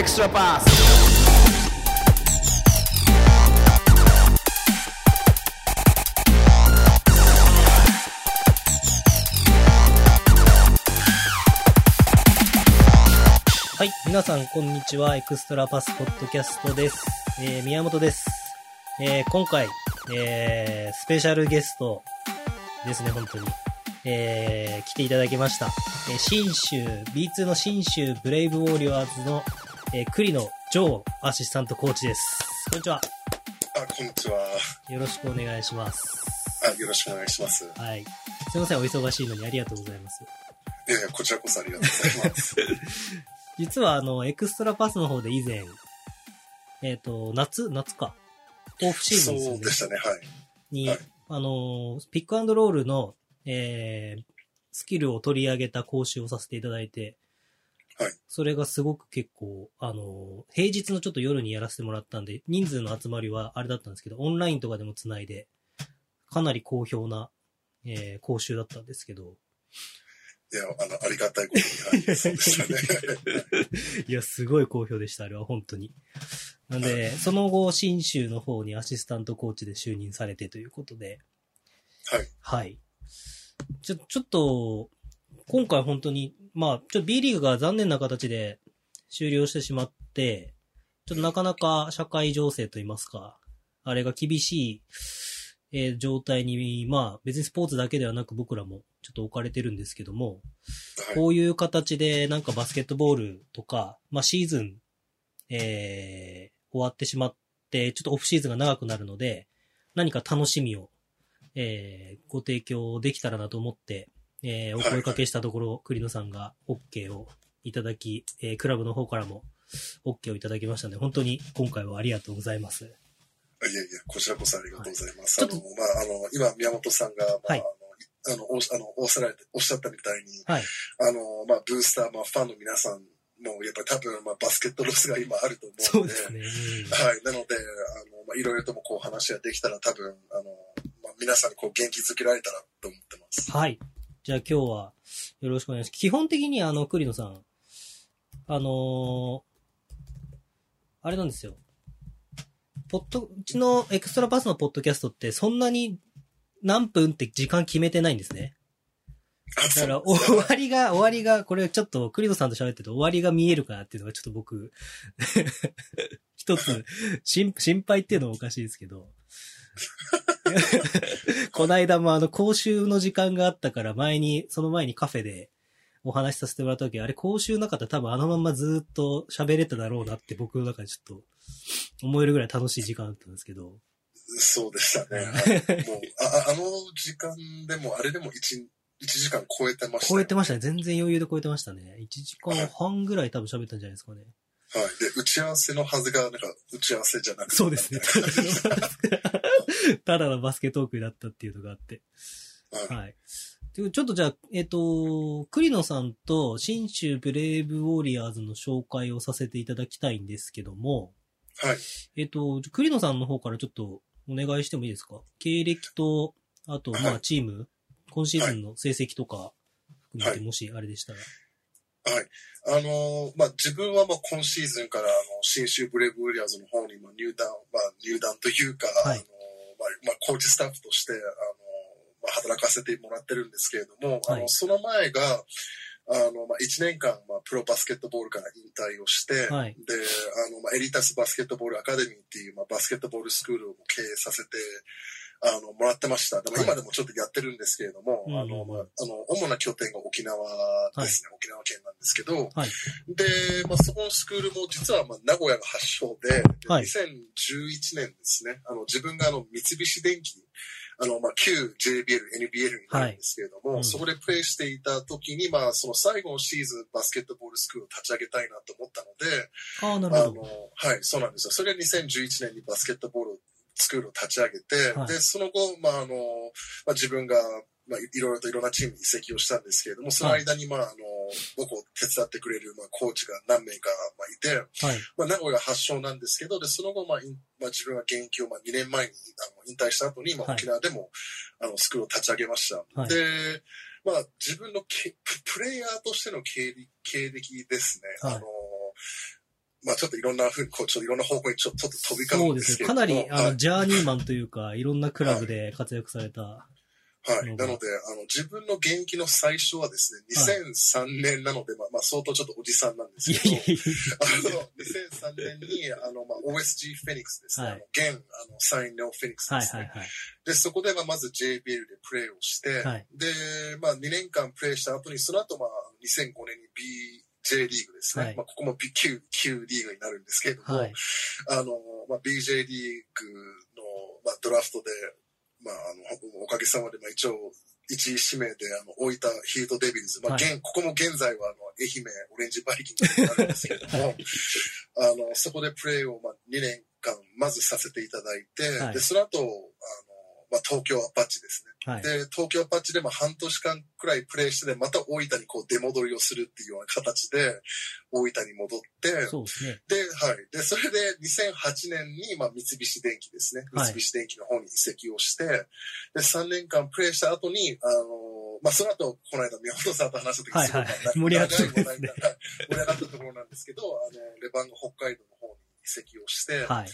Extra Pass. はい。皆さん、こんにちは。エクストラパスポッドキャストです。えー、宮本です。えー、今回、えー、スペシャルゲストですね、本当に。えー、来ていただきました。えー、信州、B2 の新州ブレイブウォーリアーズの、えー、栗野ジョーアシスタントコーチです。こんにちは。あ、こんにちは。よろしくお願いします。あ、よろしくお願いします。はい。すいません、お忙しいのにありがとうございます。いやいや、こちらこそありがとうございます。実はあの、エクストラパスの方で以前、えっ、と、夏夏か。オフシーズンでねそうで。したね、はい。に、はいあのーピックアンドロールの、えー、スキルを取り上げた講習をさせていただいて、はいそれがすごく結構、あのー平日のちょっと夜にやらせてもらったんで、人数の集まりはあれだったんですけど、オンラインとかでもつないで、かなり好評な、えー講習だったんですけど、いや、あの、ありがたいことに、はい、そうでしたね。いや、すごい好評でした、あれは本当に。なんで、その後、新州の方にアシスタントコーチで就任されてということで、はい。はい。ちょ、ちょっと、今回本当に、まあ、ちょっと B リーグが残念な形で終了してしまって、ちょっとなかなか社会情勢といいますか、あれが厳しい、えー状態に、まあ、別にスポーツだけではなく僕らもちょっと置かれてるんですけども、はい。こういう形でなんかバスケットボールとか、まあシーズン、えー、終わってしまって、ちょっとオフシーズンが長くなるので、何か楽しみを、えー、ご提供できたらなと思って、えー、お声かけしたところ、栗野さんが OK をいただき、えー、クラブの方からも OK をいただきましたので、本当に今回はありがとうございます。いやいや、こちらこそありがとうございます。はいあの、まあ、あの、今、宮本さんが、まあ、はいあの、あの、おっしあのおっしゃられて、おっしゃったみたいに、はい。あの、まあ、ブースター、まあ、ファンの皆さんも、やっぱり多分、まあ、バスケットロスが今あると思ので、そううですね。うんはい。なので、あの、まあ、いろいろともこう話ができたら多分、あの、まあ、皆さんにこう元気づけられたらと思ってます。はい。じゃあ今日はよろしくお願いします。基本的にあの、栗野さん、あのーあれなんですよ。ポッド、うちのエクストラパスのポッドキャストってそんなに何分って時間決めてないんですね。あだから、終わりが、終わりが、これちょっと、クリノさんと喋ってると終わりが見えるかなっていうのがちょっと僕、一つ、心、心配っていうのはおかしいですけど。この間もあの、講習の時間があったから前に、その前にカフェでお話しさせてもらった時、あれ講習なかったら多分あのままずっと喋れただろうなって僕の中でちょっと思えるぐらい楽しい時間だったんですけど。そうでしたね。は いもう、あ、ああの時間でも、あれでも1、一時間超えてました、超えてましたね。全然余裕で超えてましたね。1時間半ぐらい多分喋ったんじゃないですかね。はい。で、打ち合わせのはずが、なんか、打ち合わせじゃなくて。そうですね。ただのバスケトークだったっていうのがあって。はい。はい。でちょっとじゃあ、えっ、と、栗野さんと新州ブレイブウォリアーズの紹介をさせていただきたいんですけども、はい。えっ、と、栗野さんの方からちょっとお願いしてもいいですか？経歴と、あと、まあ、はいチーム、今シーズンの成績とか含めて、はいもしあれでしたら。はい。あのーまあ、自分はもう今シーズンから、あの、新州ブレイブウォリアーズの方にも入団、まあ、入団というか、はい。あのーまあ、まあ、コーチスタッフとして、あのーまあ、働かせてもらってるんですけれども、あはい。の、その前が、あの、まあ、1年間、まあ、プロバスケットボールから引退をして、はい。で、あの、まあ、エリタスバスケットボールアカデミーっていう、まあ、バスケットボールスクールを経営させて、あの、もらってました。でもはい今でもちょっとやってるんですけれども、うんうんうんあの、まあ、あの、主な拠点が沖縄ですね。沖縄県なんですけど、はい。で、まあ、そこのスクールも実はまあ名古屋が発祥で、ではい2011年ですね、あの自分があの三菱電機、あのまあ旧 JBL、NBL になるんですけれども、はいうんそこでプレイしていた時に、まあその最後のシーズンバスケットボールスクールを立ち上げたいなと思ったので、ああ、なるほど。あの、はい、そうなんですよ。それが2011年にバスケットボールスクールを立ち上げて、はいで、その後、まあ、あの、まあ、自分が、まあ、いいろいろといろんなチームに移籍をしたんですけれども、その間に、まあ、あの、僕を手伝ってくれる、まあ、コーチが何名か、まあ、いて、はい。まあ、名古屋発祥なんですけど、で、その後、まあ、まあ、自分が現役を、まあ、2年前にあの引退した後に、まあ、はい沖縄でも、あの、スクールを立ち上げました。はいで、まあ、自分のけププレイヤーとしての経歴経歴ですね。はいあの、まあちょっといろんなふうに、こう、ちょっといろんな方向にちょちょっと飛び交そうですよ。うんですけれども。かなり、あの、はいジャーニーマンというか、いろんなクラブで活躍された。はい。なので、あの、自分の現役の最初はですね、2003年なので、まあ、まあ、相当ちょっとおじさんなんですけどあの、2003年に、あの、まあ、OSG フェニックスですね。はいあの現、あの、サインのフェニックスや。ですね。はいはいはい。で、そこで、まあ、まず JBL でプレーをして、はいで、まあ、2年間プレーした後に、その後、まあ、2005年に BJ リーグですね。はい。まあ、ここも旧、旧リーグになるんですけれども、はい。あの、まあ、BJ リーグの、まあ、ドラフトで、まあ、あの、おかげさまで、まあ、一応、一位指名で、あの、大分ヒートデビルズ、まあ、はい。現、ここも現在は、あの、愛媛オレンジバイキングになるんですけれども、あの、そこでプレーを、まあ、2年間、まずさせていただいて、はい。で、その後、あの、まあ、東京アパッチですね。はい。で、東京アパッチで、まあ、半年間くらいプレーしてで、また大分にこう、出戻りをするっていうような形で、大分に戻って、そうですね。で、はい。で、それで2008年に、まあ、三菱電機ですね。はい三菱電機の方に移籍をして、で、3年間プレーした後に、あのまあ、その後、この間、宮本さんと話した時はいはい盛り上がった長い話題になはい盛り上がったところなんですけど、あの、レバンが北海道の方に移籍をして、はい。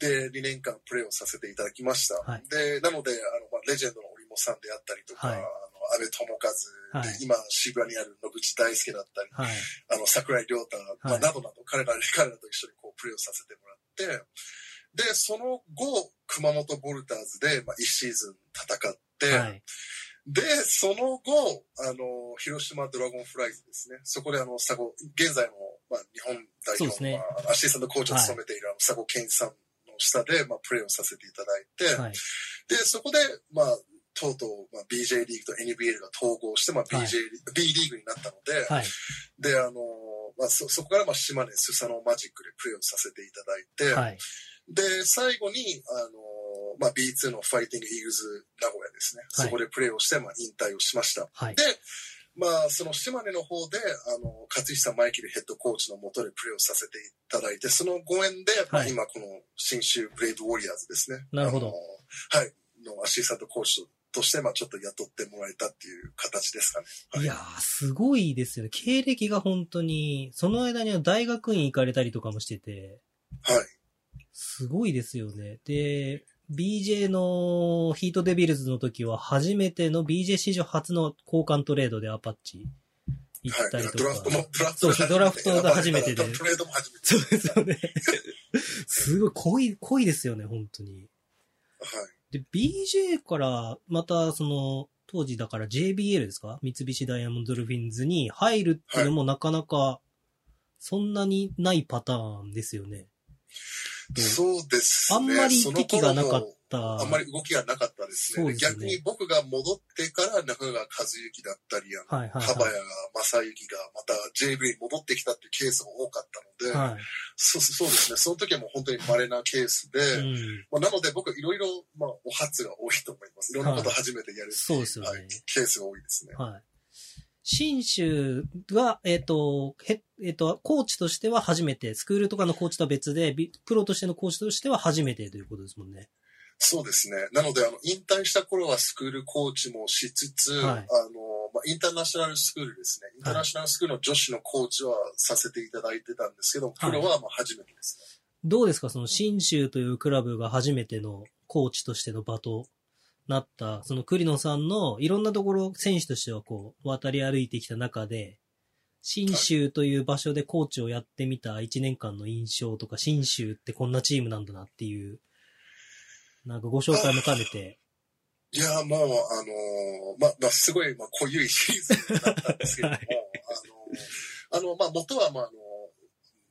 で、2年間プレーをさせていただきました。はいで、なので、あの、まあ、レジェンドの織茂さんであったりとか、はいあの、安倍智和、はいで今、渋谷にある野口大輔だったり、はい。あの、桜井亮太、まあ、はいなどなど、彼ら、彼らと一緒にこう、プレーをさせてもらって、で、その後、熊本ボルターズで、まあ、1シーズン戦って、はい。で、その後、あの、広島ドラゴンフライズですね。そこで、あの、佐護、現在の、まあ、日本代表ねまあ、アシスタントコーチを務めている、あの佐護健一さんの下で、まあ、プレーをさせていただいて、はい。で、そこで、まあ、とうとう、まあ、BJ リーグと NBL が統合して、まあ、BJ、はい B リーグになったので、はい。で、あの、まあ、そ、そこから、まあ、島根スサノーマジックでプレーをさせていただいて、はい。で、最後に、あの、まあ、B2 のファイティングイーグルズ名古屋ですね。はいそこでプレーをして、まあ、引退をしました。はい。で、まあ、その島根の方で、あの、勝久マイケルヘッドコーチのもとでプレーをさせていただいて、そのご縁で、まあ、はい今この新州ブレイブウォリアーズですね。なるほどはい。のアシスタントコーチとして、まあ、ちょっと雇ってもらえたっていう形ですかね。はいいやー、すごいですよね。経歴が本当に、その間には大学院行かれたりとかもしてて、はい。すごいですよね。で、BJ のヒートデビルズの時は初めての BJ 史上初の交換トレードでアパッチ行ったはい。りとか。ドラフトも、ドラフトそうドラフトが初めてでトレードも初めて。そうですよね。すごい濃い、濃いですよね、本当に。はい。で、BJ から、また、その、当時だから JBL ですか？三菱ダイヤモンドドルフィンズに入るっていうのもなかなか、そんなにないパターンですよね。どうそうですね。あんまりその敵がなかった。あんまり動きがなかったですね。すよね逆に僕が戻ってから中川和幸だったり、あのはいはいはいが、正幸がまた JV に戻ってきたっていうケースが多かったので、はい。そうそうですね。その時はもう本当に稀なケースで、うん。まあ、なので僕いろいろ、まあ、お初が多いと思います。いろんなこと初めてやるっていそうですよねはいケースが多いですね。はい。新州が、えっ、と、へ、えっ、と、コーチとしては初めて、スクールとかのコーチとは別で、ビプロとしてのコーチとしては初めてということですもんね。そうですね。なので、あの、引退した頃はスクールコーチもしつつ、はいあの、まあ、インターナショナルスクールですね。インターナショナルスクールの女子のコーチはさせていただいてたんですけど、プロはまあ初めてですね。どうですか？その新州というクラブが初めてのコーチとしての場となった、その栗野さんのいろんなところ選手としてはこう渡り歩いてきた中で、新州という場所でコーチをやってみた1年間の印象とか、新州ってこんなチームなんだなっていう、なんかご紹介も兼ねて、いや、もう、あのーまあ、まあ、すごい、まあ、濃ゆいシーズンだったんですけれども、はい。あのーあの、まあ、元は、まあ、あの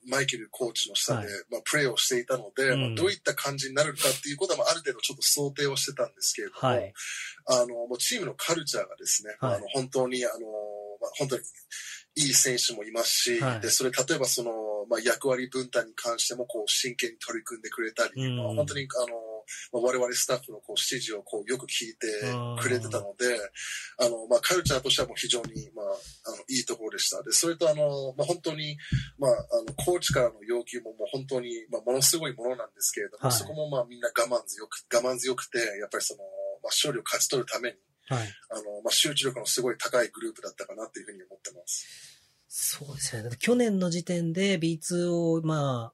マイケルコーチの下で、はい。まあ、プレーをしていたので、うん。まあ、どういった感じになるかっていうことは、まあ、ある程度ちょっと想定をしてたんですけれども、はい。あの、もうチームのカルチャーがですね、はい。あの本当に、あの、まあ、本当にいい選手もいますし、はい。で、それ、例えばその、まあ、役割分担に関しても、こう、真剣に取り組んでくれたり、うん。まあ、本当に、あの、まあ、我々スタッフのこう指示をこうよく聞いてくれてたので、あの、まあ、カルチャーとしてはもう非常に、まあ、あの、いいところでした。で、それとあの、まあ、本当に、まあ、あの、コーチからの要求ももう本当に、まあ、ものすごいものなんですけれども、はいそこもまあ、みんな我慢強く、我慢強くて、やっぱりその、まあ、勝利を勝ち取るために、はい。あの、まあ、集中力のすごい高いグループだったかなっていうふうに思ってます。そうですね。去年の時点で B2 を、まあ、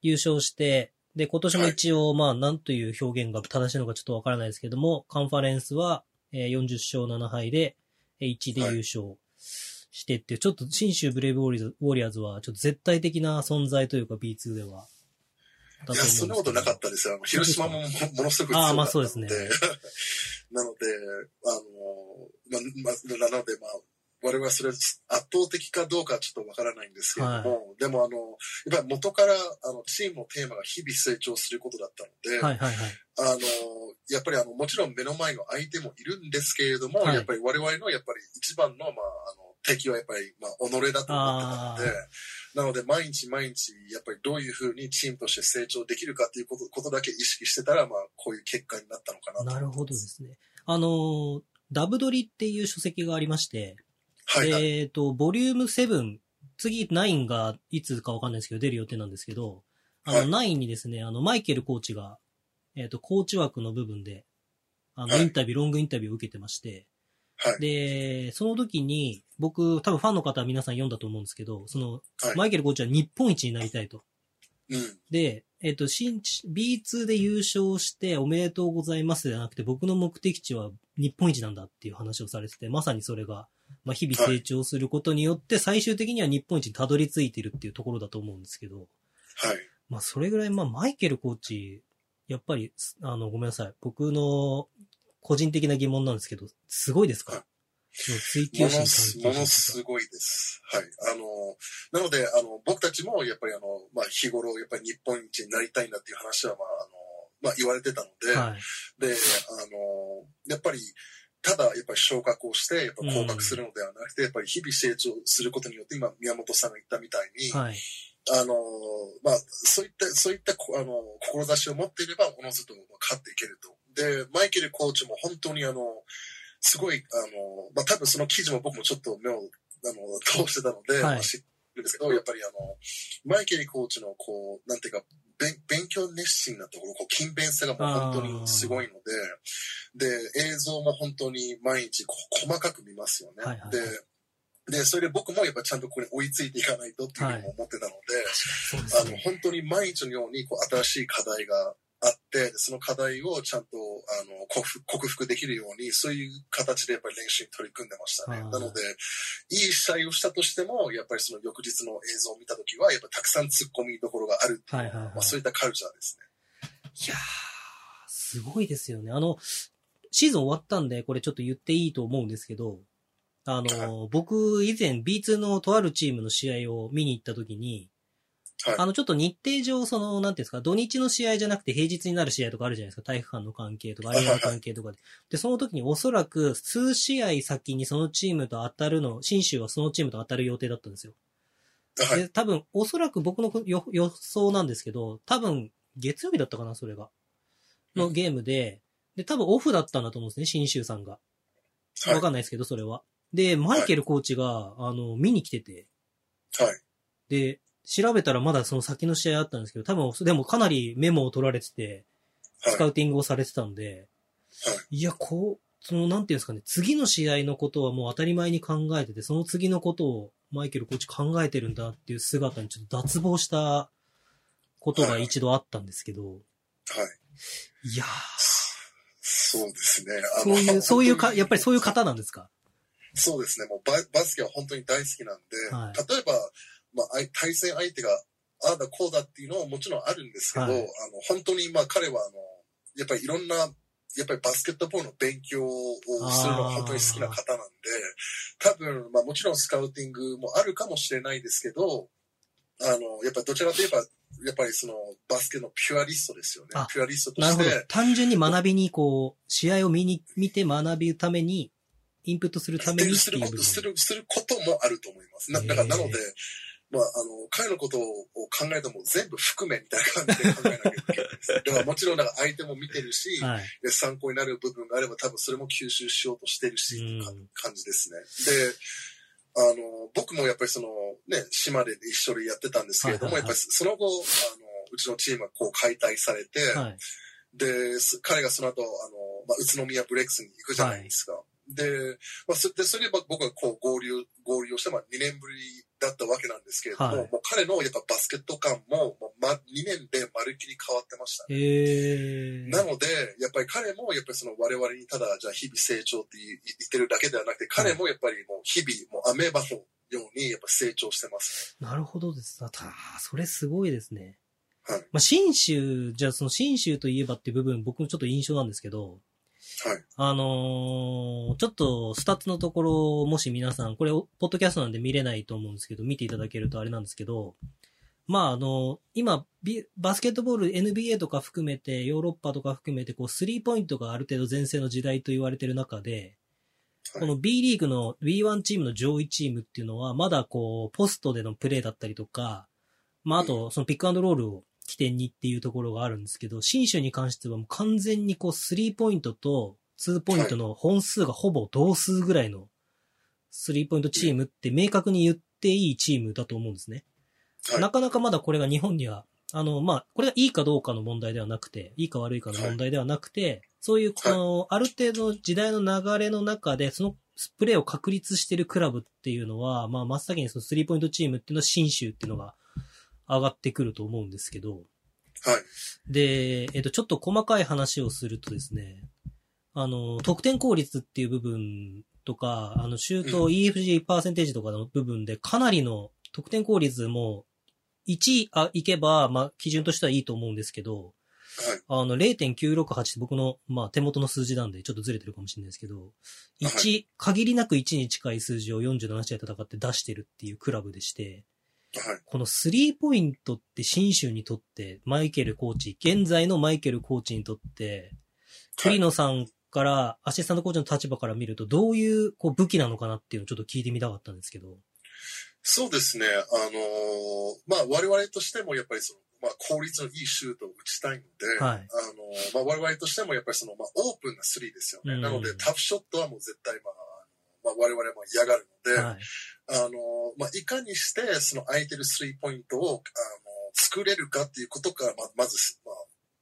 優勝して、で、今年も一応、まあ、なんという表現が正しいのかちょっとわからないですけども、カンファレンスは、えー40勝7敗で、えー1位で優勝してっていう、ちょっと新州ブレイブウォリアーズウォリアーズは、ちょっと絶対的な存在というか B2 では。だいや、そんなことなかったですよ。広島ももものすごく強かったので。あーまあそうですね なので、あの、まあ、まあ、なので、まあ、我々はそれ圧倒的かどうかはちょっとわからないんですけれども、でもあの、やっぱり元からあのチームのテーマが日々成長することだったので、はいはいはい。あの、やっぱりあの、もちろん目の前の相手もいるんですけれども、はいやっぱり我々のやっぱり一番の、まあ、あの、敵はやっぱり、まあ、己だと思ってたので、なので毎日毎日、やっぱりどういうふうにチームとして成長できるかということことだけ意識してたら、まあ、こういう結果になったのかなと。なるほどですね。あのー、ダブドリっていう書籍がありまして、はい、はい。えっ、と、ボリューム7、次9がいつかわかんないですけど、出る予定なんですけど、あの、はい9にですね、あの、マイケルコーチが、えっ、と、コーチ枠の部分で、あの、はいインタビュー、ロングインタビューを受けてまして、はい。で、その時に、僕、多分ファンの方は皆さん読んだと思うんですけど、その、はいマイケルコーチは日本一になりたいと。うん。で、えっ、と、新、B2 で優勝しておめでとうございますじゃなくて、僕の目的地は日本一なんだっていう話をされてて、まさにそれが、まあ、日々成長することによって、最終的には日本一にたどり着いてるっていうところだと思うんですけど、はい。まあ、それぐらい、まあ、マイケルコーチ、やっぱり、すあの、ごめんなさい。僕の個人的な疑問なんですけど、すごいですはいかその追求心ものすごいです。はい。あの、なので、あの、僕たちも、やっぱりあの、まあ、日頃、やっぱり日本一になりたいんだっていう話は、まあ、あの、まあ、言われてたので、はい。で、あの、やっぱり、ただ、やっぱり昇格をして、やっぱ降格するのではなくて、やっぱり日々成長することによって、今、宮本さんが言ったみたいに、はい。あの、まあ、そういった、そういった、こあの、志を持っていれば、おのずと勝っていけると。で、マイケルコーチも本当にあの、すごい、あの、まあ、多分その記事も僕もちょっと目を、あの、通してたので、はいまあ知ってるんですけど、やっぱりあの、マイケルコーチの、こう、なんていうか、勉勉強熱心なところ、こう、勤勉さがもう本当にすごいので、で、映像も本当に毎日こう細かく見ますよね。はいはいはいで、で、それで僕もやっぱちゃんとここに追いついていかないとっていうふうにも思ってたので、そうであの。本当に毎日のようにこう新しい課題があって、その課題をちゃんとあの克服克服できるように、そういう形でやっぱり練習に取り組んでましたね。なので、いい試合をしたとしても、やっぱりその翌日の映像を見たときは、やっぱたくさん突っ込みどころがあるはいはいはいまあ、そういったカルチャーですね。いやー、すごいですよね。あの、シーズン終わったんで、これちょっと言っていいと思うんですけど、あの、僕以前 B2 のとあるチームの試合を見に行った時に、はいあの、ちょっと日程上、その、なんていうんですか、土日の試合じゃなくて平日になる試合とかあるじゃないですか。体育館の関係とか、アリーナの関係とかで。で、その時におそらく数試合先にそのチームと当たるの、新州はそのチームと当たる予定だったんですよ。はい。で、多分、おそらく僕の予予想なんですけど、多分、月曜日だったかな、それが。のゲームで、で、多分オフだったんだと思うんですね、新州さんが。はいわかんないですけど、それは。で、マイケルコーチが、あの、見に来てて、はい。で、調べたらまだその先の試合あったんですけど、多分、でもかなりメモを取られてて、はい。スカウティングをされてたんで、、はいや、こう、その、なんていうんですかね、次の試合のことはもう当たり前に考えてて、その次のことをマイケルコーチ考えてるんだっていう姿にちょっと脱帽したことが一度あったんですけど、はい。いやー、そうですね。そういう、そういうか、やっぱりそういう方なんですか？そうですね。もうババスケは本当に大好きなんで、はい例えば、まあ、対戦相手がああだこうだっていうのももちろんあるんですけど、はいあの本当にまあ彼はあのやっぱりいろんなやっぱりバスケットボールの勉強をするのが本当に好きな方なんで、多分、まあもちろんスカウティングもあるかもしれないですけど、あの、やっぱりどちらかといえば、やっぱりそのバスケのピュアリストですよねあ。ピュアリストとなるほどして。。単純に学びに、こう、試合を見に、見て学ぶために、インプットするためにすること、もあると思います。な、だから、なので、まあ、あの、彼のことを考えても全部含めみたいな感じで考えなきゃいけないです。だからもちろん、なんか相手も見てるし、はい。で参考になる部分があれば多分それも吸収しようとしてるし、うんか感じですね。で、あの、僕もやっぱりその、ね、島で一緒にやってたんですけれども、はいはいはいやっぱりその後、あの、うちのチームはこう解体されて、はい。で、す彼がその後、あの、まあ、宇都宮ブレックスに行くじゃないですか。で、まあ、そでそれで僕はこう合流、合流をして、まあ、2年ぶりだったわけなんですけれども、はいもう彼のやっぱバスケット感も、もうま、2年でまるっきり変わってましたね。えー。なので、やっぱり彼も、やっぱりその我々にただ、じゃあ日々成長って言言ってるだけではなくて、彼もやっぱりもう日々、もうアメーバのように、やっぱ成長してます。なるほどです。あたそれすごいですね。はい。まあ、信州、じゃあその信州といえばっていう部分、僕もちょっと印象なんですけど、はい。あのーちょっとスタッツのところ、もし皆さん、これ、ポッドキャストなんで見れないと思うんですけど、見ていただけるとあれなんですけど、まあ、あの今、ビバスケットボール、NBA とか含めて、ヨーロッパとか含めて、こう、スリーポイントがある程度全盛の時代と言われてる中で、はいこの B リーグの B1 チームの上位チームっていうのは、まだこう、ポストでのプレーだったりとか、まあ、あと、そのピックアンドロールを起点にっていうところがあるんですけど、新州に関してはもう完全にこう、スリーポイントとツーポイントの本数がほぼ同数ぐらいのスリーポイントチームって明確に言っていいチームだと思うんですね。はいなかなかまだこれが日本には、あの、まあ、これがいいかどうかの問題ではなくて、いいか悪いかの問題ではなくて、そういう、この、ある程度時代の流れの中で、そのプレーを確立しているクラブっていうのは、まあ、真っ先にそのスリーポイントチームっていうのは新州っていうのが上がってくると思うんですけど、はい。で、えっと、ちょっと細かい話をするとですね、あの、得点効率っていう部分とか、あの、シュートう EFG パーセンテージとかの部分で、かなりの得点効率も、1位あいけば、まあ、基準としてはいいと思うんですけど、はい。あの、0.968って僕の、まあ、手元の数字なんで、ちょっとずれてるかもしれないですけど、1、は限りなく1に近い数字を47試合戦って出してるっていうクラブでして、はい。このスリーポイントって新州にとって、マイケルコーチ、現在のマイケルコーチにとって、栗野さんから、アシスタントコーチの立場から見ると、どういうこう武器なのかなっていうのをちょっと聞いてみたかったんですけど。そうですね。あのーまあ、我々としてもやっぱりその、まあ、効率のいいシュートを打ちたいので、はいあのーまあ、我々としてもやっぱりその、まあ、オープンなスリーですよね。うんなので、タフショットはもう絶対、まあ、まあ、我々も嫌がるので、はい。あのーまあ、いかにしてその空いてるスリーポイントを、あのー作れるかっていうことから、まあ、まず、まあ、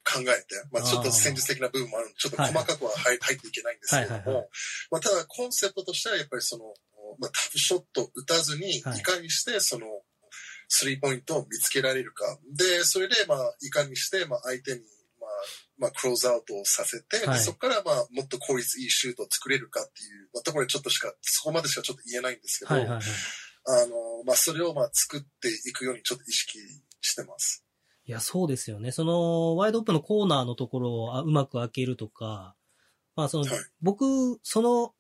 考えて、まあ、ちょっと戦術的な部分もあるので、ちょっと細かくは入入っていけないんですけれども、はいはいはいまあ、ただコンセプトとしてはやっぱりその、まあ、タフショット打たずに、いかにしてその、スリーポイントを見つけられるか。で、それで、まあ、いかにして、まあ、相手に、まあ、まあ、クローズアウトをさせて、ではいそこから、まあ、もっと効率いいシュートを作れるかっていう、まあ、ところでちょっとしか、そこまでしかちょっと言えないんですけど、はいはいはい。あの、まあ、それを、まあ、作っていくようにちょっと意識してます。いや、そうですよね。その、ワイドオープンのコーナーのところをあうまく開けるとか、まあその、はい僕、その、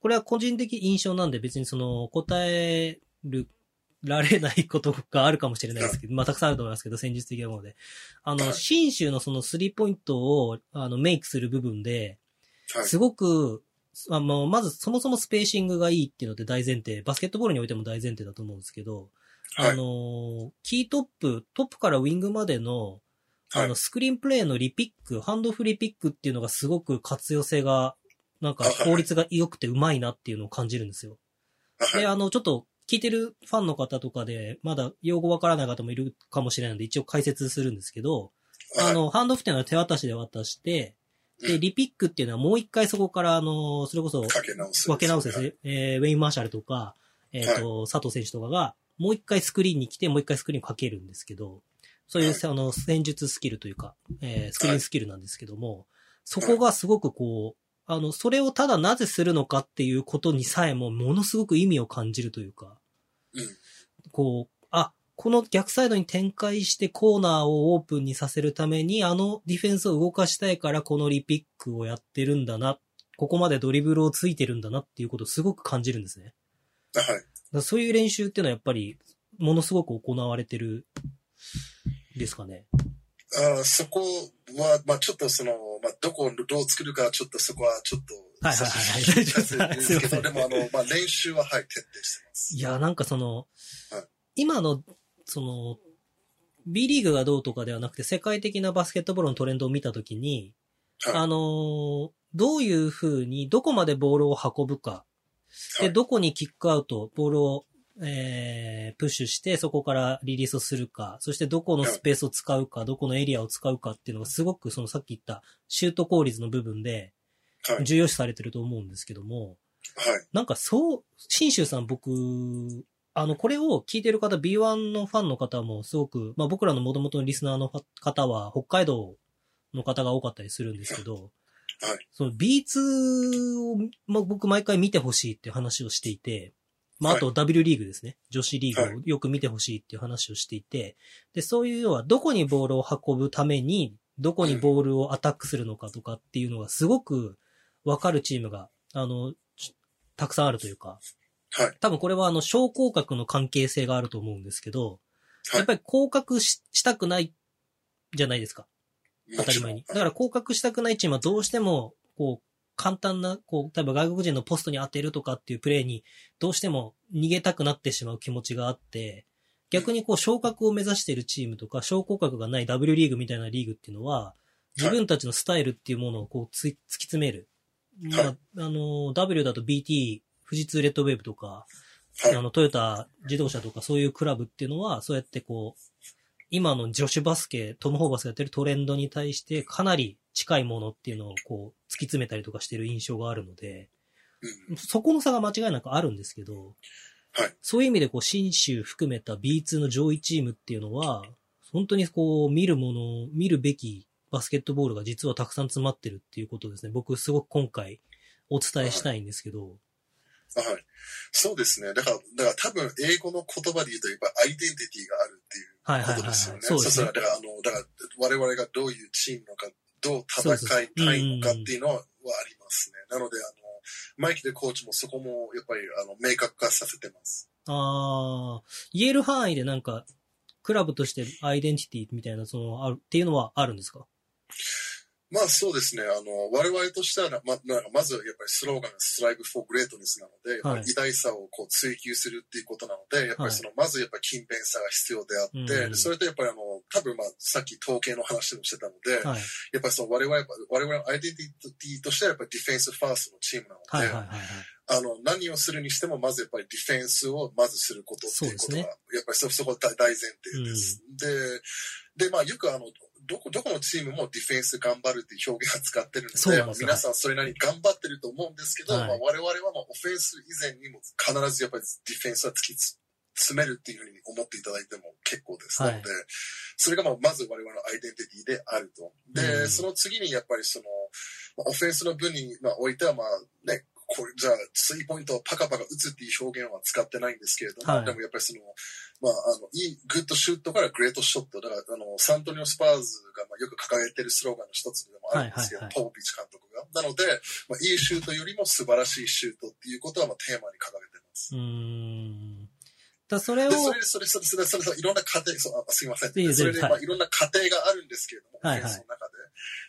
これは個人的印象なんで別にその、答える、られないことがあるかもしれないですけど、まあたくさんあると思いますけど、戦術的なもので。あの、はい。新州のそのスリーポイントを、あの、メイクする部分で、はい。すごく、あの、まずそもそもスペーシングがいいっていうので大前提、バスケットボールにおいても大前提だと思うんですけど、はい。あの、キートップ、トップからウィングまでの、あの、はいスクリーンプレイのリピック、ハンドフリーピックっていうのがすごく活用性が、なんか効率が良くてうまいなっていうのを感じるんですよ。はい。で、あの、ちょっと聞いてるファンの方とかで、まだ用語わからない方もいるかもしれないので、一応解説するんですけど、あの、ハンドオフっていうのは手渡しで渡して、で、うん。リピックっていうのはもう一回そこから、あの、それこそ、かけ直す。分け直すですね。えーウェイン・マーシャルとか、えっ、と、佐藤選手とかが、もう一回スクリーンに来て、もう一回スクリーンをかけるんですけど、そういう、はい。あの、戦術スキルというか、えースクリーンスキルなんですけども、そこがすごくこう、あの、それをただなぜするのかっていうことにさえも、ものすごく意味を感じるというか、うん。こう、あ、この逆サイドに展開してコーナーをオープンにさせるために、あのディフェンスを動かしたいからこのリピックをやってるんだな、ここまでドリブルをついてるんだなっていうことをすごく感じるんですね。はい。だそういう練習っていうのはやっぱり、ものすごく行われてる、ですかね。あーそこは、まあちょっとその、まあどこをどう作るかはちょっとそこはちょっと、はいはいはい。はい差し控えてるんです。けど、でもあの、まあ練習ははい、徹底してます。いや、なんかそのはい、今の、その、B リーグがどうとかではなくて、世界的なバスケットボールのトレンドを見たときに、はい。あのーどういうふうに、どこまでボールを運ぶか、で、はい。どこにキックアウト、ボールを、えー、プッシュして、そこからリリースをするか、そしてどこのスペースを使うか、どこのエリアを使うかっていうのがすごく、そのさっき言ったシュート効率の部分で、はい。重要視されてると思うんですけども、はい。なんかそう、新州さん僕、あの、これを聞いてる方、B1 のファンの方もすごく、まあ僕らの元々のリスナーの方は北海道の方が多かったりするんですけど、はい。その B2 を、まあ、僕毎回見てほしいっていう話をしていて、まあ、あと W リーグですね。女子リーグをよく見てほしいっていう話をしていて、で、そういう要はどこにボールを運ぶために、どこにボールをアタックするのかとかっていうのがすごくわかるチームが、あの、ちたくさんあるというか、はい。多分これはあの、小降格の関係性があると思うんですけど、はいやっぱり降格ししたくないじゃないですか。当たり前に。だから降格したくないチームはどうしても、こう、簡単な、こう、例えば外国人のポストに当てるとかっていうプレーに、どうしても逃げたくなってしまう気持ちがあって、逆にこう、昇格を目指しているチームとか、昇降格がない W リーグみたいなリーグっていうのは、自分たちのスタイルっていうものをこうつ、突き詰める。まあ、はい。あの、W だと BT、富士通レッドウェーブとか、はい。あの、トヨタ自動車とかそういうクラブっていうのは、そうやってこう、今の女子バスケ、トム・ホーバスがやってるトレンドに対してかなり近いものっていうのをこう、詰めたりとかしてる印象があるので、うん。そこの差が間違いなくあるんですけど、はい。そういう意味でこう、新州含めた B2 の上位チームっていうのは、本当にこう、見るもの、見るべきバスケットボールが実はたくさん詰まってるっていうことですね。僕すごく今回お伝えしたいんですけど、はい。そうですね。だから、だから多分英語の言葉で言うと、やっぱアイデンティティがあるっていうはいはいはいはい。ことですよね。そうですね。だから、あの、だから、我々がどういうチームのか、どう戦いたいのかっていうのはありますね。なので、あの、マイキでコーチもそこも、やっぱり、あの、明確化させてます。ああ、言える範囲でなんか、クラブとしてアイデンティティみたいな、その、ある、っていうのはあるんですか？まあそうですね。あの、我々としてはな、ま、なんかまずやっぱりスローガンが Strive for Greatness なので、やっぱり偉大さをこう追求するっていうことなので、やっぱりその、まずやっぱり勤勉さが必要であって、うんでそれとやっぱりあの、多分まあさっき統計の話もしてたので、はい。やっぱりその我々は、我々のアイデンティティとしてはやっぱりディフェンスファーストのチームなので、はいはいはいはい。あの、何をするにしても、まずやっぱりディフェンスをまずすることっていうことが、そうですやっぱりそ、そこは大大前提です。で、で、まあよくあの、どこ、どこのチームもディフェンス頑張るっていう表現を使ってるので、で皆さんそれなりに頑張ってると思うんですけど、はいまあ我々はまあオフェンス以前にも必ずやっぱりディフェンスは突きつ詰めるっていうふうに思っていただいても結構です。はいなので、それがまあまず我々のアイデンティティであると。で、うんその次にやっぱりその、まあオフェンスの分にまあおいてはまあね、これじゃあ、スリーポイントをパカパカ打つっていう表現は使ってないんですけれども、はいでもやっぱりその、まあ、あの、いい、グッドシュートからグレートショット。だから、あの、サントニオ・スパーズが、まあ、よく掲げてるスローガンの一つでもあるんですけど、はいはいはいポーピッチ監督が。なので、まあ、いいシュートよりも素晴らしいシュートっていうことは、まあ、テーマに掲げてます。だそれをで、、それで、それ、それ、それ、それ、それいろんな過程、そう、あすいません。いいそれで、はいまあ、いろんな過程があるんですけれども、はいはいの中で。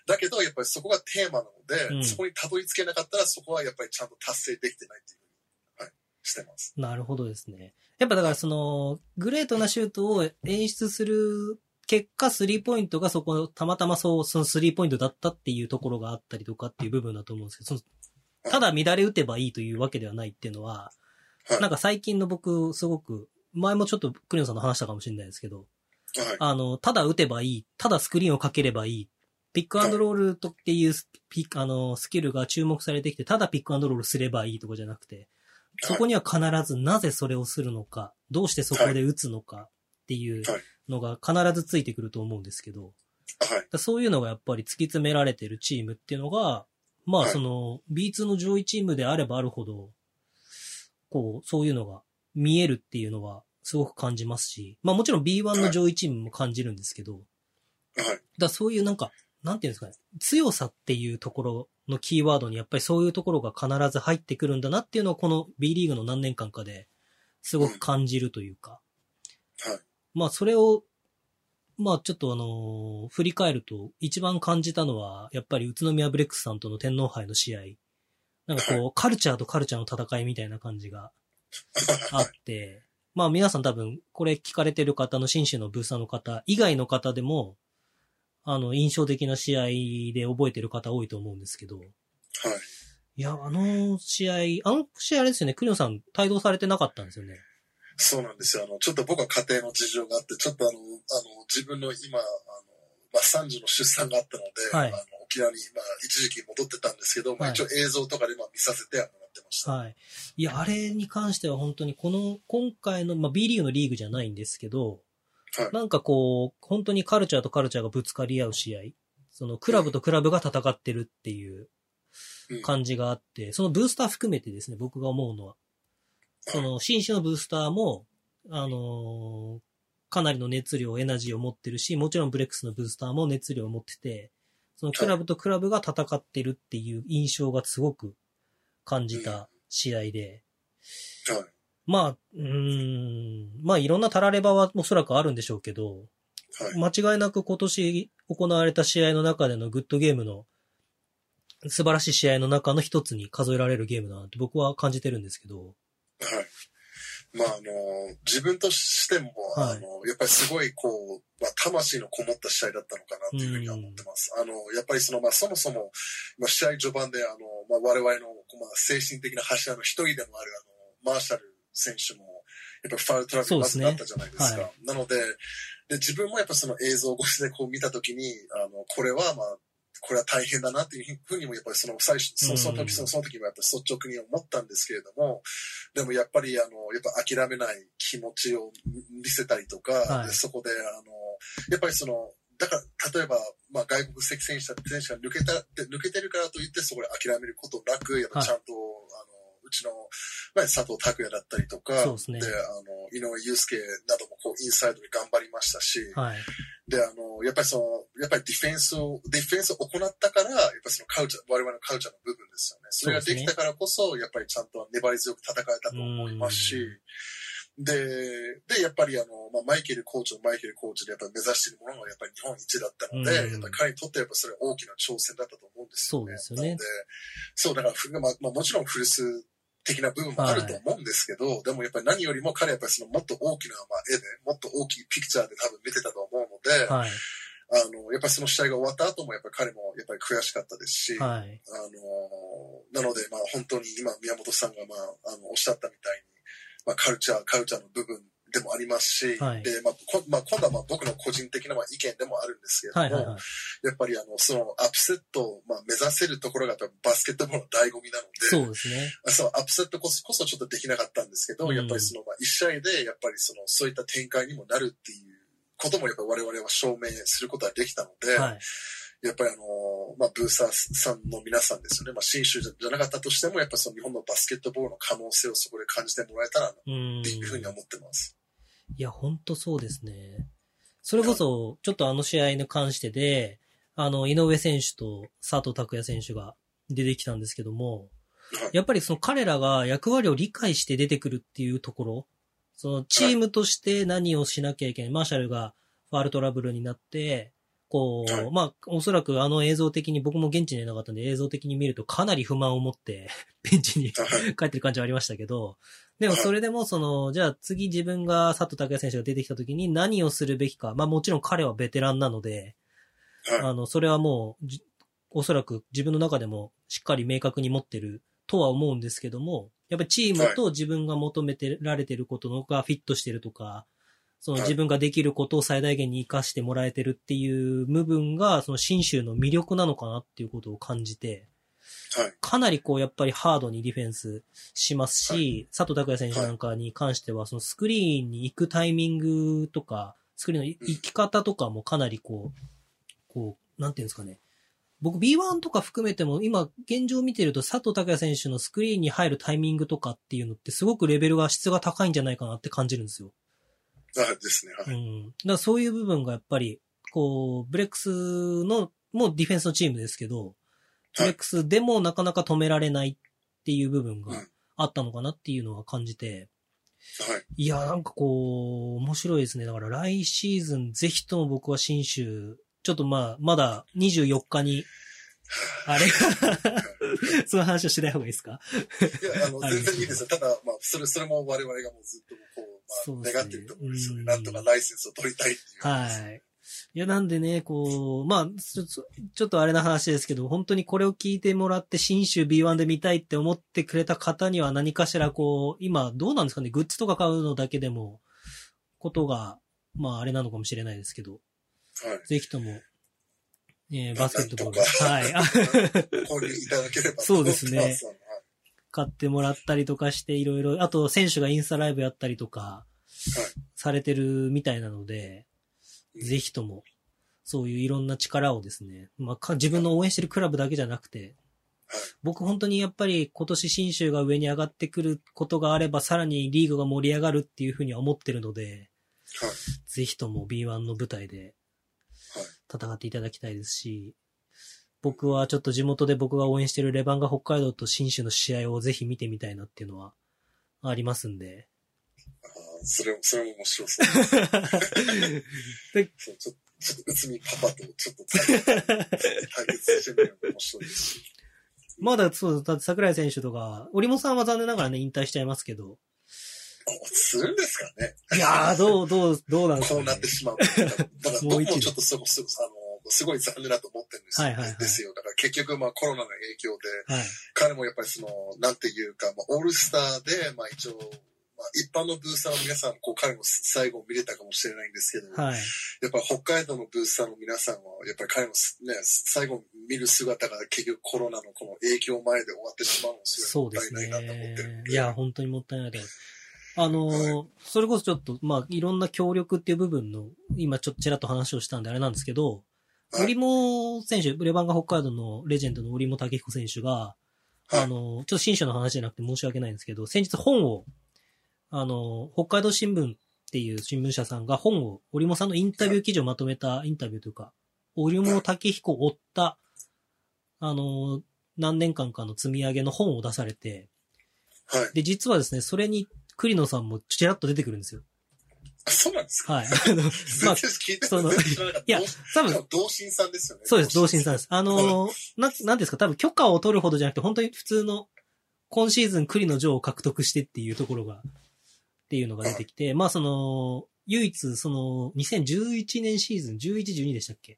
だけど、やっぱりそこがテーマなので、うんそこにたどり着けなかったら、そこはやっぱりちゃんと達成できてないっていうはい、してます。なるほどですね。やっぱだからその、グレートなシュートを演出する結果、スリーポイントがそこ、たまたまそう、そのスリーポイントだったっていうところがあったりとかっていう部分だと思うんですけど、ただ乱れ打てばいいというわけではないっていうのは、はい。なんか最近の僕、すごく、前もちょっとクリオンさんの話したかもしれないですけど、はい。あの、ただ打てばいい、ただスクリーンをかければいい、ピックアンドロールとっていうスピあのスキルが注目されてきて、ただピックアンドロールすればいいとかじゃなくて、そこには必ずなぜそれをするのか、どうしてそこで打つのかっていうはいのが必ずついてくると思うんですけど、はい。だそういうのがやっぱり突き詰められてるチームっていうのが、まあはいその B2 の上位チームであればあるほど、こう、そういうのが見えるっていうのはすごく感じますし、まあもちろん B1 の上位チームも感じるんですけど、はい。だそういうなんか、なんていうんですかね、強さっていうところのキーワードにやっぱりそういうところが必ず入ってくるんだなっていうのをこの B リーグの何年間かですごく感じるというか、はい。まあそれを、まあちょっとあのー振り返ると一番感じたのは、やっぱり宇都宮ブレックスさんとの天皇杯の試合。なんかこう、カルチャーとカルチャーの戦いみたいな感じがあって、まあ皆さん多分これ聞かれてる方の新州のブーサーの方以外の方でも、あの、印象的な試合で覚えてる方多いと思うんですけど、はい。いや、あの試合、あの試合あれですよね、クリオンさん帯同されてなかったんですよね。そうなんですよ。あの、ちょっと僕は家庭の事情があって、ちょっとあの、あの、自分の今、あの、まあ、3児の出産があったので、はいあの、沖縄に、まあ、一時期戻ってたんですけど、まあ、はい一応映像とかで、まあ、見させてはもら。はい。いや、あれに関しては本当にこの、今回の、まあ、B リーグのリーグじゃないんですけど、はい。なんかこう、本当にカルチャーとカルチャーがぶつかり合う試合、そのクラブとクラブが戦ってるっていううん。感じがあって、そのブースター含めてですね、僕が思うのは、その新種のブースターも、あのーかなりの熱量、エナジーを持ってるし、もちろんブレックスのブースターも熱量を持ってて、そのクラブとクラブが戦ってるっていう印象がすごく感じた試合で、はい。まあ、うーん、まあいろんなタラレバはおそらくあるんでしょうけど、はい。間違いなく今年行われた試合の中でのグッドゲームの素晴らしい試合の中の一つに数えられるゲームだなって僕は感じてるんですけど、はい。まあ、あの、自分としても、はいあの、やっぱりすごい、こう、まあ、魂のこもった試合だったのかなというふうには思ってます。あの、やっぱりその、まあ、そもそも、まあ、試合序盤で、あの、まあ、我々の、まあ、精神的な柱の一人でもある、あの、マーシャル選手も、やっぱりファウルトラブルまずあったじゃないですか。すねなので、で、自分もやっぱその映像越しでこう見たときに、あの、これはまあ、これは大変だなっていうふうにもやっぱりその最初、そその時、そのその時もやっぱり率直に思ったんですけれども、でもやっぱりあの、やっぱ諦めない気持ちを見せたりとか、はい。でそこであの、やっぱりその、だから、例えば、まあ、外国籍選手選手が抜けた、で抜けてるからといって、そこで諦めることなく、やっぱちゃんと、あの、うちの、まあ、佐藤拓也だったりとか、そうであの、井上祐介などもこう、インサイドで頑張りましたし、はい。で、あの、やっぱりその、やっぱりディフェンスを、ディフェンスを行ったから、やっぱりそのカルチャー、我々のカルチャーの部分ですよね。それができたからこそ、やっぱりちゃんと粘り強く戦えたと思いますし、で、で、やっぱりあの、まあ、マイケルコーチのマイケルコーチでやっぱり目指しているものがやっぱり日本一だったので、うんやっぱり彼にとってやっぱそれは大きな挑戦だったと思うんですよね。そうですよねそう、だからふ、まあ、まあ、もちろん古巣的な部分もあると思うんですけど、でもやっぱり何よりも彼はやっぱりそのもっと大きな、まあ、絵で、もっと大きいピクチャーで多分見てたと思うので、はい。あの、やっぱりその試合が終わった後もやっぱり彼もやっぱり悔しかったですし、はい。あの、なのでまあ本当に今宮本さんがまあ、あの、おっしゃったみたいに、まあカルチャー、カルチャーの部分でもありますし、はいで、まあ、こまあ、今度はまあ僕の個人的なまあ意見でもあるんですけれども、はいはいはい。やっぱりあの、そのアップセットをまあ目指せるところがバスケットボールの醍醐味なので、そうですね。そう、アップセットこそこそちょっとできなかったんですけど、うんやっぱりその、まあ、一試合で、やっぱりその、そういった展開にもなるっていうことも、やっぱり我々は証明することができたので、はい。やっぱりあの、まあ、ブーサーさんの皆さんですよね。まあ、新州じゃなかったとしても、やっぱその日本のバスケットボールの可能性をそこで感じてもらえたらなっうん。ていうふうには思ってます。いや、ほんとそうですね。それこそ、ちょっとあの試合に関してで、あの、井上選手と佐藤拓也選手が出てきたんですけども、はい。やっぱりその彼らが役割を理解して出てくるっていうところ、そのチームとして何をしなきゃいけない。マーシャルがファールトラブルになって、こう、はいまあ、おそらくあの映像的に、僕も現地にいなかったんで映像的に見るとかなり不満を持って、ベンチにはい。帰ってる感じはありましたけど、でもそれでもその、じゃあ次自分が佐藤拓也選手が出てきた時に何をするべきか。まあもちろん彼はベテランなので、はい。あの、それはもうじ、おそらく自分の中でもしっかり明確に持ってるとは思うんですけども、やっぱりチームと自分が求めてられてることのがフィットしてるとか、そのはい自分ができることを最大限に活かしてもらえてるっていう部分が、その新州の魅力なのかなっていうことを感じて、はい。かなりこう、やっぱりハードにディフェンスしますし、は佐藤拓也選手なんかに関しては、そのスクリーンに行くタイミングとか、スクリーンの行き方とかもかなりこう、こう、なんていうんですかね。僕 B1 とか含めても今現状見てると佐藤拓也選手のスクリーンに入るタイミングとかっていうのってすごくレベルが質が高いんじゃないかなって感じるんですよ。あですね。はい。うん。だからそういう部分がやっぱり、こう、ブレックスの、もうディフェンスのチームですけど、ブレックスでもなかなか止められないっていう部分があったのかなっていうのは感じて、はい。いや、なんかこう、面白いですね。だから来シーズンぜひとも僕は新州、ちょっとまあ、まだ24日に、あれ？その話をしない方がいいですか？いや、あの、はい全然いいですよ。ただ、まあ、それ、それも我々がもうずっとこう、まあ、願ってるところですよね。うんなんとかライセンスを取りたいっていう。はい。いや、なんでね、こう、まあ、ちょっとちょっとあれな話ですけど、本当にこれを聞いてもらって、新州 B1 で見たいって思ってくれた方には何かしらこう、今どうなんですかね、グッズとか買うのだけでも、ことが、まああれなのかもしれないですけど、はい。ぜひとも、えーバスケットボール。はい。あ購入いただければとそうですね買ってもらったりとかして、いろいろ、あと選手がインスタライブやったりとか、されてるみたいなので、ぜひとも、そういういろんな力をですね、まあか、自分の応援してるクラブだけじゃなくて、はい僕本当にやっぱり今年新州が上に上がってくることがあれば、さらにリーグが盛り上がるっていうふうには思ってるので、はい。ぜひとも B1 の舞台ではい戦っていただきたいですし、僕はちょっと地元で僕が応援してるレバンガ北海道と新州の試合をぜひ見てみたいなっていうのはありますんで。それも、それも面白そうでそうちょっと、ちょっと、内海パパとちょっと対決してみるのも面白いですし。まだそう、だって桜井選手とか、織本さんは残念ながらね、引退しちゃいますけど。あするんですかねいやー、どう、どう、どうなんですか、ね、こうなってしまう。だから僕ももう一ちょっとそこ、すごあの、すごい残念だと思ってるんですよ。はいはいはいですよ。だから結局、まあコロナの影響で、はい。彼もやっぱりその、なんていうか、まあオールスターで、まあ一応、まあ一般のブースターの皆さん、こう彼の最後を見れたかもしれないんですけど、はい。やっぱ北海道のブースターの皆さんは、やっぱり彼のすね、最後見る姿が結局コロナのこの影響前で終わってしまうのすごいもったいないなと思ってるんで。ねいや、本当にもったいないと思います。あのーそれこそちょっと、まあ、いろんな協力っていう部分の、今ちょっとちらっと話をしたんであれなんですけど、はい織茂選手、レバンガ北海道のレジェンドの織茂武彦選手が、はいあのーちょっと新種の話じゃなくて申し訳ないんですけど、先日本を、あのー北海道新聞っていう新聞社さんが本を、織茂さんのインタビュー記事をまとめたインタビューというか、織茂武彦を追った、あのー何年間かの積み上げの本を出されて、はい。で、実はですね、それに栗野さんもちらっと出てくるんですよ。あそうなんですか？はい。あの、まあその。いや多分同同心さんですよね。そうです、同心さんです。あのー、な、なんですか、多分許可を取るほどじゃなくて、本当に普通の、今シーズン栗の城を獲得してっていうところが、っていうのが出てきて、まあその、唯一、その、2011年シーズン、11、12でしたっけ？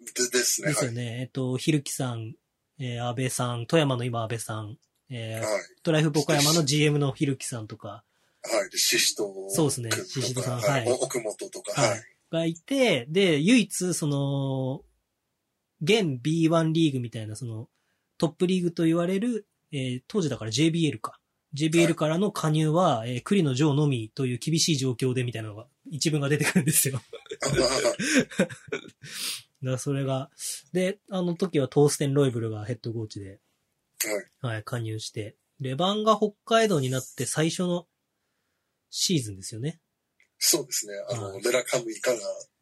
でですね。はい。ですよね。えっと、ひるきさん、えー安倍さん、富山の今安倍さん、えーはい。トライフ岡山の GM のひるきさんとか、はい。で、シシトそうですねシシトさんははいい。奥本とか、はいはい。がいて、で、唯一、その、現 B1 リーグみたいな、その、トップリーグと言われる、えー当時だから JBL か。JBL からの加入は、えー栗の城のみという厳しい状況でみたいなのが、一文が出てくるんですよ。あ だそれが、で、あの時はトーステン・ロイブルがヘッドコーチで、はい。はい、加入して、レバンが北海道になって最初のシーズンですよね。そうですね。あの、はいレラカムイから、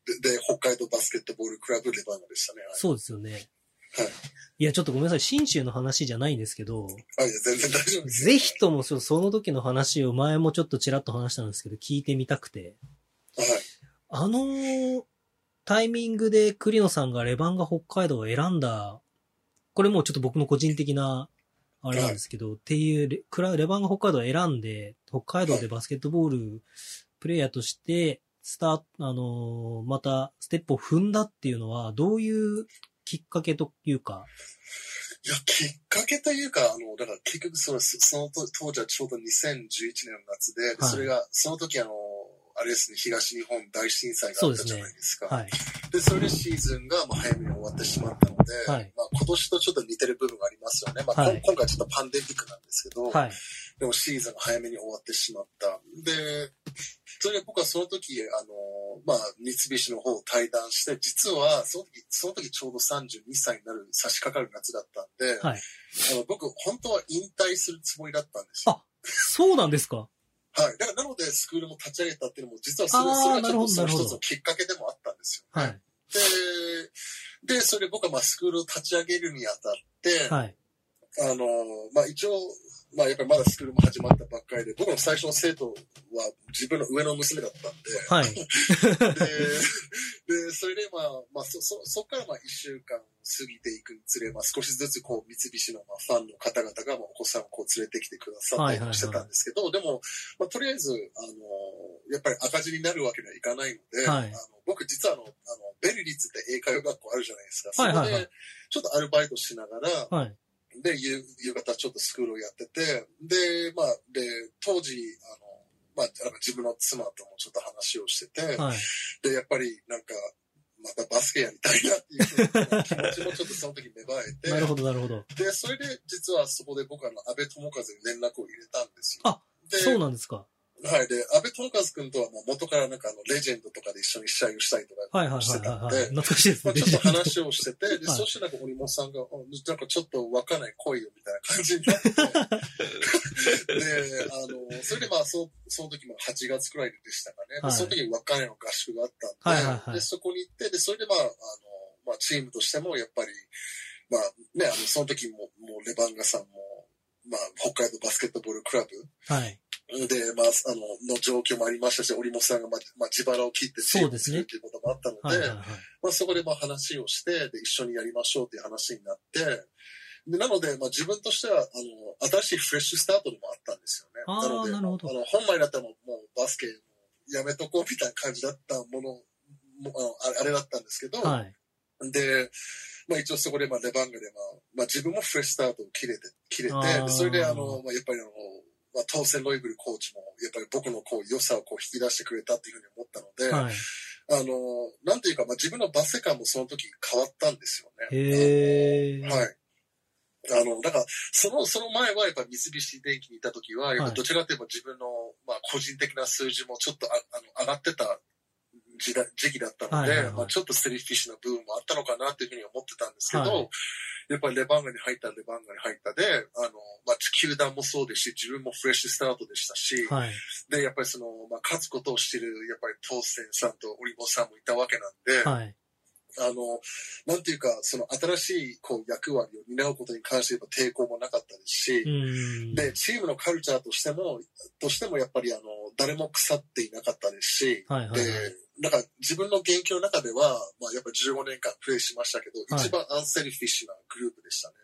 で、で北海道バスケットボールクラブレバンガでしたね。はい。そうですよね。はい。いや、ちょっとごめんなさい。新州の話じゃないんですけど、あ、いや、全然大丈夫ですよ。ぜひともそその時の話を前もちょっとちらっと話したんですけど、聞いてみたくて。はい。あのータイミングで栗野さんがレバンガ北海道を選んだ、これもうちょっと僕の個人的な、あれなんですけど、っていうレ、クラレバンガ北海道を選んで、北海道でバスケットボールプレイヤーとして、スタート、あのーまたステップを踏んだっていうのは、どういうきっかけというか、いや、きっかけというか、あの、だから結局その、そその当当時はちょうど2011年の夏で、ではいそれが、その時あの、あれですね、東日本大震災があったじゃないですか。はい。で、それでシーズンがまあ早めに終わってしまったので、はいまあ今年とちょっと似てる部分がありますよね。まあ、はい今回ちょっとパンデミックなんですけど、はい。でもシーズンが早めに終わってしまった。で、それで僕はその時、あの、まあ、三菱の方を対談して、実はその時、その時ちょうど32歳になる、差し掛かる夏だったんで、はい。あの僕、本当は引退するつもりだったんですよ。あ、そうなんですか？はい。だから、なので、スクールも立ち上げたっていうのも、実はそれそれはちょっとその一つのきっかけでもあったんですよ。はい。で、で、それ僕はまあスクールを立ち上げるにあたって、はい。あの、まあ一応、まあやっぱりまだスクールも始まったばっかりで、僕の最初の生徒は自分の上の娘だったんで、はい。で、で、それでまあ、まあそ、そ、そこからまあ一週間過ぎていくにつれ、まあ少しずつこう三菱のまあファンの方々がまあお子さんをこう連れてきてくださったりもしてたんですけど、でも、まあとりあえず、あの、やっぱり赤字になるわけにはいかないので、はいあの僕実はあの、あの、ベルリッツって英会話学校あるじゃないですか。そこはいはいはいで、ちょっとアルバイトしながら、はい。で、夕夕方ちょっとスクールをやってて、で、まあ、で、当時、あの、まあ、あの自分の妻ともちょっと話をしてて、はい。で、やっぱりなんか、またバスケやりたいなっていう気持ちもちょっとその時芽生えて、なるほど、なるほど。で、それで実はそこで僕はあの安倍智和に連絡を入れたんですよ。あでそうなんですか。はい。で、安倍智和君とはもう元からなんかあの、レジェンドとかで一緒に試合をしたりとかしてたのではい。、懐かしいですね。まあ、ちょっと話をしてて、で、はいそしてなんか折本さんが、あなんかちょっとわかんない来いよみたいな感じになって、で、あの、それでまあ、そその時も8月くらいでしたかね。はいでその時に若いの合宿があったんで、はいはいはいで、そこに行って、で、それでまあ、あの、まあ、チームとしてもやっぱり、まあね、あの、その時も、もうレバンガさんも、まあ、北海道バスケットボールクラブはい。で、まあ、あの、の状況もありましたし、折本さんが、まあ、まあ、自腹を切ってチームを作るということもあったので、はいはいはい。まあ、そこでまあ話をして、で、一緒にやりましょうっていう話になって、でなので、まあ、自分としては、あの、新しいフレッシュスタートでもあったんですよね。あーので、あの、本来だったらもうバスケやめとこうみたいな感じだったものも、あのあれだったんですけど、はい。で、まあ一応そこでまあレバンガでまあ、まあ自分もフレッシュスタートを切れて、切れて、それであの、まあやっぱりあの、まあ当選ロイブルコーチも、やっぱり僕のこう良さをこう引き出してくれたっていうふうに思ったので、はい。あの、なんていうか、まあ自分のバスケ感もその時変わったんですよね。へー。はい。あの、だから、その、その前はやっぱ三菱電機にいた時は、やっぱどちらかというと自分の、まあ個人的な数字もちょっとああの上がってた時代時期だったので、はいはいはいまあちょっとスリーフィッシュな部分もあったのかなというふうに思ってたんですけど、はいやっぱりレバンガに入ったらレバンガに入ったで、あの、まあ球団もそうですし、自分もフレッシュスタートでしたし、はい。で、やっぱりその、まあ勝つことをしてる、やっぱり当選さんとオリボさんもいたわけなんで、はい。あの、なんていうか、その新しいこう役割を担うことに関して言えば抵抗もなかったですし、うん。で、チームのカルチャーとしても、としてもやっぱりあの、誰も腐っていなかったですし、はいはいはいで、なんか自分の現役の中では、まあやっぱ15年間プレイしましたけど、はい一番アンセルフィッシュなグループでしたね。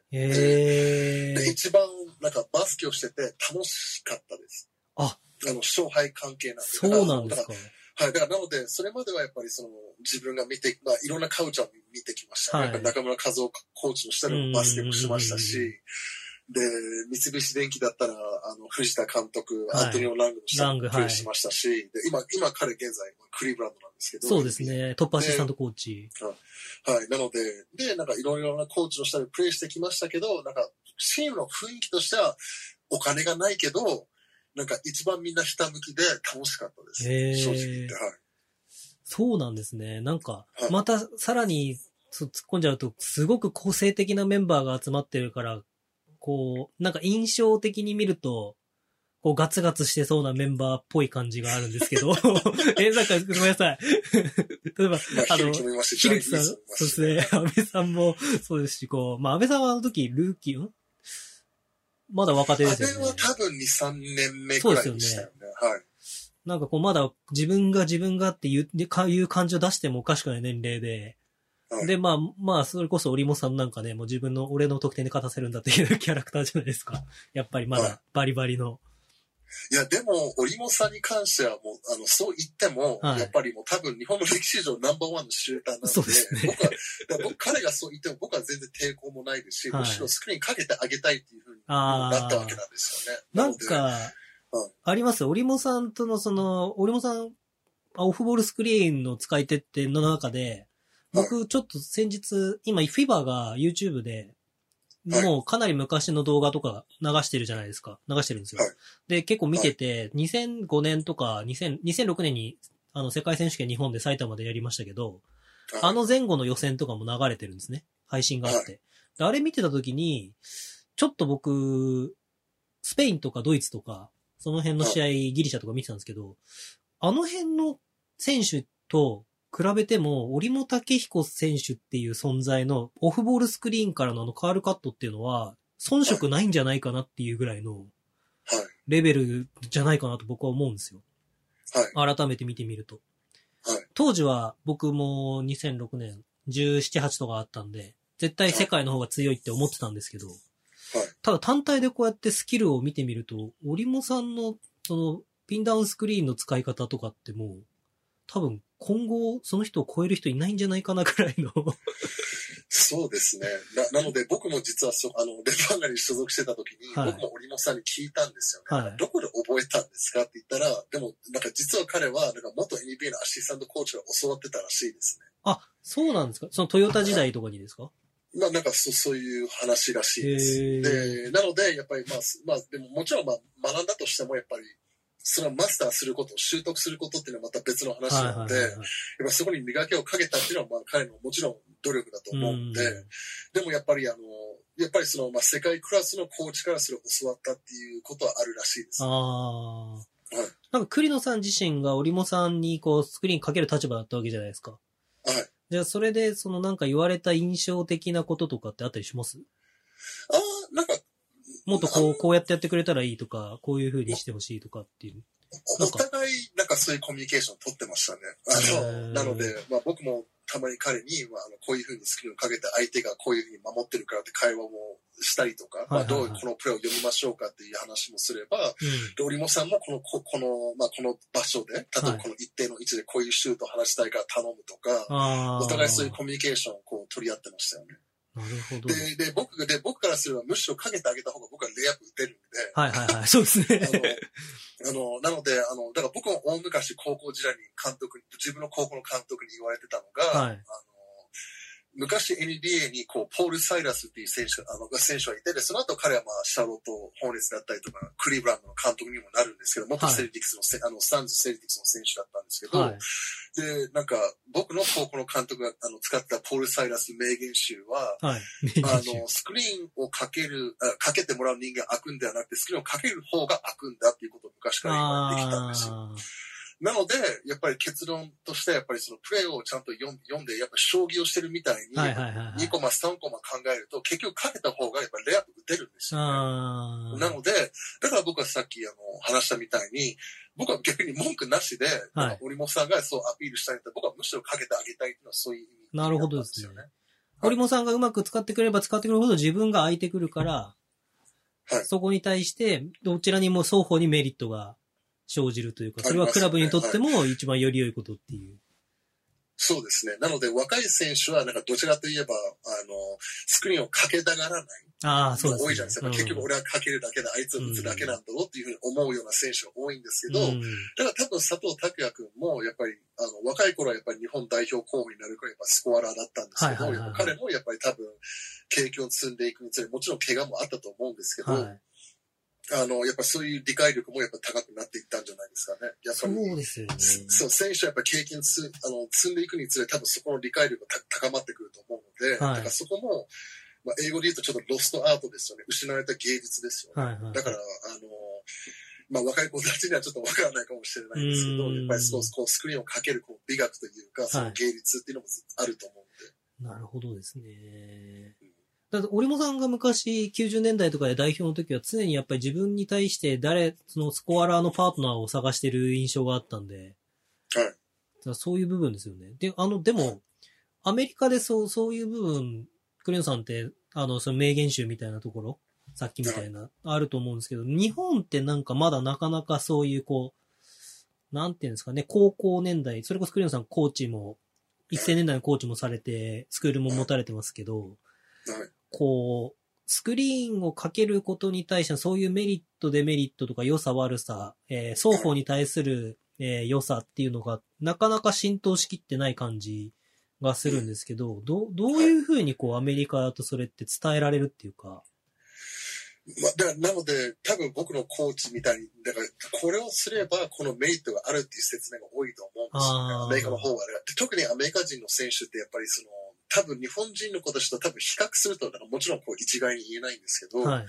で、一番なんかバスケをしてて楽しかったです。あ、あの、勝敗関係なんで。そうなんですか。はい。だから、なので、それまではやっぱりその、自分が見て、まあ、いろんなカルチャーを見てきました、ね。はい中村和夫コーチの下でもバスケもしましたし、で、三菱電機だったら、あの、藤田監督、はいアントニオ・ラングの下ラングでプレーしましたし、で、今、今彼現在、クリーブランドなんですけど。そうです。ね。トップアシスタントコーチ。はい。なので、で、なんかいろいろなコーチの下でプレーしてきましたけど、なんか、チームの雰囲気としては、お金がないけど、なんか一番みんなひたむきで楽しかったです。へー正直言って。はい。そうなんですね。なんかは、いまたさらにそ突っ込んじゃうと、すごく個性的なメンバーが集まってるから、こう、なんか印象的に見ると、こうガツガツしてそうなメンバーっぽい感じがあるんですけど、え、なんかごめんなさい。例えば、まあ、あのひるき、さん、そうですね、安倍さんもそうですし、こう、まあ安倍さんはあの時ルーキー、ん？まだ若手ですよね。あれは多分2、3年目くらいでしたよね。はい。なんかこう、まだ自分が自分がっていう、いう感じを出してもおかしくない年齢で、はいで、まあ、まあ、それこそ、織本さんなんかね、もう自分の、俺の得点で勝たせるんだっていう キャラクターじゃないですか。やっぱりまはい。だ、バリバリの。いや、でも、織本さんに関してはもう、あの、そう言っても、はい。やっぱりもう多分日本の歴史上ナンバーワンのシューターなんで、そうですね。僕は、僕、彼がそう言っても僕は全然抵抗もないですし、はい。むしろスクリーンかけてあげたいっていうふうになったわけなんですよね。なんかうん、あります？織本さんとのその、織本さん、あオフボールスクリーンの使い手っての中で、僕ちょっと先日、今、フィバが YouTube で、はいもうかなり昔の動画とか流してるじゃないですか。流してるんですよ。はいで、結構見てて、2005年とか2000 2006年にあの世界選手権日本で埼玉でやりましたけど、はいあの前後の予選とかも流れてるんですね。配信があって。であれ見てた時に、ちょっと僕、スペインとかドイツとか、その辺の試合、ギリシャとか見てたんですけど、あの辺の選手と比べても、折本武彦選手っていう存在のオフボールスクリーンからのあのカールカットっていうのは、遜色ないんじゃないかなっていうぐらいのはい。レベルじゃないかなと僕は思うんですよ。はい。改めて見てみると。はい当時は僕も2006年、17、8とかあったんで、絶対世界の方が強いって思ってたんですけど、はい。ただ単体でこうやってスキルを見てみると、折茂さんのそのピンダウンスクリーンの使い方とかってもう、多分今後その人を超える人いないんじゃないかなくらいのそうですね。な、なので僕も実はそ、あの、レバンガに所属してた時に、はい、僕も織本さんに聞いたんですよね。はい、どこで覚えたんですかって言ったら、でも、なんか実は彼は、なんか元 NBA のアシスタントコーチが教わってたらしいですね。あ、そうなんですか？そのトヨタ時代とかにですか？まあなんかそそういう話らしいです。で、なので、やっぱりまあ、まあでももちろんまあ学んだとしてもやっぱり、そのマスターすること、習得することっていうのはまた別の話なので、やっぱそこに磨きをかけたっていうのはまあ彼のもちろん努力だと思うんで、でもやっぱりあの、やっぱりその、まあ、世界クラスのコーチからそれを教わったっていうことはあるらしいです。ああ。はい。なんか栗野さん自身が織茂さんにこうスクリーンかける立場だったわけじゃないですか。はい。じゃあそれでそのなんか言われた印象的なこととかってあったりします？ああ、なんか。もっとこう、こうやってやってくれたらいいとか、こういう風にしてほしいとかっていう。お互い、なんかそういうコミュニケーションを取ってましたね。あの、なので、まあ僕もたまに彼に、まあ、こういうふうにスキルをかけて相手がこういうふうに守ってるからって会話もしたりとか、まあ、どうこのプレーを読みましょうかっていう話もすれば、うん、織茂さんもこの、ここの、まあ、この場所で、例えばこの一定の位置でこういうシュートを話したいから頼むとか、はい、お互いそういうコミュニケーションをこう取り合ってましたよね。なるほど。で、で、僕、で、僕からすればむしろかけてあげた方が僕はレイアップ打てるんで。はいはいはい。そうですね。あの、あのなので、あの、だから僕も大昔高校時代に監督に、自分の高校の監督に言われてたのが、はい、あの昔 NBA にこう、ポール・サイラスっていう選手あの選手がいて、で、その後彼はまあ、シャーロット・ホーネッツだったりとか、クリーブランドの監督にもなるんですけど、元セルティクスの、はい、あの、ボストン・セルティクスの選手だったんですけど、はい、で、なんか、僕の高校の監督があの使ったポール・サイラス名言集は、はい、あの、スクリーンをかけるあ、かけてもらう人間開くんではなくて、スクリーンをかける方が開くんだっていうことを昔から言われてきたんですよ。なので、やっぱり結論として、やっぱりそのプレーをちゃんと読んで、やっぱ将棋をしてるみたいに、2コマ、3コマ考えると、結局かけた方がやっぱりレアップ打てるんですよ、ね。なので、だから僕はさっきあの話したみたいに、僕は逆に文句なしで、はい、森本さんがそうアピールしたいって、僕はむしろかけてあげたいっていうのはそういう意味、なるほどですよね。堀本さんがうまく使ってくれば使ってくるほど自分が空いてくるから、はい、そこに対して、どちらにも双方にメリットが生じるというか、それはクラブにとっても一番より良いことっていう。そうですね。なので、若い選手は、なんか、どちらといえば、あの、スクリーンをかけたがらない。ああ、そうですね。多いじゃないですか。うん、結局、俺はかけるだけで、あいつを打つだけなんだろうっていうふうに思うような選手が多いんですけど、うん、だから多分、佐藤拓也君も、やっぱり、あの、若い頃はやっぱり日本代表候補になるくらい、やっぱスコアラーだったんですけど、はいはいはいはい、彼もやっぱり多分、経験を積んでいくにつれ、もちろん怪我もあったと思うんですけど、はいあの、やっぱそういう理解力もやっぱ高くなっていったんじゃないですかね。やっぱり。そうですよね。そう、選手はやっぱ経験つ、あの、積んでいくにつれ多分そこの理解力が高まってくると思うので、はい、だからそこも、まあ、英語で言うとちょっとロストアートですよね。失われた芸術ですよね。はいはい、だから、あの、まあ、若い子たちにはちょっとわからないかもしれないんですけど、やっぱりそうこうスクリーンをかけるこう美学というか、その芸術っていうのもあると思うんで。はい、なるほどですね。だって、織茂さんが昔90年代とかで代表の時は常にやっぱり自分に対して誰、そのスコアラーのパートナーを探してる印象があったんで。はい。そういう部分ですよね。で、あの、でも、アメリカでそう、そういう部分、クレヨンさんって、あの、その名言集みたいなところ、さっきみたいな、あると思うんですけど、日本ってなんかまだなかなかそういうこう、なんていうんですかね、高校年代、それこそクレヨンさんコーチも、一世年代のコーチもされて、スクールも持たれてますけど、こう、スクリーンをかけることに対してそういうメリット、デメリットとか良さ悪さ、えー、双方に対する、えー、良さっていうのがなかなか浸透しきってない感じがするんですけど、どどういうふうにこうアメリカだとそれって伝えられるっていうか？まあ、だなので、多分僕のコーチみたいに、だから、これをすれば、このメリットがあるっていう説明が多いと思うんですよね。アメリカの方は、ね。特にアメリカ人の選手ってやっぱりその、多分日本人の子たちと多分比較すると、もちろんこう一概に言えないんですけど、はい、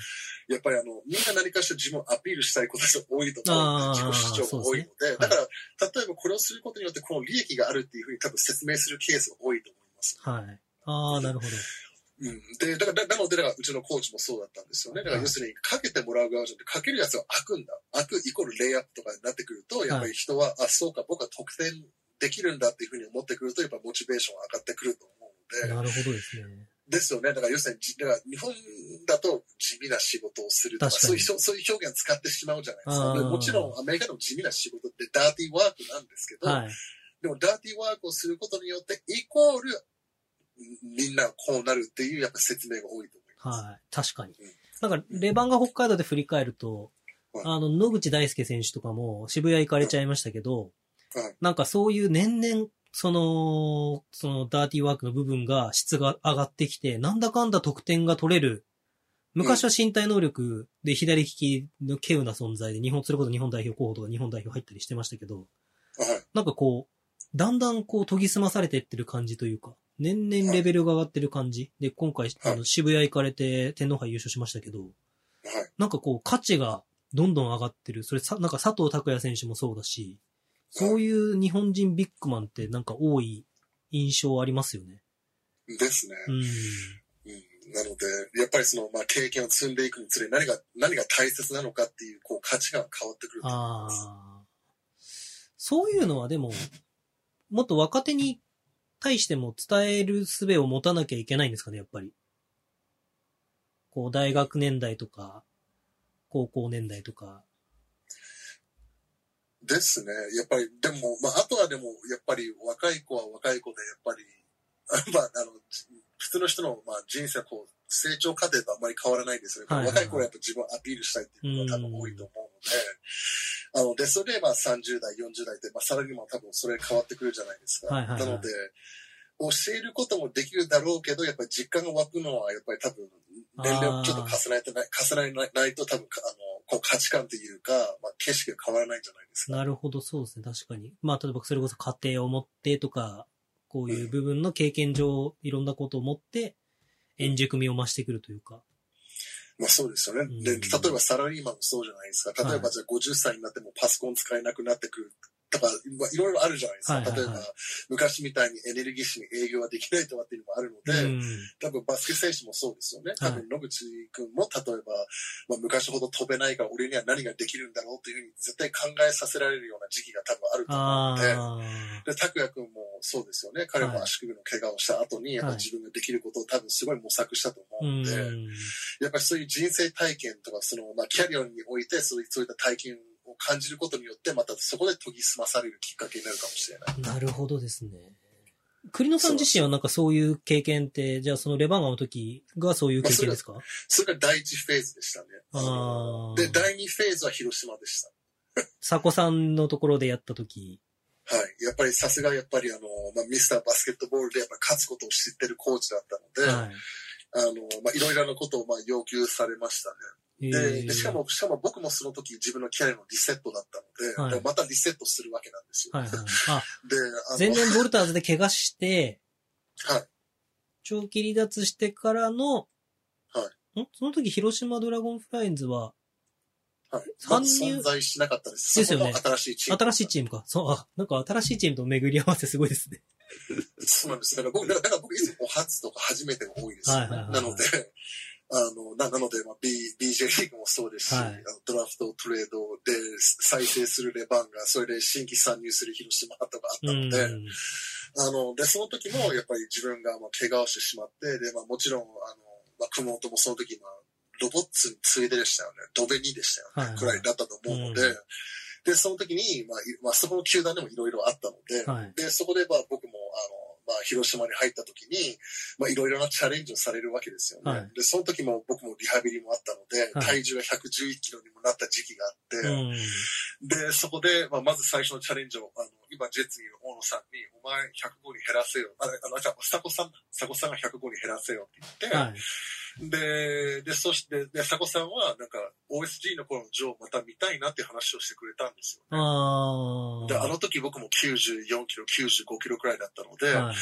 やっぱりあの、みんな何かしら自分をアピールしたい子たちが多いと思う自己主張が多いので、ね、だから、例えばこれをすることによってこの利益があるっていうふうに多分説明するケースが多いと思います。はい。ああ、なるほど。うん。で、だから、なので、だからうちのコーチもそうだったんですよね。だから要するに、かけてもらう側じゃなくて、かけるやつは開くんだ。開くイコールレイアップとかになってくると、やっぱり人は、はい、あ、そうか、僕は得点できるんだっていうふうに思ってくると、やっぱモチベーション上がってくると思で。なるほどですね。ですよね。だから要するに、だから日本だと地味な仕事をするとか、そういうそういう表現を使ってしまうじゃないですか。もちろんアメリカの地味な仕事ってダーティーワークなんですけど、はい、でも、ダーティーワークをすることによって、イコール、みんなこうなるっていう、やっぱ説明が多いと思います。はい。確かにうん。なんか、レバンガ北海道で振り返ると、はいあの、野口大輔選手とかも渋谷行かれちゃいましたけど、はいなんかそういう年々、その、そのダーティーワークの部分が質が上がってきて、なんだかんだ得点が取れる。昔は身体能力で左利きの稀有な存在で日本、それこそ日本代表候補とか日本代表入ったりしてましたけど、はい。なんかこう、だんだんこう研ぎ澄まされてってる感じというか、年々レベルが上がってる感じ。で、今回、あの渋谷行かれて天皇杯優勝しましたけど、はい。なんかこう価値がどんどん上がってる。それさ、なんか佐藤拓也選手もそうだし、そういう日本人ビッグマンってなんか多い印象ありますよね。ですね。うん。うん、なので、やっぱりその、まあ、経験を積んでいくにつれ、何が、何が大切なのかっていう、こう、価値観が変わってくると思いあます。あ。そういうのはでも、もっと若手に対しても伝える術を持たなきゃいけないんですかね、やっぱり。こう、大学年代とか、高校年代とか。ですね。やっぱり、でも、まあ、あとはでも、やっぱり、若い子は若い子で、やっぱり、あ まあ、あの、普通の人の、まあ、人生、こう、成長過程とあんまり変わらないですよね。はいはいはい若い子はやっぱ自分をアピールしたいっていうのが多分多いと思うので、あの、で、それで、まあ、30代、40代って、まあ、さらにも多分それ変わってくるじゃないですか。はいはいはいなので、教えることもできるだろうけど、やっぱり実感が湧くのは、やっぱり多分、年齢をちょっと重ねてない、重ねないと多分、かあの、こう価値観というか、まあ、景色が変わらないんじゃないですか。なるほど、そうですね、確かに。まあ、例えばそれこそ家庭を持ってとか、こういう部分の経験上、いろんなことを持って、円熟味を増してくるというか。まあそうですよね。うんで、例えばサラリーマンもそうじゃないですか。例えばじゃあ50歳になってもパソコン使えなくなってくるとか、まあいろいろあるじゃないですか。はいはいはい例えば、昔みたいにエネルギッシュに営業はできないとかっていうのもあるので、うん。多分バスケ選手もそうですよね。多はい分野口君も例えば、まあ、昔ほど飛べないから俺には何ができるんだろうというふうに絶対考えさせられるような時期が多分あると思うので。で、拓也君もそうですよね。彼も足首の怪我をした後に、やっぱり自分ができることを多分すごい模索したとう思うんで、ん。やっぱりそういう人生体験とか、その、まあ、キャリアにおいてそういそういった体験を感じることによって、またそこで研ぎ澄まされるきっかけになるかもしれない。なるほどですね。栗野さん自身はなんかそういう経験って、じゃあそのレバンガの時がそういう経験ですか？それが第一フェーズでしたね。あーで、第二フェーズは広島でした。佐古さんのところでやった時。はい。やっぱりさすがやっぱりあの、まあ、ミスターバスケットボールでやっぱ勝つことを知ってるコーチだったので、はい。あの、まあ、いろいろなことをまあ要求されましたね。えで、しかも、しかも僕もその時自分のキャリアのリセットだったので、はいまたリセットするわけなんですよ。はいはい。あ、で、ボルターズで怪我して、はい。長期離脱してからの、。はいん？その時広島ドラゴンフラインズは、はい。存在しなかったです。ですよね新しいチーム。新しいチームか。そう、あ、なんか新しいチームと巡り合わせすごいですね。そうなんです。だから僕、だから僕いつもお初とか初めてが多いですよね。はいはいはいなので、あの、ななので、まあ、B、BJ リーグもそうですし、はいあのドラフト、トレードで再生するレバンが、それで新規参入する広島とかあったうん。ので、あの、で、その時もやっぱり自分がまあ怪我をしてしまって、で、まあもちろん、あの、まあ、熊本もその時、まあ、ロボッツに次いででしたよね。ドベ2でしたよね。はいはいくらいだったと思うので、うんで、その時に、まあ、いまあ、そこの球団でもいろいろあったので、はい。で、そこでまあ僕も、まあ、広島に入った時に、まあ、いろいろなチャレンジをされるわけですよね。はいで、その時も僕もリハビリもあったので、はい体重が111キロにもなった時期があって、うん。で、そこで、まあ、まず最初のチャレンジを、あの、今、ジェッツにいる大野さんに、お前105に減らせよ。あれ、あの、じゃあ、佐古さん、佐古さんが105に減らせよって言って、はい。で、で、そして、で、佐古さんは、なんか、OSG の頃のジョーをまた見たいなって話をしてくれたんですよ、ね。あで、ああ。の時僕も94キロ、95キロくらいだったので、はい。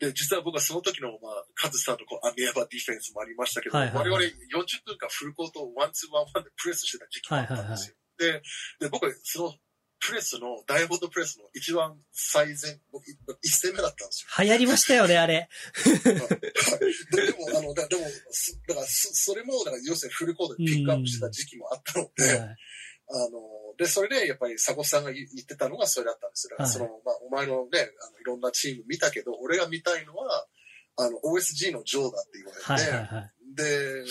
で、実は僕はその時の、まあ、カズさんのこう、アメーバディフェンスもありましたけど、はいはいはい我々40分間フルコートを one two one one でプレスしてた時期もあったんですよ。で、で、僕はそのプレスの、ダイヤモンドプレスの一番最前、僕、一線目だったんですよ。流行りましたよね、あれ。ででも、あの、だでも、すだからそ、それも、だから、要するにフルコートでピックアップしてた時期もあったので、はい。あの、で、それで、やっぱり、佐古さんが言言ってたのがそれだったんですよ。だから、その、まあ、お前のね、あの、いろんなチーム見たけど、俺が見たいのは、あの、OSG のジョーだって言われて、はいはいはい。で、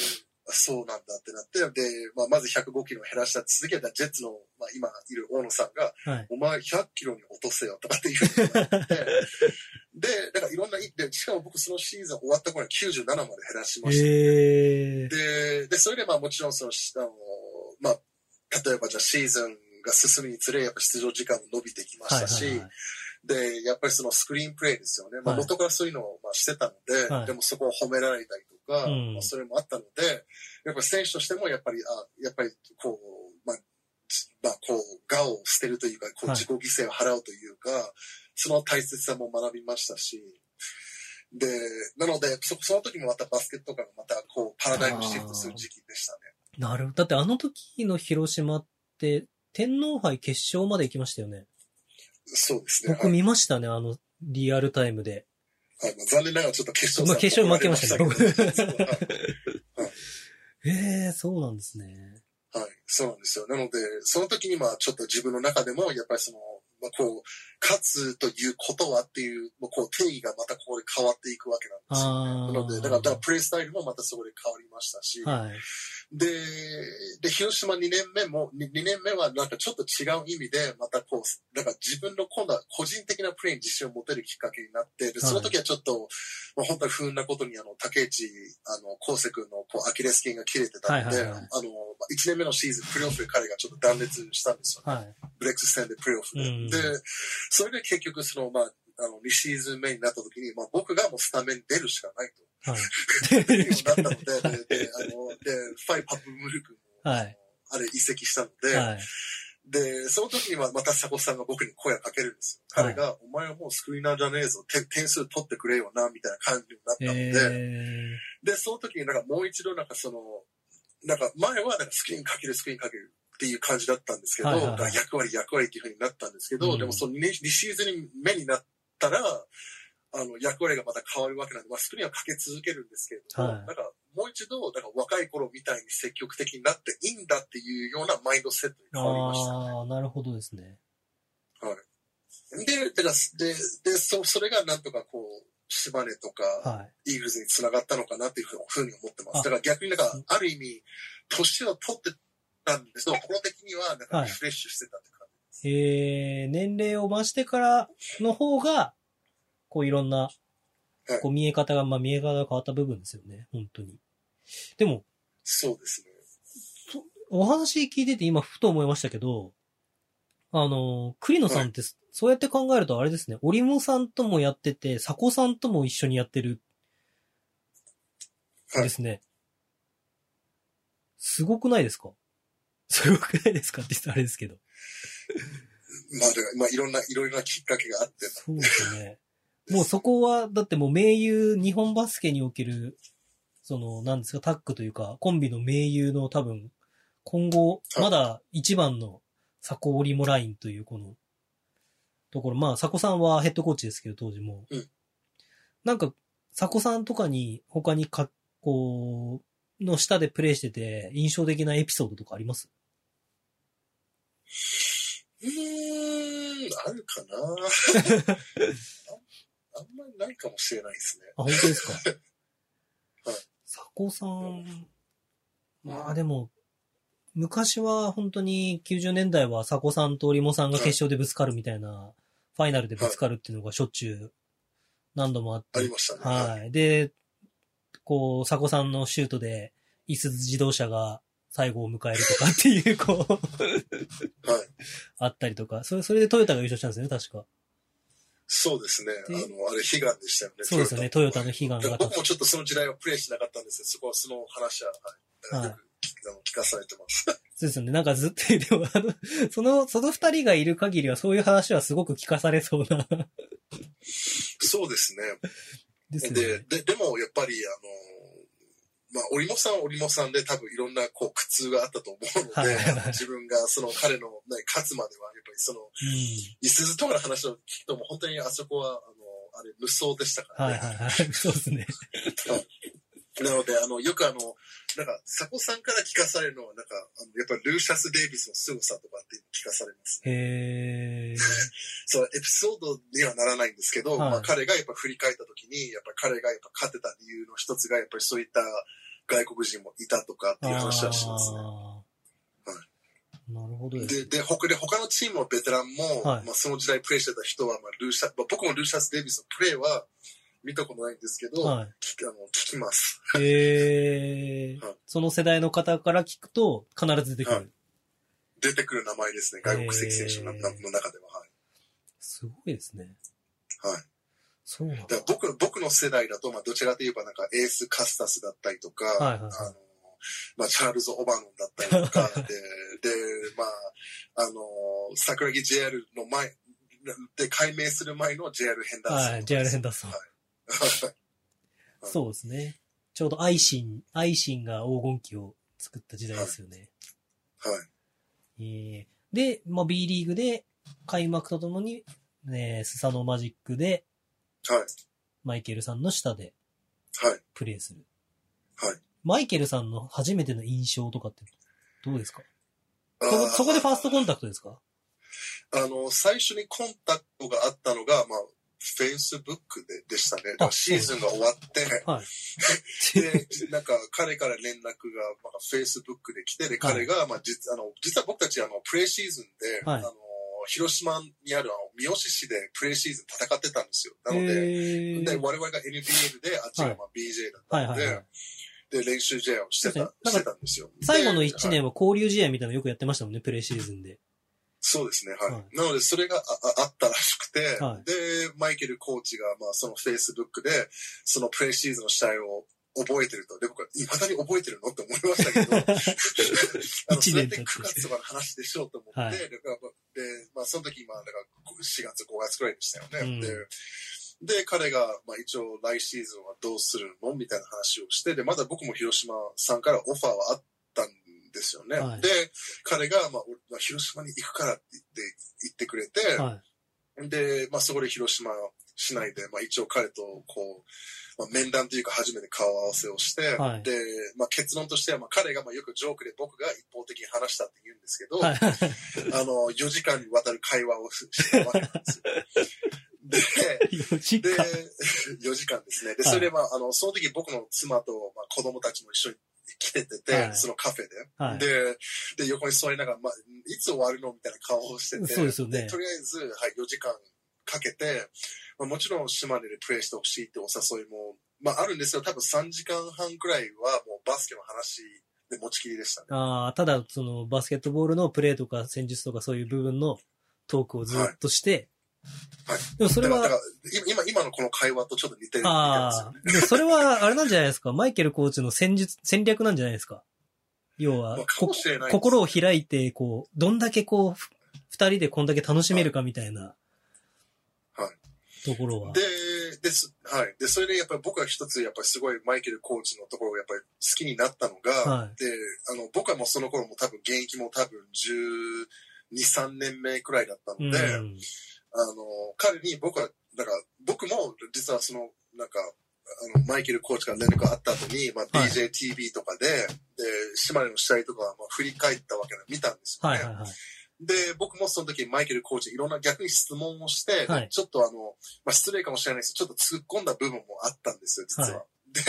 そうなんだってなって、で、まあ、まず105キロを減らした続けたジェッツの、まあ、今いる大野さんが、はい。お前100キロに落とせよとかっていうふうに言って、で、だからいろんな、で、しかも僕そのシーズン終わった頃に97まで減らしました。えー。で、で、それでまあもちろんその、あの、まあ、例えばじゃあシーズンが進むにつれ、やっぱ出場時間も伸びてきましたし、はいはいはいで、やっぱりそのスクリーンプレイですよね。まあ、はい元からそういうのをまあしてたので、はいでもそこを褒められたりとか、うんまあ、それもあったので、やっぱり選手としてもやっぱり、あやっぱりこう、まあ、じまあ、こう、我を捨てるというか、こうはい自己犠牲を払うというか、その大切さも学びましたし、で、なので、そその時もまたバスケットがまたこう、パラダイムシフトする時期でしたね。なるほど。だってあの時の広島って、天皇杯決勝まで行きましたよね。そうですね。僕見ましたね、あの、リアルタイムで。はいまあ、残念ながらちょっと決勝まあ決勝負けましたけどえ えー、そうなんですね。はい、そうなんですよ。なので、その時にまあちょっと自分の中でも、やっぱりその、まあ、こう、勝つということはっていう、もうこう定義がまたここで変わっていくわけなんですよ。ああ。なので、だから、だからプレイスタイルもまたそこで変わりましたし、はい。で、で、広島2年目も、2, 年目はなんかちょっと違う意味で、またこう、なんか自分の今度は個人的なプレーに自信を持てるきっかけになって、で、その時はちょっと、まあ、本当に不運なことに、あの、竹内、あの、康生君のこうアキレス腱が切れてたので、はいはいはいあの、1年目のシーズン、プレーオフで彼がちょっと断裂したんですよ、ね。はい。ブレックス戦でプレーオフで。うんで、それで結局その、まあ、あの、2シーズン目になった時に、まあ僕がもうスタメンに出るしかないと。はい。なったので、で、であの、で、ファイ・パプムル君も、はいあれ移籍したので、はい。で、その時にはまた佐古さんが僕に声をかけるんですよ。はい彼が、お前はもうスクリーナーじゃねえぞ、点点数取ってくれよな、みたいな感じになったので、えで、その時になんかもう一度なんかその、なんか前はなんかスクリーンかける、スクリーンかけるっていう感じだったんですけど、はいはい役割、役割っていう風になったんですけど、うんでもその 2, 2シーズン目になったら、あの、役割がまた変わるわけなんで、まあ、スクリーンはかけ続けるんですけれども、はいなんかもう一度、なんか若い頃みたいに積極的になっていいんだっていうようなマインドセットにー、変わりました。ああ、なるほどですね。で、だからで、で、そ、それがなんとかこう、島根とか、はい。イーグルスにつながったのかなっていうふうに思ってまあす。だから逆になんか、ある意味、年を取ってたんですけど、心的にはなんかはいリフレッシュしてたって。えー、年齢を増してからの方が、こういろんなはい、こう見え方が、まあ見え方が変わった部分ですよね。本当に。でも、そうですね。お話聞いてて今ふと思いましたけど、あの、栗野さんって、そうやって考えるとあれですね、織茂さんともやってて、佐古さんとも一緒にやってる、はいですね。すごくないですか？すごくないですか？って言ったらあれですけど。まあ、だから、まあ、いろんな、いろいろなきっかけがあって、そうですね。もうそこは、だってもう盟友、日本バスケにおける、その、なんですか、タッグというか、コンビの盟友の多分、今後、はい。まだ一番の佐古織モラインというこの、ところ、まあ、佐古さんはヘッドコーチですけど、当時も。う。ん。なんか、佐古さんとかに、他にか、こう、の下でプレイしてて、印象的なエピソードとかあります？うーん、あるかな ああんまりないかもしれないですね。あ、本当ですか？はい佐古さん、まあでも、昔は本当に90年代は佐古さんと織茂さんが決勝でぶつかるみたいな、ファイナルでぶつかるっていうのがしょっちゅう何度もあって。ありましたね。はい。で、こう、佐古さんのシュートで、いすゞ自動車が最後を迎えるとかっていう、こう、はい。あったりとか、それ、それでトヨタが優勝したんですよね、確か。そうですね。あでの、あれ、悲願でしたよね。そうですよね、トヨタの悲願が。僕もちょっとその時代はプレイしなかったんですけど、そこはその話は、はい。はい聞かされてます。そうですよね。なんかずっと、でもあの、その、その二人がいる限りはそういう話はすごく聞かされそうな。そうですね。ですよで、ね。で、でもやっぱり、あの、まあ、織茂さんは織茂さんで多分いろんなこう苦痛があったと思うので、はいはいはいあの自分がその彼の、ね、勝つまでは、やっぱりその、うん。いすずとかの話を聞くともう本当にあそこは、あの、あれ、無双でしたからね。はいはいはい。そうですね。なので、あの、よくあの、なんか、佐古さんから聞かされるのは、なんか、あのやっぱりルーシャス・デイビスの凄さとかって聞かされますね。へー。そう、エピソードにはならないんですけど、はいまあ彼がやっぱ振り返った時に、やっぱ彼がやっぱ勝てた理由の一つが、やっぱりそういった、外国人もいたとかっていう話はしますね。なるほどです。で、で、他で、他のチームのベテランも、はいまあその時代プレーしてた人は、まあルーシャ、まあ、僕もルーシャス・デイビスのプレーは見たことないんですけど、はい聞きあの聞きます。へえはいその世代の方から聞くと必ず出てくる。はい出てくる名前ですね、外国籍選手の中では。はい。すごいですね。はい。そうだ。だから僕僕の世代だと、まあ、どちらかといえばなんかエース・カスタスだったりとか、はいはいはいあのまあ、チャールズ・オバノンだったりとか で、で、まあ、あの、桜木 JR の前、で、改名する前の JR ヘンダーソン。はい、JR ヘンダーソン。はいそうですね。ちょうどアイシン、アイシンが黄金期を作った時代ですよね。はい。えーで、まあ、B リーグで開幕とともに、ね、スサノーマジックではい。マイケルさんの下ではい。プレーする。はい。マイケルさんの初めての印象とかってどうですか？あそこそこでファーストコンタタクトですか？あの、最初にコンタクトがあったのが、まあ、Facebook ででしたね。だからシーズンが終わって、はい。で、なんか彼から連絡が、まあ、Facebook で来て、で、彼が、まあ、実、あの、実は僕たち、あの、プレーシーズンで、はいあの、広島にある、あの、三好市でプレーシーズン戦ってたんですよ。なので、えで、ー、我々が NBL で、あっちがまあ BJ だったので、はいはいはい。で、練習試合をしてた、してたんですよ。最後ので1年は交流試合みたいなのよくやってましたもんね、プレーシーズンで。そうですね、はい。はいなので、それがあああったらしくて、はいで、マイケルコーチが、まあ、その Facebook で、そのプレーシーズンの試合を覚えてると。で、僕は、未だに覚えてるのって思いましたけど、あの、それって9月とかの話でしょうと思って、はいで、まあ、その時、まあ、だから4月、5月くらいでしたよね。うんで、で、彼が、まあ、一応、来シーズンはどうするのみたいな話をして、で、まだ僕も広島さんからオファーはあったんですよね。はいで、彼が、まあ、俺まあ広島に行くからって言って言ってくれて、はで、まあ、そこで広島市内で、まあ、一応彼と、こう、まあ、面談というか初めて顔合わせをして、はいで、まあ、結論としては、まあ、彼が、まあ、よくジョークで僕が一方的に話したって言うんですけど、い。はい。あの、4時間にわたる会話をししたわけなんですよ。で、4時で、間。4時間ですね。で、はいそれで、まあ、あの、その時僕の妻と、まあ、子供たちも一緒に来ててて、はいそのカフェで。はいで、で、横に座りながら、まあ、いつ終わるの？みたいな顔をしてて、そうですよねとりあえず、はい、4時間かけて、まあ、もちろん島根でプレーしてほしいってお誘いも、まあ、あるんですよ。多分3時間半くらいはもうバスケの話で持ちきりでしたね。ああ、ただ、その、バスケットボールのプレーとか戦術とかそういう部分のトークをずっとして、はいでもそれはか、ら今、今のこの会話とちょっと似てるあ。あ、でもそれは、あれなんじゃないですか？マイケルコーチの戦術、戦略なんじゃないですか？要は心を開いて、こう、どんだけこう、ふ二人でこんだけ楽しめるかみたいな、はい。ところは。で、です。はい。で、それでやっぱり僕は一つ、やっぱりすごいマイケルコーチのところをやっぱり好きになったのが、はいで、あの、僕はもうその頃も多分現役も多分12、3年目くらいだったので、うん。あの、彼に僕は、だから僕も実はその、なんか、あの、マイケルコーチから連絡があった後に、まあ、はい DJTV とかで、で、島根の試合とかはまあ振り返ったわけで見たんですよね。はいはいはい。で、僕もその時マイケルコーチにいろんな逆に質問をして、はいちょっとあの、まあ、失礼かもしれないですけど、ちょっと突っ込んだ部分もあったんですよ、実は。はで、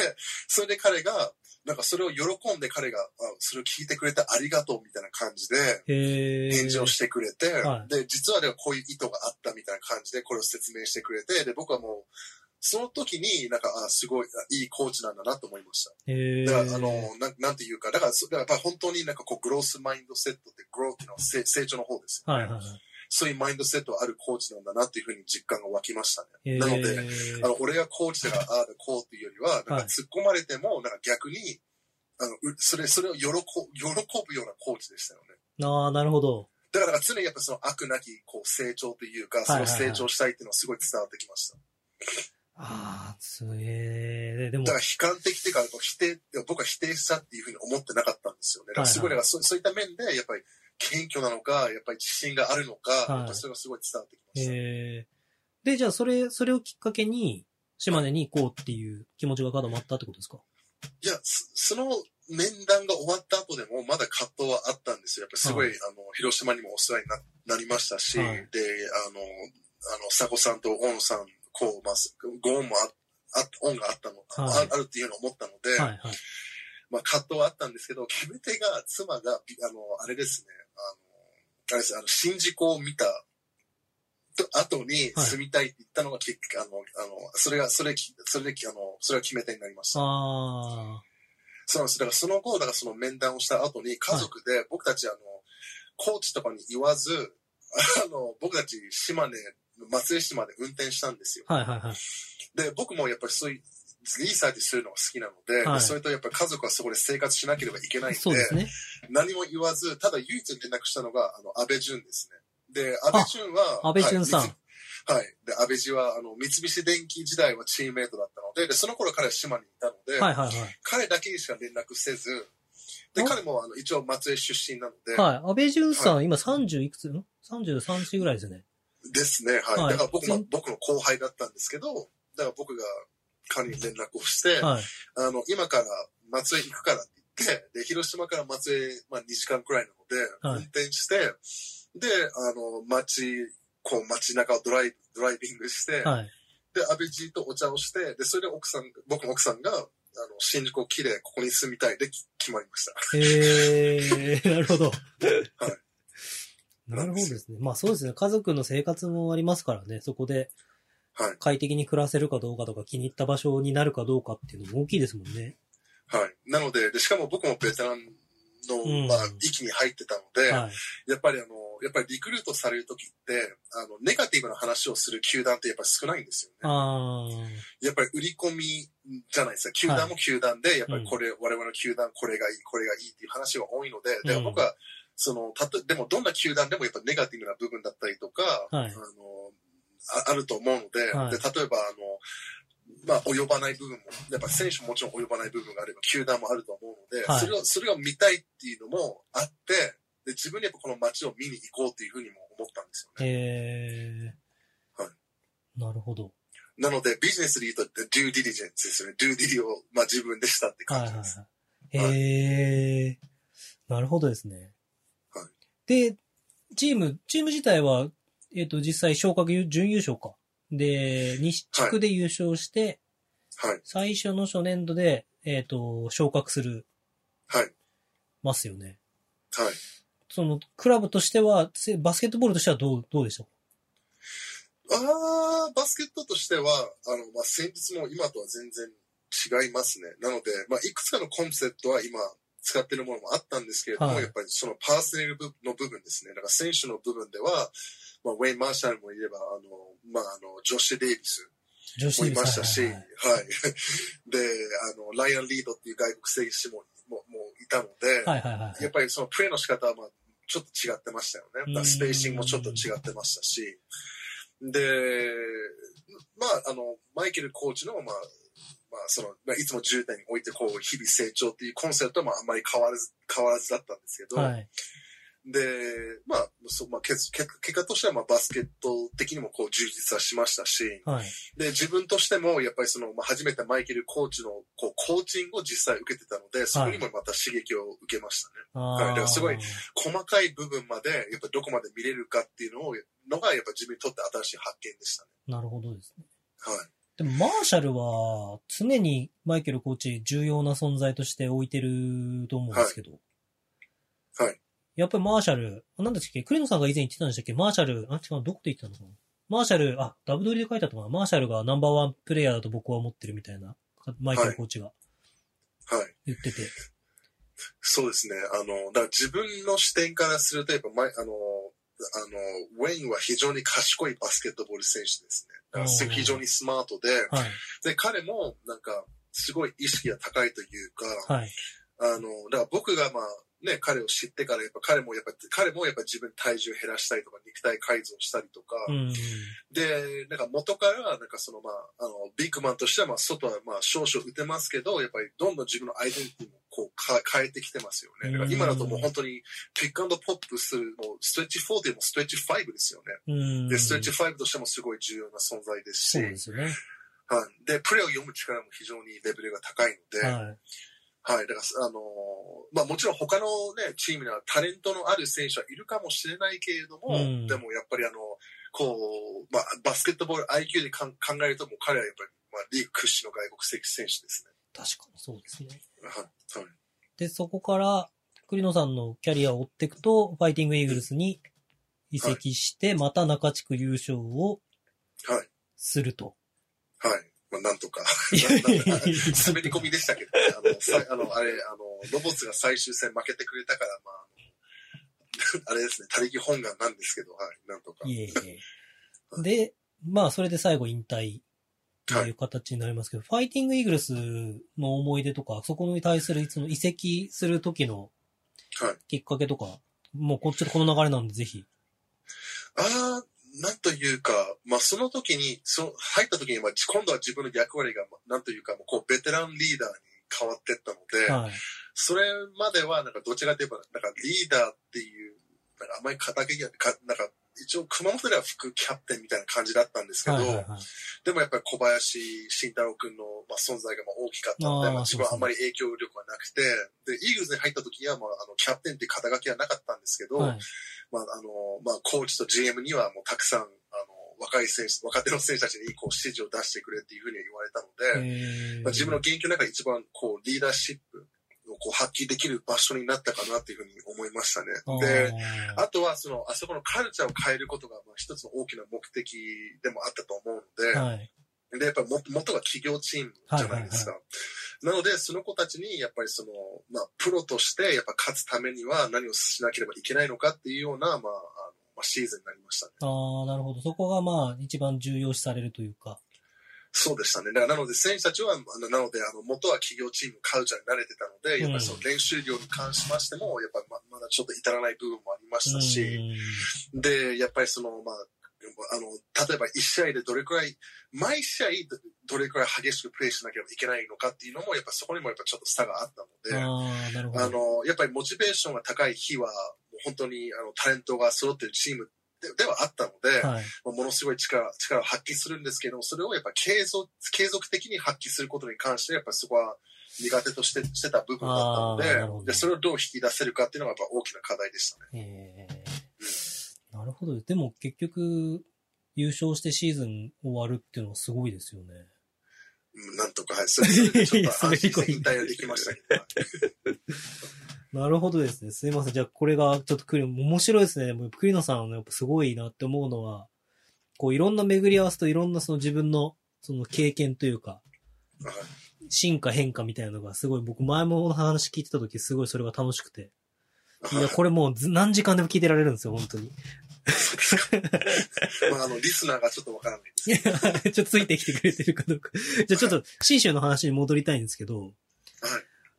それで彼が、なんかそれを喜んで彼が、あそれを聞いてくれてありがとうみたいな感じで。返事をしてくれて、はいで、実はではこういう意図があったみたいな感じでこれを説明してくれて、で、僕はもう、その時になんか、あすごい、あいいコーチなんだなと思いました。だから、あの、なんなんていうか、だから、そだからやっぱり本当になんかこう、グロースマインドセットって、グローっていうのは成成長の方ですよ、ね。はいはいはい。そういうマインドセットがあるコーチなんだなっていうふうに実感が湧きましたね。なので、あの、俺がコーチだから、ああだこうっていうよりは、なんかはい突っ込まれても、なんか逆に、あの、うそれ、それを喜ぶ、喜ぶようなコーチでしたよね。ああ、なるほど。だから常にやっぱその悪なきこう成長というか、そのはいはいはい成長したいっていうのはすごい伝わってきました。ああ、すげえ。でもだか、ら悲観的っていうか、否定、僕は否定したっていうふうに思ってなかったんですよね。だからすごい、はいはいそうそういった面で、やっぱり謙虚なのか、やっぱり自信があるのか、いやっぱそれがすごい伝わってきました。へえ。で、じゃあ、それ、それをきっかけに、島根に行こうっていう気持ちが固まったってことですか？いや、そその面談が終わった後でも、まだ葛藤はあったんですよ。やっぱりすごい、はあの、広島にもお世話にななりましたし、はいで、あの、あの、佐古さんと大野さん、こう、まあ、ご恩もあ、あ恩があったの、はいああるっていうのを思ったので、はいはい。まあ、葛藤はあったんですけど、決め手が、妻が、あの、あれですね、あの、あれです、あの、新宿を見たと後に住みたいって言ったのが、きあの、あの、それが、それ、それで、あの、それが決め手になりました。あそうなんです。だからその後、だからその面談をした後に、家族で僕たち、あの、コーチとかに言わず、あの、僕たち島根、松江市まで運転したんですよ。あ。はいはいはい。で、僕もやっぱりそういう、リサーチするのが好きなので、はいそれとやっぱり家族はそこで生活しなければいけないんで、そうですね。何も言わず、ただ唯一連絡したのが、あの、安倍淳ですね。で、安倍淳は、安倍淳さんはい。三はい。で、安倍淳は、あの、三菱電機時代はチームメイトだったので、で、その頃彼は島にいたので、はいはいはい。彼だけにしか連絡せず、で、あ彼もあの一応松江出身なので、はい。安倍淳さん、は今30いくつ？ん ?33 歳ぐらいですよね。ですね、はい。はいだから僕僕の後輩だったんですけど、だから僕が彼に連絡をして、はい。あの、今から松江行くからって言って、で、広島から松江、まあ2時間くらいなので、はい運転して、で、あの、街、こう街中をドライドライビングして、はい。で、安倍じとお茶をして、で、それで奥さん、僕の奥さんが、あの、新宿を木でここに住みたいでき決まりました。へえー、なるほど。はい。なるほどですね。まあそうですね。家族の生活もありますからね。そこではい。快適に暮らせるかどうかとか気に入った場所になるかどうかっていうのも大きいですもんね。はい。なので、でしかも僕もベテランの、うんまあ、域に入ってたので、はい。やっぱりあの、やっぱりリクルートされるときって、あの、ネガティブな話をする球団ってやっぱり少ないんですよね。あやっぱり売り込みじゃないですか。球団も球団で、やっぱりこれ、我々の球団これがいい、これがいいっていう話が多いので、でうん僕は、その、たと、でもどんな球団でもやっぱネガティブな部分だったりとか、はいあの、ああると思うので、はいで、例えばあの、まあ、及ばない部分も、やっぱ選手ももちろん及ばない部分があれば、球団もあると思うので、はいそれを、それを見たいっていうのもあって、で、自分でやっぱこの街を見に行こうっていうふうにも思ったんですあ。よね。へえ。はい。なるほど。なので、ビジネスで言うと、due diligence ですよね。due dili を、まあ、自分でしたってはいはい感じです。はい。へえ。なるほどですね。はいで、チーム、チーム自体は、えっ、と、実際昇格準優勝か。で、西地区で優勝して、はい。最初の初年度で、えっ、と、昇格する、はい。ますよね。はい。その、クラブとしては、せバスケットボールとしてはどう、どうでしたか？あー、バスケットとしては、あの、まあ、先日も今とは全然違いますね。なので、まあ、いくつかのコンセプトは今使ってるものもあったんですけれども、はいやっぱりそのパーソナルの部分ですね。だから選手の部分では、まあ、ウェイン・マーシャルもいれば、あの、まあ、あの、ジョシュ・デイビスもいましたし、ははい。で、あの、ライアン・リードっていう外国選手も、ももういたので、はいはいはい。やっぱりそのプレーの仕方はまあちょっと違ってましたよね。スペーシングもちょっと違ってましたし。で、まあ、あの、マイケルコーチの、まあ、まあ、その、まあ、いつも重点に置いて、こう、日々成長っていうコンセプトは、まあ、あんまり変わらず、変わらずだったんですけど、はい。で、まあ、そう、まあ、結結結果としては、まあ、バスケット的にも、こう、充実はしましたし、はい。で、自分としても、やっぱりその、まあ、初めてマイケルコーチの、こう、コーチングを実際受けてたので、そこにもまた刺激を受けましたね。あはいだからすごいー細かい部分まで、やっぱどこまで見れるかっていうのを、のが、やっぱ自分にとって新しい発見でしたね。なるほどですね。はい。でも、マーシャルは、常にマイケルコーチ重要な存在として置いてると思うんですけど。はい。やっぱりマーシャル、なんだっけクレノさんが以前言ってたんでしたっけマーシャル、あ、違う、どこで言ってたのかなマーシャル、あ、ダブドリで書いたのかなマーシャルがナンバーワンプレイヤーだと僕は思ってるみたいな、マイケルコーチがはい。言ってて。そうですね。あの、だから自分の視点からすると、やっぱ、マイあの、あの、ウェインは非常に賢いバスケットボール選手ですね。非常にスマートで、はい。で、彼も、なんか、すごい意識が高いというか、はい。あの、だから僕がまあ、ね、彼を知ってから、やっぱ彼もやっぱ、彼もやっぱ自分体重減らしたりとか、肉体改造したりとか、うん。で、なんか元から、なんかそのまあ、あの、ビッグマンとしては、まあ、外はまあ、少々打てますけど、やっぱりどんどん自分のアイデンティティもこうか変えてきてますよね。だから今だともう本当に、ピックアンドポップする、もう、ストレッチ4でもストレッチ5ですよね。うん。で、ストレッチ5としてもすごい重要な存在ですし、そうですよね。はい。で、プレーを読む力も非常にレベルが高いので、はい。はい。だから、あのーまあもちろん他のね、チームにはタレントのある選手はいるかもしれないけれども、うんでもやっぱりあの、こう、まあバスケットボール IQ で考えるともう彼はやっぱり、まあリーグ屈指の外国籍選手ですね。確かにそうですね。はい。はい。で、そこから、栗野さんのキャリアを追っていくと、ファイティングイーグルスに移籍して、また中地区優勝をはい。すると。はい。まあ、なんとか。滑り込みでしたけど、ね、あの、さ あの、あれ、あの、ロボッツが最終戦負けてくれたから、まあ、あ れですね、他力本願なんですけど、はい、なんとか。いえいえ。で、まあ、それで最後引退という形になりますけど、ファイティングイーグルスの思い出とか、そこに対するその移籍する時のはい。きっかけとか、もうこっちょっとこの流れなんで、ぜひ。ああ、なんというか、まあ、その時に、そ入った時に、まあ、今度は自分の役割が、まあなんというか、もうこう、ベテランリーダーに変わってったので、はい。それまでは、なんか、どちらかといえば、なんか、リーダーっていう、なんか、あんまり肩書きが、かなんか、一応、熊本では副キャプテンみたいな感じだったんですけど、はいはいはい。でもやっぱり小林慎太郎君の、まあ、存在がまあ大きかったので、あーまあ、自分はあんまり影響力はなくて、で、イーグルスに入った時は、まあ、あの、キャプテンって肩書きはなかったんですけど、はい。まあ、あの、まあ、コーチと GM にはもうたくさん、あの、若い選手、若手の選手たちにこう指示を出してくれっていうふうに言われたので、えーまあ、自分の現役の中で一番こう、リーダーシップをこう発揮できる場所になったかなっていうふうに思いましたね。で、ああとはその、あそこのカルチャーを変えることが、まあ、一つの大きな目的でもあったと思うので、ーはい。で、やっぱりも元は企業チームじゃないですか。なので、その子たちに、やっぱりその、まあ、プロとして、やっぱ勝つためには何をしなければいけないのかっていうような、まあ、あのまあ、シーズンになりましたね。ああ、なるほど。そこがまあ、一番重要視されるというか。そうでしたね。だから、なので、選手たちは、あのなので、あの、元は企業チーム、カルチャーに慣れてたので、やっぱりその練習量に関しましても、やっぱりままだちょっと至らない部分もありましたし、うん。で、やっぱりその、まあ、あの、例えば1試合でどれくらい、毎試合どどれくらい激しくプレーしなければいけないのかっていうのも、やっぱそこにもやっぱちょっと差があったので、あの、やっぱりモチベーションが高い日は、本当にあのタレントが揃ってるチームでではあったので、はい。まあものすごい力力を発揮するんですけど、それをやっぱ継続継続的に発揮することに関して、やっぱりそこは苦手としてしてた部分だったのでで、それをどう引き出せるかっていうのがやっぱ大きな課題でしたね。えー、なるほど。でも結局、優勝してシーズン終わるっていうのはすごいですよね。うん、なんとか、はい、それでちょっと安心して引退はできましたけど、なるほどですね。すいません。じゃあこれがちょっとクリ面白いですね。もう栗野さんのやっぱすごいなって思うのは、こういろんな巡り合わせといろんなその自分のその経験というか、はい進化変化みたいなのがすごい僕前もお話聞いてた時すごいそれが楽しくて。いや、これもうず何時間でも聞いてられるんですよ、本当に。まあ、あの、リスナーがちょっとわからないですいや、ちょっとついてきてくれてるかどうか。じゃあちょっと、新州の話に戻りたいんですけど、はい。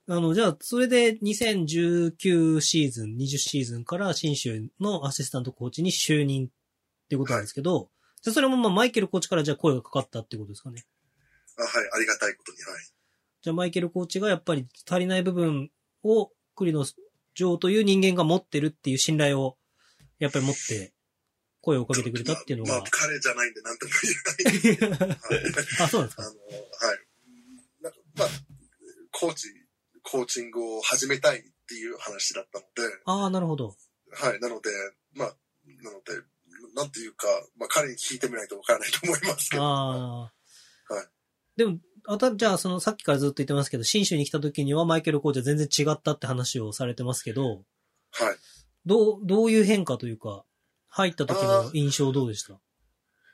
あの、じゃあ、それで2019シーズン、20シーズンから新州のアシスタントコーチに就任っていうことなんですけど、じゃあそれもまあマイケルコーチからじゃあ声がかかったってことですかね。あはい、ありがたいことに、はい。じゃあマイケルコーチがやっぱり足りない部分を栗野城という人間が持ってるっていう信頼をやっぱり持って声をかけてくれたっていうのまあ、がまあ、。彼じゃないんで何とも言えない。はいあ、そうなんですかあの、はい。なんか、まあ、コーチ、コーチングを始めたいっていう話だったので、ああ、なるほど。はい。なので、まあ、なので、なんていうか、まあ、彼に聞いてみないとわからないと思いますけど。ああ。はい。でも、あた、じゃあ、その、さっきからずっと言ってますけど、新州に来た時にはマイケルコーチは全然違ったって話をされてますけど、はい。どう、どういう変化というか、入った時の印象どうでした？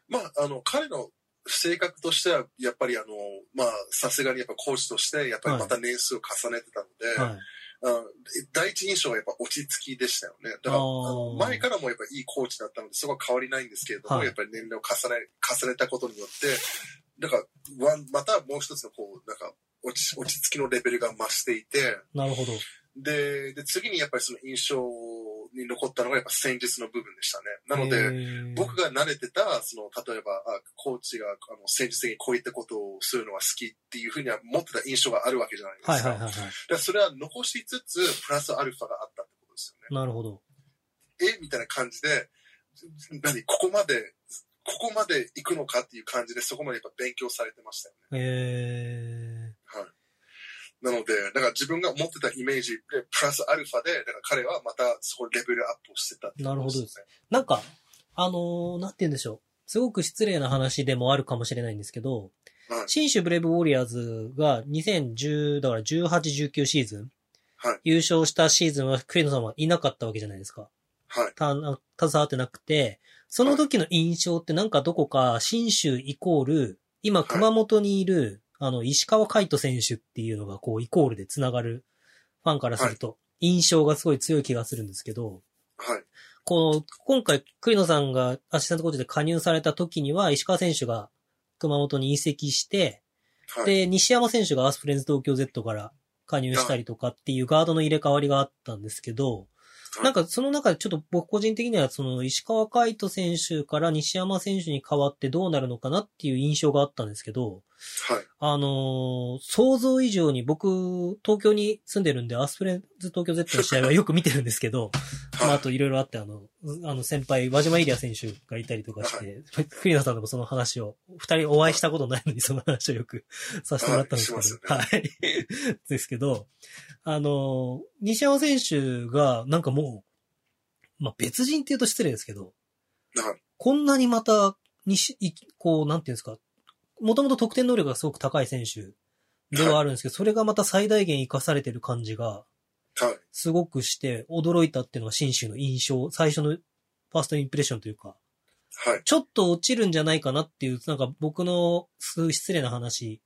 まあ、あの、彼の性格としては、やっぱりあの、まあ、さすがにやっぱコーチとして、やっぱりまた年数を重ねてたので、はい。あ第一印象はやっぱ落ち着きでしたよね。だから、前からもやっぱいいコーチだったので、そこは変わりないんですけれども、はいやっぱり年齢を重ね、重ねたことによって、だから、またもう一つのこう、なんか、落ち、落ち着きのレベルが増していて、なるほど。で、で、次にやっぱりその印象に残ったのがやっぱ戦術の部分でしたね。なので、へー僕が慣れてた、その、例えば、あコーチが、あの、戦術的にこういったことをするのは好きっていうふうには持ってた印象があるわけじゃないですか。はいはいはいはい。だそれは残しつつ、プラスアルファがあったってことですよね。なるほど。え？みたいな感じで、何？ここまで、ここまで行くのかっていう感じで、そこまでやっぱ勉強されてましたよね。えはい。なので、だから自分が持ってたイメージで、プラスアルファで、だから彼はまたそこレベルアップをしてたってことですよね。なんか、あのーなんて言うんでしょすごく失礼な話でもあるかもしれないんですけど、はい。新州ブレイブウォリアーズが2010、だから18、19シーズン、はい。優勝したシーズンはクリノさんはいなかったわけじゃないですか。はい。た、携わってなくて、その時の印象ってなんかどこか新州イコール、今熊本にいる、あの、石川海人選手っていうのがこうイコールで繋がるファンからすると、印象がすごい強い気がするんですけど、はい。この、今回、栗野さんがアシスタントコーチで加入された時には、石川選手が熊本に移籍して、はい。で、西山選手がアスプレンズ東京 Z から加入したりとかっていうガードの入れ替わりがあったんですけど、はいなんかその中でちょっと僕個人的にはその石川海人選手から西山選手に変わってどうなるのかなっていう印象があったんですけど、はい。あのー想像以上に僕、東京に住んでるんで、アスプレンズ東京 Z の試合はよく見てるんですけど、まあ、はい。あといろいろあって、あの、うあの先輩、輪島イリア選手がいたりとかして、クリナさんともその話を、二人お会いしたことないのにその話をよく させてもらったんですけど、ははい。ですけど、あの、西山選手がなんかもう、まあ、別人って言うと失礼ですけど、はい。こんなにまた、西、いこう、なんていうんですか、もともと得点能力がすごく高い選手ではあるんですけど、それがまた最大限活かされてる感じが、はい。すごくして、驚いたっていうのが新州の印象、最初のファーストインプレッションというか、はい。ちょっと落ちるんじゃないかなっていう、なんか僕のす失礼な話、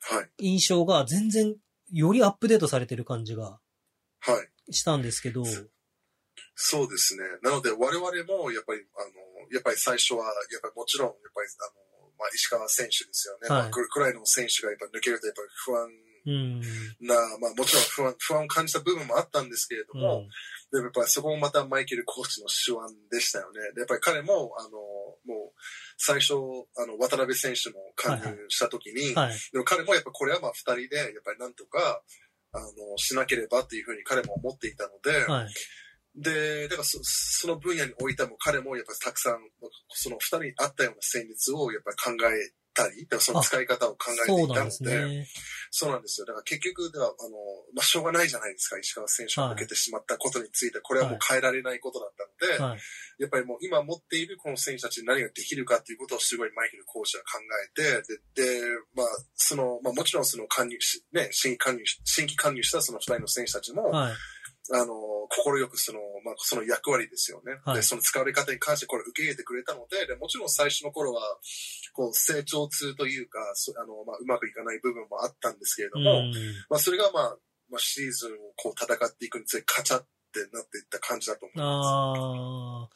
はい。印象が全然よりアップデートされてる感じがはい。したんですけど、そうですね。なので、我々も、やっぱり、あの、やっぱり最初は、やっぱりもちろん、やっぱり、あの、まあ、石川選手ですよね。はいまあ、らいの選手がやっぱ抜けると、やっぱり不安うん。な、まあ、もちろん不安、不安を感じた部分もあったんですけれどうも、ん。でもやっぱりそこもまたマイケルコーチの手腕でしたよね。でやっぱり彼も、あの、もう、最初、あの、渡辺選手の加入した時に、はい。でも彼もやっぱこれはまあ二人で、やっぱりなんとか、あの、しなければっていうふうに彼も思っていたので、はい。で、だからそその分野においても彼もやっぱりたくさん、その二人に合ったような戦術をやっぱり考えたり、その使い方を考えてそういたので、なんですね。そうなんですよ。だから結局、では、あの、まあ、しょうがないじゃないですか。石川選手が抜けてしまったことについて、これはもう変えられないことだったので、はい。やっぱりもう今持っているこの選手たちに何ができるかっていうことをすごいマイケルコーチは考えて、で、でまあ、その、まあもちろんその加入し、ね、新規加入し、新規加入したその二人の選手たちも、はい。あの、心よくその、まあ、その役割ですよね。はいで、その使われ方に関してこれ受け入れてくれたので、でもちろん最初の頃は、こう、成長痛というか、そあの、まあ、うまくいかない部分もあったんですけれどうも、ん。まあ、それがまあ、まあ、シーズンをこう戦っていくにつれて、カチャってなっていった感じだと思いまあ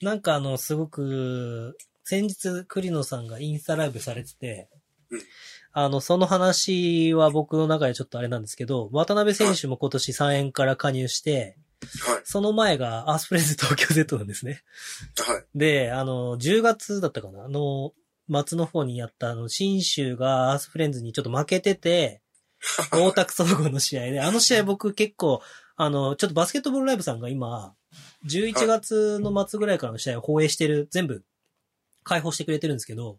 ーなんかあの、すごく、先日、栗野さんがインスタライブされててうん、あの、その話は僕の中でちょっとあれなんですけど、渡辺選手も今年3円から加入して、す。はい。その前がアースプレイズ東京 Z なんですね。はい。で、あの、10月だったかな？あの、末の方にやった、あの、新州がアースフレンズにちょっと負けてて、大田区総合の試合で、あの試合僕結構、あの、ちょっとバスケットボールライブさんが今、11月の末ぐらいからの試合を放映してる、全部、開放してくれてるんですけど、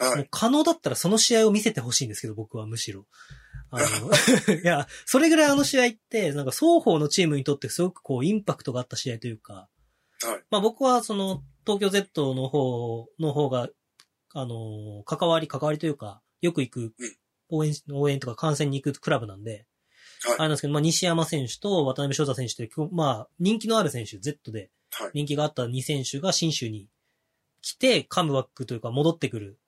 もうはい。可能だったらその試合を見せてほしいんですけど、僕はむしろ。あの、いや、それぐらいあの試合って、なんか双方のチームにとってすごくこう、インパクトがあった試合というか、はい。まあ僕はその、東京 Z の方、の方が、あの、関わり、関わりというか、よく行くうん、応援、応援とか観戦に行くクラブなんで、はいあれなんですけど、まあ西山選手と渡辺翔太選手という、まあ人気のある選手、Z ではい。人気があった2選手が新州に来て、カムバックというか戻ってくる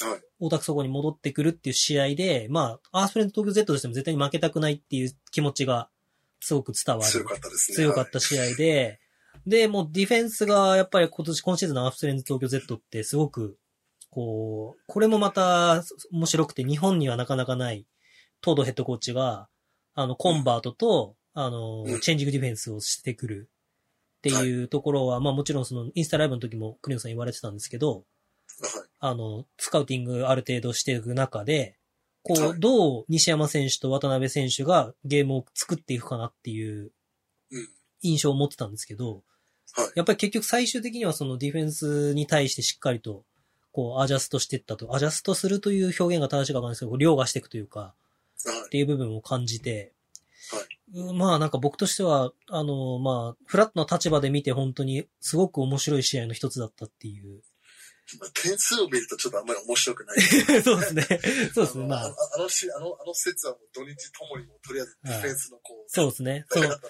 はい。大田区そこに戻ってくるっていう試合で、まあ、アースフレンド東京 Z としても絶対に負けたくないっていう気持ちがすごく伝わる。強かったですね。強かった試合で、で、もうディフェンスがやっぱり今年、今シーズンのアースフレンド東京 Z ってすごく、こう、これもまた面白くて日本にはなかなかない東堂ヘッドコーチが、あの、コンバートと、あのうん、チェンジングディフェンスをしてくるっていうところは、まあもちろんそのインスタライブの時もクリノさん言われてたんですけど、はい。あの、スカウティングある程度していく中で、こう、はいどう西山選手と渡辺選手がゲームを作っていくかなっていううん。印象を持ってたんですけど、はい。やっぱり結局最終的にはそのディフェンスに対してしっかりと、こう、アジャストしていったと、アジャストするという表現が正しいかわかんないですけど、凌駕していくというか、はいっ。ていう部分を感じて、まあなんか僕としては、あの、まあ、フラットな立場で見て本当にすごく面白い試合の一つだったっていうまあ点数を見るとちょっとあんまり面白くない。そうですね。そうですね。まあ、あのあのしあの、あの説はもう土日ともにもとりあえずディフェンスのこう、そうですね。そう。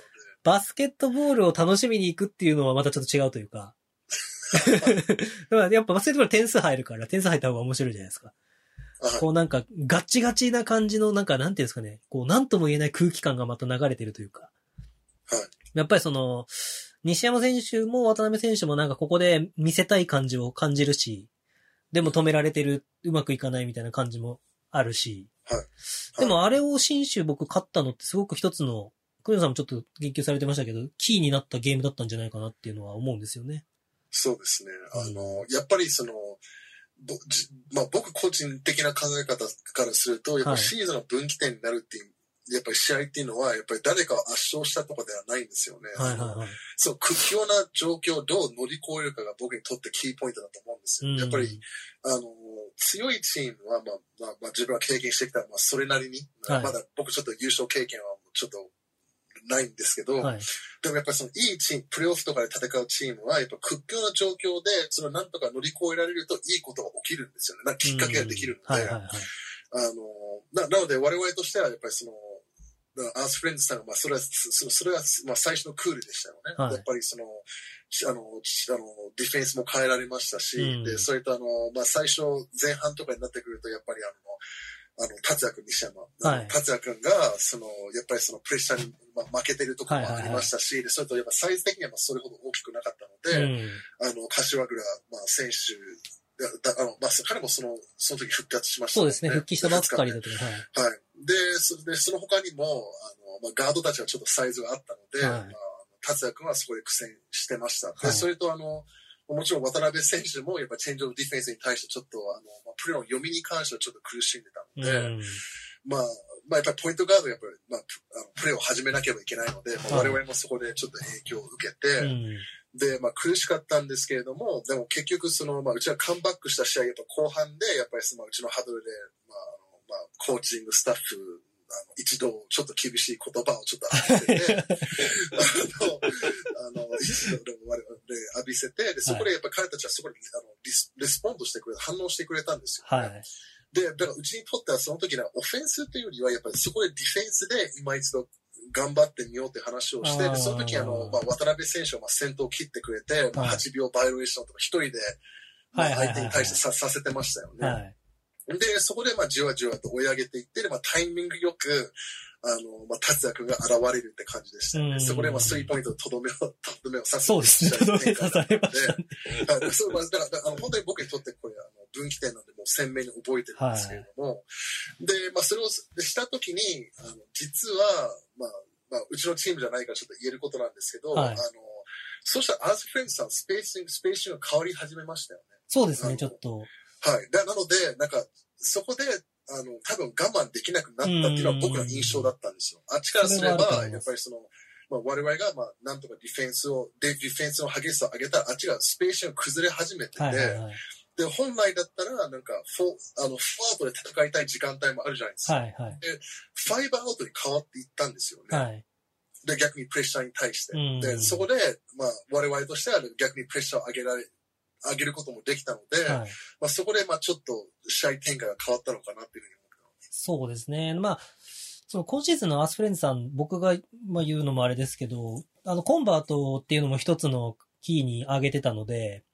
バスケットボールを楽しみに行くっていうのはまたちょっと違うというか。だからやっぱバスケットボール点数入るから、点数入った方が面白いじゃないですか。こうなんか、ガチガチな感じの、なんか、なんていうんですかね。こう、なんとも言えない空気感がまた流れてるというか。はい。やっぱりその、西山選手も渡辺選手もなんかここで見せたい感じを感じるし、でも止められてる、うまくいかないみたいな感じもあるし。はいでもあれを新州僕勝ったのってすごく一つの、クリさんもちょっと言及されてましたけど、キーになったゲームだったんじゃないかなっていうのは思うんですよね。そうですね。あの、やっぱりその、ぼじまあ、僕個人的な考え方からすると、やっぱシーズンの分岐点になるっていう、やっぱり試合っていうのは、やっぱり誰かを圧勝したとかではないんですよね。はいはいはい。そう、屈強な状況をどう乗り越えるかが僕にとってキーポイントだと思うんですよ。やっぱり、あの、強いチームは、まあ、まあ、まあ、自分が経験してきた、まあ、それなりに、はいまだ僕ちょっと優勝経験はちょっとないんですけど、うんはい。でもやっぱりそのいいチーム、プレーオフとかで戦うチームは、やっぱ屈強な状況で、それをなんとか乗り越えられるといいことが起きるんですよね。なきっかけができるので、はいはいはい。あの、な、なので我々としてはやっぱりその、アースフレンズさんが、まあ、それは、そそれは、まあ、最初のクールでしたよね。はいやっぱりその、しあの、しあの、ディフェンスも変えられましたし、うんで、それとあの、まあ、最初、前半とかになってくると、やっぱりあの、あの、達也君、西山。はい達也君が、その、やっぱりそのプレッシャーに、まあ、負けてるところもありましたし、でそれとやっぱサイズ的にはまあそれほど大きくなかったので、うん。あの、柏倉、まあ、選手だ、だあの、まあ、彼もその、その時復活しましたそうですね。復帰したばっかりだとか。はい。はい。で、そでその他にも、あの、まあ、ガードたちはちょっとサイズがあったので、はいまあ、達也君はそこで苦戦してました。で、はいそれとあの、もちろん渡辺選手もやっぱチェンジオブディフェンスに対してちょっとあの、まあ、プレーの読みに関してはちょっと苦しんでたので、うん。まあ、まあやっぱりポイントガードがやっぱり、まあ、プあのプレーを始めなければいけないので、まあ、はい我々もそこでちょっと影響を受けて、うん。で、まあ苦しかったんですけれども、でも結局その、まあうちはカムバックした試合、やっぱ後半で、やっぱりそのうちのハードルで、まあ、まあ、コーチングスタッフ、あの一度ちょっと厳しい言葉をちょっと浴びせて、あの、あの、一度でも我々で浴びせて、で、そこでやっぱ彼たちはそこで、あのリスレスポンドしてくれ、反応してくれたんですよ、はい。で、だからうちにとってはその時にはオフェンスというよりは、やっぱりそこでディフェンスで今一度頑張ってみようって話をして、で、その時あの、まあ、渡辺選手はまあ先頭を切ってくれて、まあ、はい8秒バイオレーションとか一人で、まあ、相手に対してささせてましたよね。はい。で、そこでまあじわじわと追い上げていって、でまあ、タイミングよく、あの、まあ、達也君が現れるって感じでしたね。そこでまあ、スリーポイントのとどめを、とどめを刺す。そうですね。とどめ刺されましたね。はい、そう、まあ、だから、だからあの、本当に僕にとってこれ、あの、分岐点なんで、もう鮮明に覚えてるんですけれども、で、まあ、それをしたときに、あの、実は、まあ、まあ、うちのチームじゃないからちょっと言えることなんですけど、はいあの、そうしたらアースフレンズさん、スペーシング、スペーシングが変わり始めましたよね。そうですね、ちょっと。はい。だなので、なんか、そこで、あの、多分我慢できなくなったっていうのは僕の印象だったんですよ。あっちからすればやっぱりその、まあ、我々が、まあ、なんとかディフェンスを、で、ディフェンスの激しさを上げたら、あっちがスペーシングが崩れ始めてて、はいはいはい。で、本来だったら、なんか、フォあの、フォワードで戦いたい時間帯もあるじゃないですか。はいはい。 five out に変わっていったんですよね。はい。で、逆にプレッシャーに対して。うんで、そこで、まあ、我々としては逆にプレッシャーを上げられ、上げることもできたので、はい。まあ、そこで、まあ、ちょっと試合展開が変わったのかなっていうふうに思ってます。そうですね。まあ、その今シーズンのアースフレンズさん、僕がまあ言うのもあれですけど、あの、コンバートっていうのも一つのキーに挙げてたので、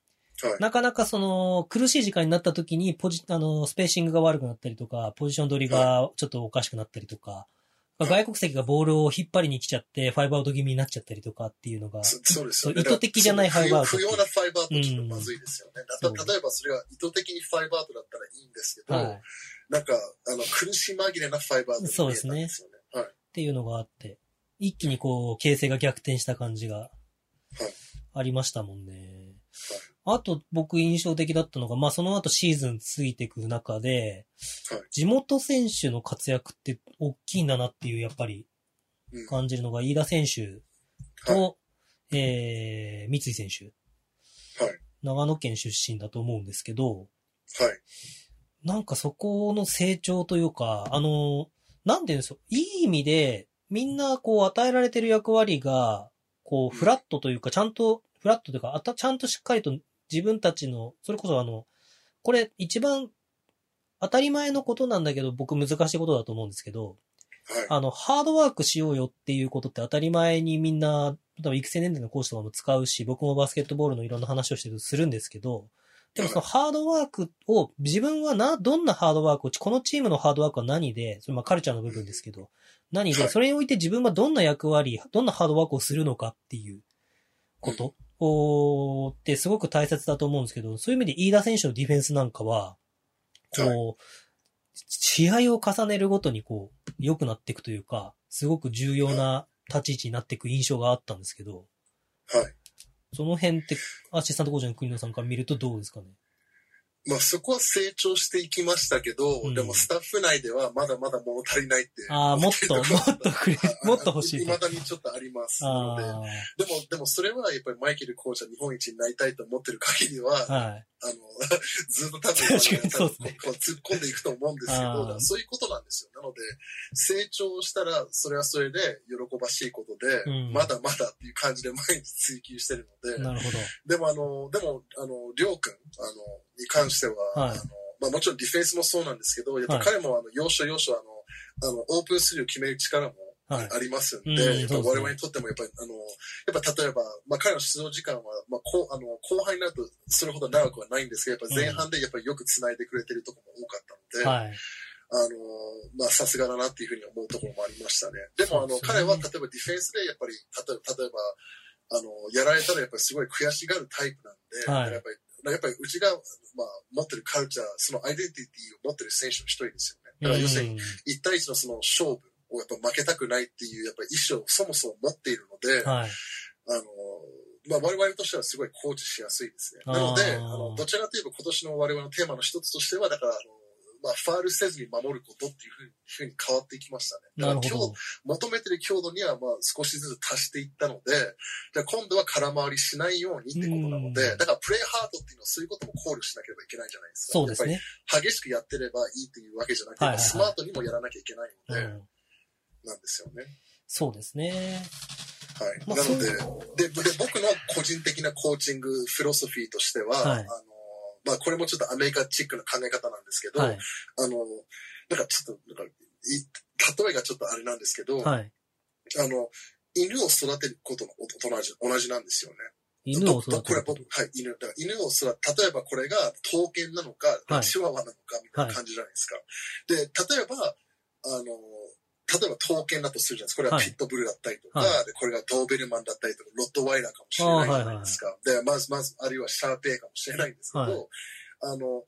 はい。なかなかその、苦しい時間になった時に、ポジ、あの、スペーシングが悪くなったりとか、ポジション取りがちょっとおかしくなったりとか、はい外国籍がボールを引っ張りに来ちゃって、ファイブアウト気味になっちゃったりとかっていうのが、そそうですよね。そう意図的じゃないファイブアウト不要なファイブアウトってまずいですよね。うんだ例えばそれが意図的にファイブアウトだったらいいんですけど、はい。なんか、あの、苦し紛れなファイブアウトに見えたんですよね。はい。っていうのがあって、一気にこう、形勢が逆転した感じがありましたもんね。あと僕印象的だったのが、まあその後シーズンついていく中で、はい地元選手の活躍って大きいんだなっていうやっぱりうん。感じるのが飯田選手と、えー、三井選手。はい。長野県出身だと思うんですけど、はい。なんかそこの成長というか、あの、なんていうんですよ。いい意味で、みんなこう与えられてる役割が、こう、フラットというか、ちゃんと、フラットというか、あたちゃんとしっかりと自分たちの、それこそあの、これ一番当たり前のことなんだけど、僕難しいことだと思うんですけど、はい。あの、ハードワークしようよっていうことって当たり前にみんな、多分育成年齢の講師とかも使うし、僕もバスケットボールのいろんな話をしてるするんですけど、でもそのハードワークを、自分はな、どんなハードワークを、このチームのハードワークは何で、それまあカルチャーの部分ですけど、何で、はいそれにおいて自分はどんな役割、どんなハードワークをするのかっていうことをってすごく大切だと思うんですけど、そういう意味で飯田選手のディフェンスなんかは、こう、試合を重ねるごとにこう、良くなっていくというか、すごく重要な立ち位置になっていく印象があったんですけど、はい。その辺って、アシスタントコーチの国野さんから見るとどうですかね？まあそこは成長していきましたけど、うんでもスタッフ内ではまだまだ物足りないって。ああ、もっと、もっとくれ、もっと欲しいと。まだにちょっとありますので。あでも、でもそれはやっぱりマイケルコーチは日本一になりたいと思ってる限りは、あ、はい。あの、ずっと多分、こう突っ込んでいくと思うんですけど、そういうことなんですよ。なので、成長したら、それはそれで喜ばしいことで、うん。まだまだっていう感じで毎日追求してるので、なるほど。でもあの、でも、あの、りょうくん、あの、に関しては、はい。あの、まあもちろんディフェンスもそうなんですけど、やっぱはい。彼もあの、要所要所あの、あの、オープンスリーを決める力もはいありますんで、うんやっぱ我々にとってもやっぱり、あの、やっぱ例えば、まあ彼の出場時間は、まあこう、あの、後半になるとそれほど長くはないんですけど、やっぱ前半でやっぱりよく繋いでくれてるところも多かったので、はい。あの、まあ、さすがだなっていうふうに思うところもありましたね。でも、あの、ね彼は例えばディフェンスでやっぱり、例えば、例えば、あの、やられたらやっぱりすごい悔しがるタイプなんで、はいやっぱり、やっぱりうちが、まあ、持ってるカルチャー、そのアイデンティティを持ってる選手の一人ですよね。だから要するに、1対1のその勝負をやっぱ負けたくないっていう、やっぱり意思をそもそも持っているので、はい。あの、まあ、我々としてはすごいコーチしやすいですね。なので、あの、どちらかといえば今年の我々のテーマの一つとしては、だから、あの、まあ、ファールせずに守ることっていうふうに変わっていきましたね。だから今日。求めてる強度には、まあ、少しずつ足していったので、じゃあ今度は空回りしないようにってことなのうんで、だからプレイハードっていうのはそういうことも考慮しなければいけないじゃないですか。そうですね。やっぱり激しくやってればいいっていうわけじゃなくて、はいはいはいスマートにもやらなきゃいけないので、うん。なんですよね。そうですね。はい。まあなのでそで、で、僕の個人的なコーチングフィロソフィーとしては、はいあの、まあ、これもちょっとアメリカチックな考え方なんですけど、はい。あの、なんかちょっと、なんか、い例えがちょっとあれなんですけど、はい。あの、犬を育てることのと同じ、同じなんですよね。犬を育どこれてること。僕、はい、犬。だから犬を育て、例えばこれが刀剣なのか、はいチワワなのか、みたいな感じじゃないですか。で、例えば、あの、例えば刀剣だとするじゃないですか。これははいピットブルだったりとか、はでこれがドーベルマンだったりとか、ロットワイラーかもしれないじゃないですか。で、まず、まず、あるいはシャーペイかもしれないんですけど、はいあの、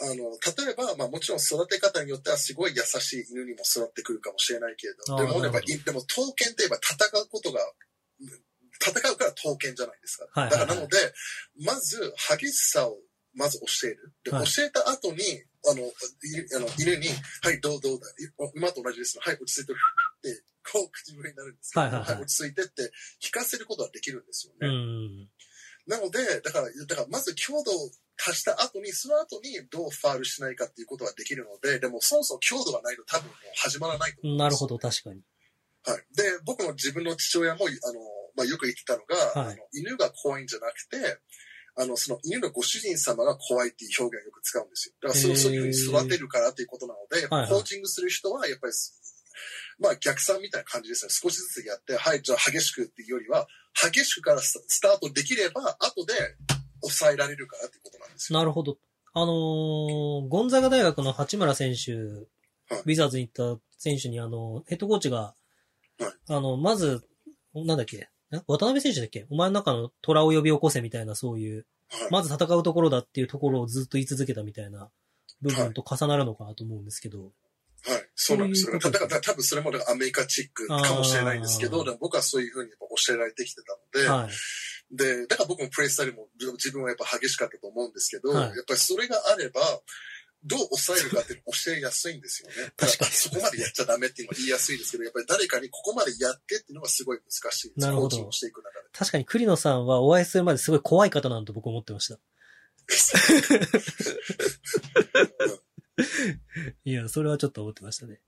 あの、例えば、まあもちろん育て方によってはすごい優しい犬にも育ってくるかもしれないけれど、でも、やっぱでも刀剣って言えば戦うことが、戦うから刀剣じゃないですか。はいはいはいだからなので、まず激しさをまず教える。で、はい教えた後に、あの、いあの犬に、はい、どうどうだ、い今と同じです。はい、落ち着いて、ふって、こう口笛になるんですけど、はいはいはい落ち着いてって聞かせることはできるんですようね。ん。なので、だから、だからまず強度を足した後に、その後にどうファールしないかっていうことはできるので、でもそもそも強度がないと多分もう始まらないと思うんですよなるほど、確かに。はい。で、僕の自分の父親も、あの、まあ、よく言ってたのが、はいあの犬が怖いんじゃなくて、あの、その犬のご主人様が怖いっていう表現をよく使うんですよ。だからそそういうふうに育てるからっていうことなので、はいはいコーチングする人は、やっぱり、まあ逆算みたいな感じですね。少しずつやって、はい、じゃあ激しくっていうよりは、激しくからススタートできれば、後で抑えられるからっていうことなんですよ。なるほど。あのーゴンザガ大学の八村選手、ウィザーズに行った選手に、あの、ヘッドコーチが、はいあの、まず、なんだっけえ渡辺選手だっけ？お前の中の虎を呼び起こせみたいな、そういう、はいまず戦うところだっていうところをずっと言い続けたみたいな部分と重なるのかなと思うんですけど。はい。そうなんですよ。だから、多分それもアメリカチックかもしれないんですけど、僕はそういうふうに教えられてきてたので、はい。で、だから僕もプレイスタイルも自分はやっぱ激しかったと思うんですけど、はいやっぱりそれがあれば、どう抑えるかって教えやすいんですよね。確かにそこまでやっちゃダメっていうのは言いやすいですけど、やっぱり誰かにここまでやってっていうのがすごい難しいです。なるほど。確かに栗野さんはお会いするまですごい怖い方なんだと僕思ってました。いや、それはちょっと思ってましたね。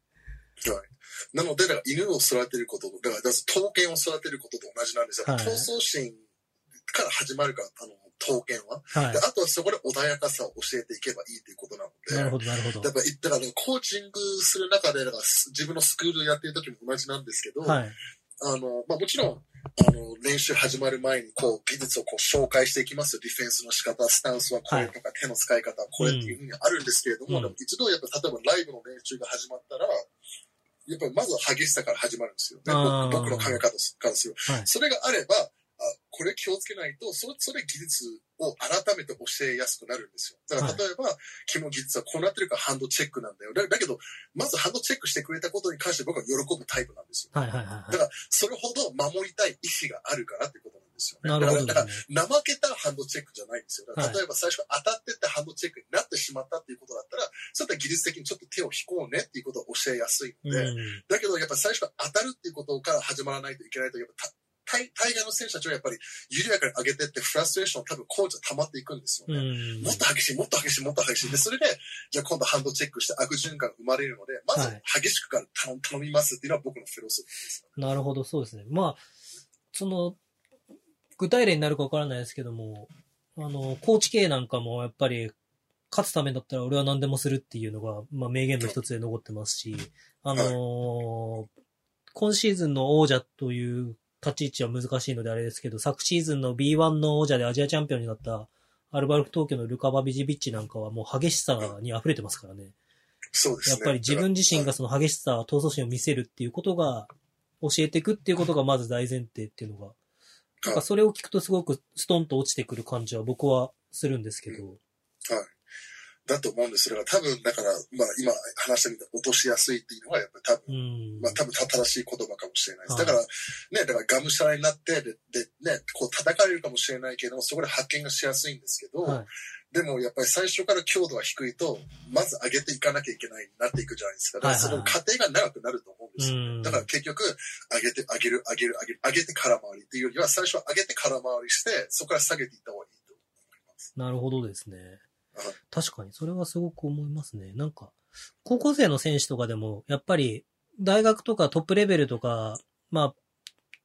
はい。なので、だから犬を育てることと、だから、刀剣を育てることと同じなんですよ。はい闘争心から始まるから、あの、刀剣は。はであとはそこで穏やかさを教えていけばいいということなのい。で。なるほど、なるほど。やっぱり、だから、ね、コーチングする中で、だからす自分のスクールやってる時も同じなんですけど、はい。あの、まあ、もちろん、あの、練習始まる前に、こう、技術をこう紹介していきますよ。ディフェンスの仕方、スタンスはこれとか、手の使い方はこれっていうふうにあるんですけれども、うんでも一度やっぱ、例えばライブの練習が始まったら、やっぱりまずは激しさから始まるんですよね。僕僕の考え方からす。はい。それがあれば、あこれ気をつけないと、そそれ技術を改めて教えやすくなるんですよ。だから例えば、君の技術はこうなってるからハンドチェックなんだよ。だだけど、まずハンドチェックしてくれたことに関して僕は喜ぶタイプなんですよ。はい、はい、はいだから、それほど守りたい意志があるからってことなんですよね。なるほどだから、ですだから怠けたハンドチェックじゃないんですよ。だからはい例えば最初当たってってハンドチェックになってしまったっていうことだったら、そういった技術的にちょっと手を引こうねっていうことを教えやすいので、うん。だけどやっぱ最初当たるっていうことから始まらないといけないと、やっぱ大大概の選手たちはやっぱり緩やかに上げてってフラストレーションを多分コーチは溜まっていくんですようね。ん。もっと激しい、もっと激しい、もっと激しい。で、それで、じゃあ今度ハンドチェックして悪循環が生まれるので、まずはい激しくから頼頼みますっていうのは僕のフィロソフィーです。なるほど、そうですね。まあ、その、具体例になるかわからないですけども、あの、コーチ系なんかもやっぱり、勝つためだったら俺は何でもするっていうのが、まあ名言の一つで残ってますし、あのー今シーズンの王者という立ち位置は難しいのであれですけど、昨シーズンの B1 の王者でアジアチャンピオンになったアルバルク東京のルカバビジビッチなんかはもう激しさに溢れてますからね。そうですね。やっぱり自分自身がその激しさ、闘争心を見せるっていうことが、教えていくっていうことがまず大前提っていうのが、なんかそれを聞くとすごくストンと落ちてくる感じは僕はするんですけど、はい。だと思うんです。だから多分、だから、まあ今話したみたいに落としやすいっていうのはやっぱり多分、うん。まあ多分正しい言葉かもしれないです。はいだから、ね、だからがむしゃらになって、で、でね、こう叩かれるかもしれないけども、そこで発見がしやすいんですけど、はい。でもやっぱり最初から強度は低いと、まず上げていかなきゃいけないなっていくじゃないですか。だからその過程が長くなると思うんですよ。うんだから結局、上げて、上げる、上げる、上げる、上げて空回りっていうよりは、最初は上げて空回りして、そこから下げていった方がいいと思います。なるほどですねはい。確かに、それはすごく思いますね。なんか、高校生の選手とかでも、やっぱり、大学とかトップレベルとか、まあ、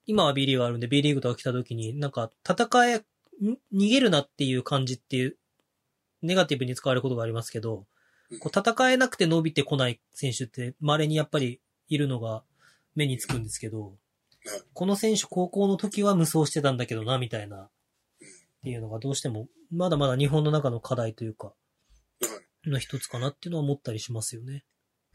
今は B リーグあるんで B リーグとか来た時に、なんか、戦え、ん逃げるなっていう感じっていう、ネガティブに使われることがありますけど、こう戦えなくて伸びてこない選手って稀にやっぱりいるのが目につくんですけどはい、この選手高校の時は無双してたんだけどな、みたいな、っていうのがどうしても、まだまだ日本の中の課題というか、はい。の一つかなっていうのは思ったりしますよね。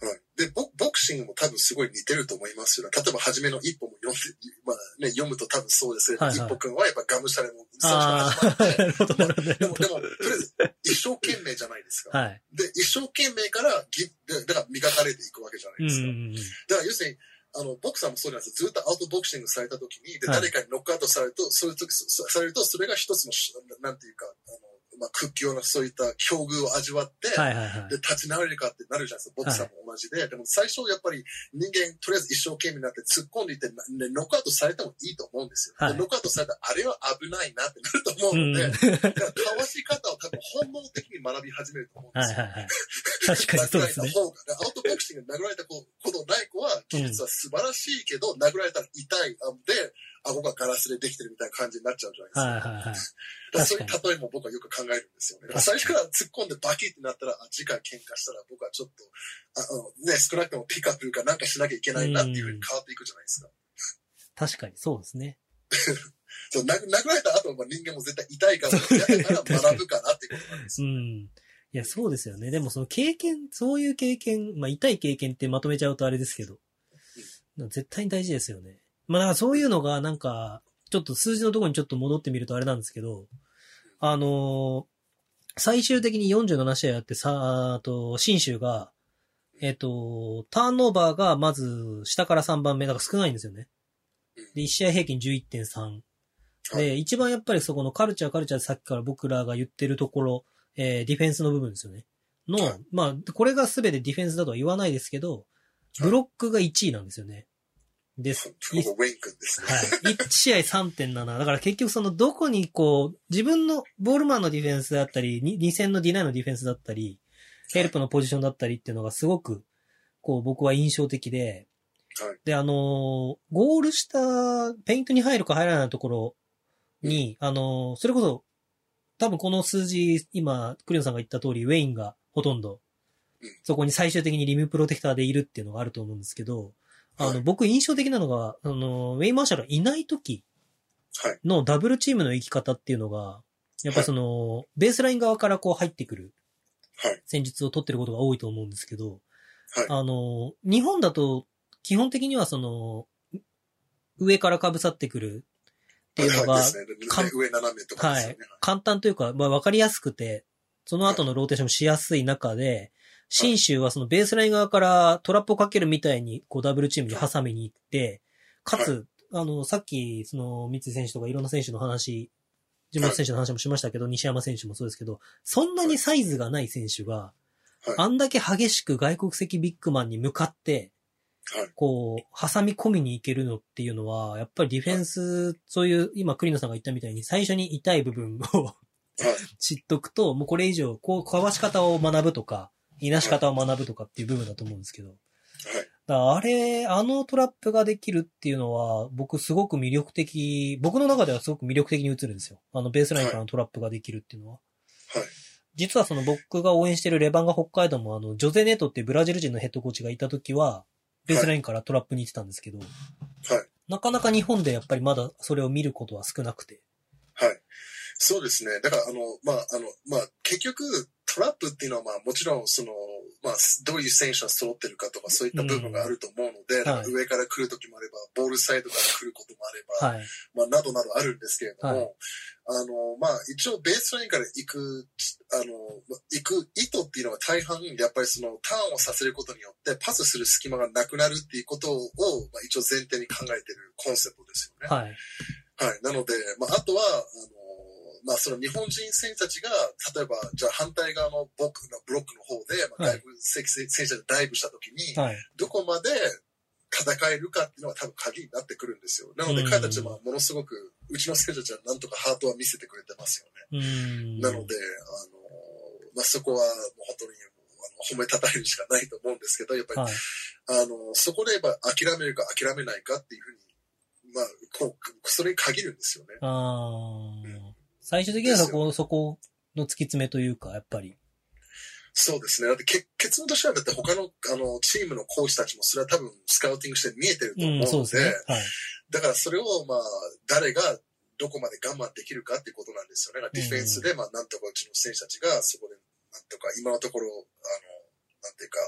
はい。で、ボボクシングも多分すごい似てると思いますよ。例えば、初めの一歩も読んで、まあね、読むと多分そうですけど、一歩くんはやっぱがむしゃらの最初か始まるほど、なるほど。でも、でも、とりあえず、一生懸命じゃないですか。はい。で、一生懸命からぎ、でだから磨かれていくわけじゃなうんいですか。うんうん。だから要するに、あの、ボクサーもそうなんですよ。ずっとアウトボクシングされた時に、で、はい。誰かにノックアウトされると、そういう時、さされると、それが一つのし、なんていうか、あの、まあ、屈強なそういった境遇を味わって、はいはいはいで、。立ち直れるかってなるじゃないですか。ボクサーも同じで。でも最初やっぱり人間、とりあえず一生懸命になって突っ込んでいって、なね、ノックアウトされてもいいと思うんですよ。はいでノックアウトされたら、あれは危ないなってなると思ううん。ので、はいだからかわし方を多分本能的に学び始めると思うんですよ。はいはい。確かにそうですねアウトボクシングで殴られたことない子は、技術は素晴らしいけど、殴られたら痛い。あで、顎がガラスでできてるみたいな感じになっちゃうじゃないですか。はいはいはい。そういう例えも僕はよく考えるんですよね。最初から突っ込んでバキってなったら、あ次回喧嘩したら僕はちょっと、ああのね、少なくともピックアップかなんかしなきゃいけないなっていうふうに変わっていくじゃないですか。確かにそうですね。そう殴殴られた後は人間も絶対痛いから、学ぶかなっていうことなんですよ。うん。いや、そうですよね。でもその経験、そういう経験、まあ痛い経験ってまとめちゃうとあれですけど、絶対に大事ですよね。まあだからそういうのがなんか、ちょっと数字のところにちょっと戻ってみるとあれなんですけど、あのー最終的に47試合あってさ、あと、新州が、えっ、と、ターンオーバーがまず下から3番目、だから少ないんですよね。で、1試合平均11.3。で、一番やっぱりそこのカルチャーカルチャーでさっきから僕らが言ってるところ、えーディフェンスの部分ですよね。のはい、まあ、これが全てディフェンスだとは言わないですけど、ブロックが1位なんですよね。です。ウェイン君ですね。はい。1試合3.7。だから結局そのどこにこう、自分のボールマンのディフェンスだったり、に2戦のディナイのディフェンスだったり、ヘルプのポジションだったりっていうのがすごく、こう僕は印象的で、はいで、あのーゴールした、ペイントに入るか入らないところに、あのーそれこそ、多分この数字、今、クリオンさんが言った通り、ウェインがほとんどうん、そこに最終的にリムプロテクターでいるっていうのがあると思うんですけど、あの、はい僕印象的なのが、あの、ウェイン・マーシャルがいない時はい。のダブルチームの生き方っていうのが、やっぱりその、ベースライン側からこう入ってくるはい。戦術を取ってることが多いと思うんですけど、はい。あの、日本だと、基本的にはその、上から被さってくるっていうのがはい。簡単というか、まあ、わかりやすくて、その後のローテーションもしやすい中で、新州はそのベースライン側からトラップをかけるみたいに、こうダブルチームに挟みに行って、かつ、あの、さっき、その、三井選手とかいろんな選手の話、地元選手の話もしましたけど、西山選手もそうですけど、そんなにサイズがない選手が、はい。あんだけ激しく外国籍ビッグマンに向かって、はい。こう、挟み込みに行けるのっていうのは、やっぱりディフェンス、そういう、今、栗野さんが言ったみたいに、最初に痛い部分をはい。知っとくと、もうこれ以上、こう、かわし方を学ぶとか、いなし方を学ぶとかっていう部分だと思うんですけど。はい。だあれ、あのトラップができるっていうのは、僕すごく魅力的、僕の中ではすごく魅力的に映るんですよ。あのベースラインからのトラップができるっていうのは。はい。実はその僕が応援してるレバンガ北海道もあの、ジョゼネトっていうブラジル人のヘッドコーチがいた時は、ベースラインからトラップに行ってたんですけど、はい。なかなか日本でやっぱりまだそれを見ることは少なくて。はい。そうですね。だから、あの、まあ、あの、まあ、結局、トラップっていうのは、まあ、もちろん、その、まあ、どういう選手が揃ってるかとか、そういった部分があると思うので、だから上から来る時もあれば、ボールサイドから来ることもあれば、はい。まあ、などなどあるんですけれども、はいあの、まあ、一応ベースラインから行く、あの、まあ行く意図っていうのは大半、やっぱりそのターンをさせることによって、パスする隙間がなくなるっていうことを、まあ、一応前提に考えてるコンセプトですよね。はい。はい。なので、まあ、あとは、あの、まあ、その日本人選手たちが、例えば、じゃあ反対側の僕のブロックの方で、まあ、はいダイブ、選手がダイブしたときに、はい。どこまで戦えるかっていうのは多分鍵になってくるんですよ。なのでうん彼たちはものすごく、うちの選手たちはなんとかハートは見せてくれてますよね。なので、あの、まあ、そこはもう本当に褒めたたえるしかないと思うんですけど、やっぱり、はい。あの、そこでやっぱ諦めるか諦めないかっていうふうに、まあ、こう、それに限るんですよね。あー最終的にはそこ、そこの突き詰めというか、やっぱり。そうですね。だってけ結論としてはだって他のあのチームのコーチたちもそれは多分スカウティングして見えてると思ううん、ので、そうですね。はい。だからそれをまあ誰がどこまで我慢できるかっていうことなんですよね。ディフェンスでまあなんとかうちの選手たちがそこでなんとか今のところあのなんていうか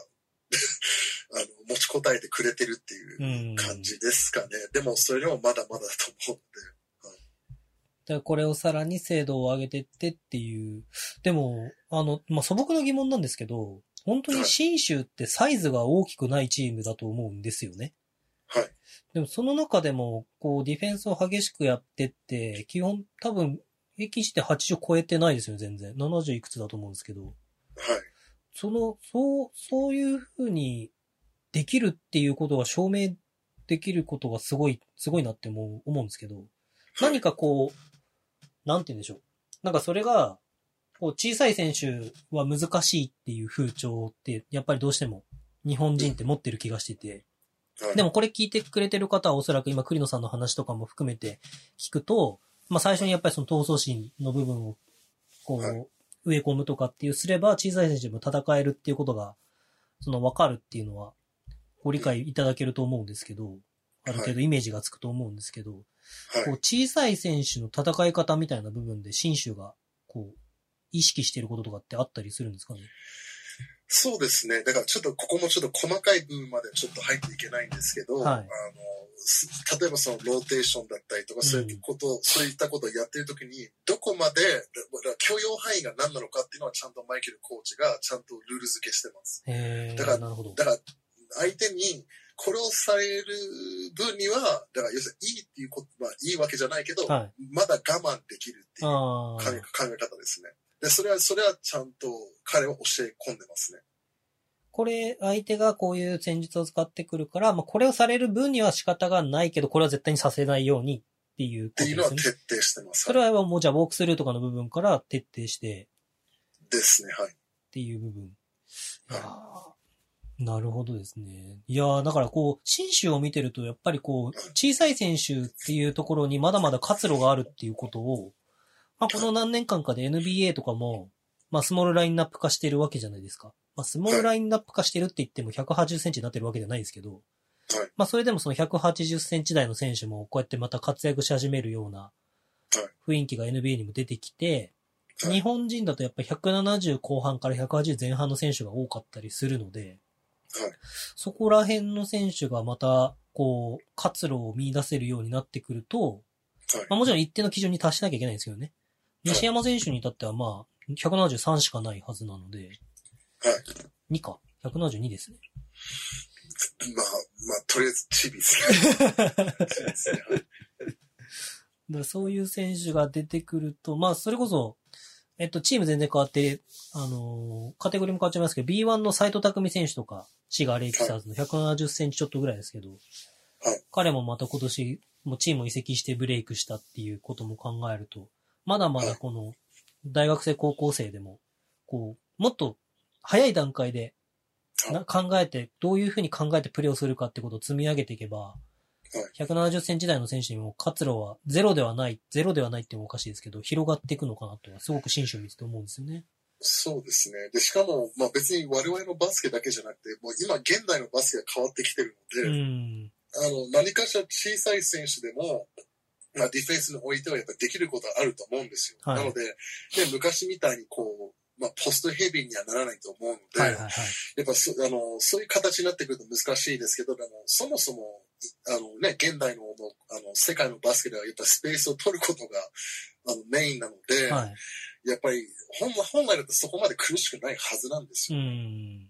あの持ちこたえてくれてるっていう感じですかね。でもそれでもまだまだだと思うので。で、これをさらに精度を上げてってっていう。でも、あの、まあ、素朴な疑問なんですけど、本当に新州ってサイズが大きくないチームだと思うんですよね。はい。でもその中でも、こう、ディフェンスを激しくやってって、基本多分、平均して80超えてないですよ、全然。70いくつだと思うんですけど。はい。その、そう、そういう風にできるっていうことが証明できることがすごい、すごいなって思うんですけど、何かこう、なんて言うんでしょう。なんかそれが、こう小さい選手は難しいっていう風潮って、やっぱりどうしても日本人って持ってる気がしてて、はい。でもこれ聞いてくれてる方はおそらく今栗野さんの話とかも含めて聞くと、まあ最初にやっぱりその闘争心の部分をこう、はい植え込むとかっていうすれば小さい選手でも戦えるっていうことが、その分かるっていうのはご理解いただけると思うんですけど、ある程度イメージがつくと思うんですけど、はいこう小さい選手の戦い方みたいな部分で新州がこう意識していることとかってあったりするんですかね？そうですね。だからちょっとここもちょっと細かい部分までちょっと入っていけないんですけど、はいあの、す例えばそのローテーションだったりとか、そういうこと、そういったことをやってるときに、どこまで、だ許容範囲が何なのかっていうのはちゃんとマイケルコーチがちゃんとルール付けしてます。だからなるほど。だから、相手に殺される分には、だから要するにいいっていうこと、まあいいわけじゃないけど、はい。まだ我慢できるっていう。考え方ですね。で、それは、それはちゃんと彼は教え込んでますね。これ、相手がこういう戦術を使ってくるから、まあ、これをされる分には仕方がないけど、これは絶対にさせないようにっていうっことていうのはですね。徹底してます。それはもうじゃあ、ウォークスルーとかの部分から徹底してですね、はい。っていう部分。はーなるほどですね。いやーだからこう、新州を見てると、やっぱりこう、小さい選手っていうところにまだまだ活路があるっていうことを、まあ、この何年間かで NBA とかも、まあ、スモールラインナップ化してるわけじゃないですか。まあ、スモールラインナップ化してるって言っても180センチになってるわけじゃないんですけど、はいまあ、それでもその180センチ台の選手もこうやってまた活躍し始めるような雰囲気が NBA にも出てきて、はい日本人だとやっぱり170後半から180前半の選手が多かったりするので、はいそこら辺の選手がまた、こう、活路を見出せるようになってくると、はい。まあもちろん一定の基準に達しなきゃいけないんですけどね。西山選手に至ってはまあ、173しかないはずなので、はい。2か。172ですね。まあ、まあ、とりあえずチビですね。だからそういう選手が出てくると、まあ、それこそ、えっと、チーム全然変わって、あのーカテゴリーも変わっちゃいますけど、B1 の斎藤匠選手とか、シガーレイキサーズの170センチちょっとぐらいですけど、はい。彼もまた今年、もうチームを移籍してブレイクしたっていうことも考えると、まだまだこの、大学生高校生でも、こう、もっと早い段階でな考えて、どういうふうに考えてプレーをするかってことを積み上げていけば、170センチ台の選手にも活路はゼロではない、ゼロではないってもおかしいですけど、広がっていくのかなっていうのはすごく新種を見てて思うんですよね。そうですね。で、しかも、まあ別に我々のバスケだけじゃなくて、もう今現代のバスケが変わってきてるので、うん。あの、何かしら小さい選手でも、まあディフェンスにおいてはやっぱりできることはあると思うんですよ。はいなので、ね、昔みたいにこう、まあポストヘビーにはならないと思うので、はいはいはい。やっぱそあのそういう形になってくると難しいですけど、あのそもそもあの、ね、現代ののあの世界のバスケではやっぱスペースを取ることがあのメインなので、はい。やっぱり本本来だとそこまで苦しくないはずなんですうよ。ん。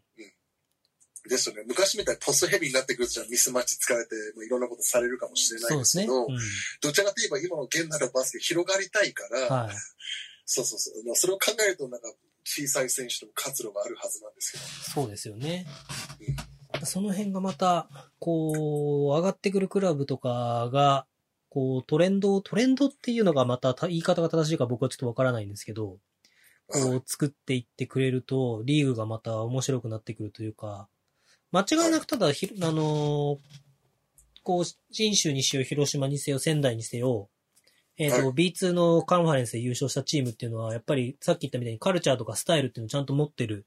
ですよね。昔みたいにポストヘビーになってくるとじゃミスマッチ疲れてもういろんなことされるかもしれないですけど、うん。どちらかといえば今の現代のバスケ広がりたいから、はい。そうそうそう。まあそれを考えるとなんか小さい選手とも活路があるはずなんですよ。そうですよね。その辺がまた、こう、上がってくるクラブとかが、こう、トレンドを、トレンドっていうのがまたた言い方が正しいか僕はちょっとわからないんですけど、こう、作っていってくれると、リーグがまた面白くなってくるというか、間違いなくただ、ひあのーこう、新州にしよう、広島にせよ、仙台にせよ、えっ、と、は B2 のカンファレンスで優勝したチームっていうのは、やっぱりさっき言ったみたいにカルチャーとかスタイルっていうのをちゃんと持ってる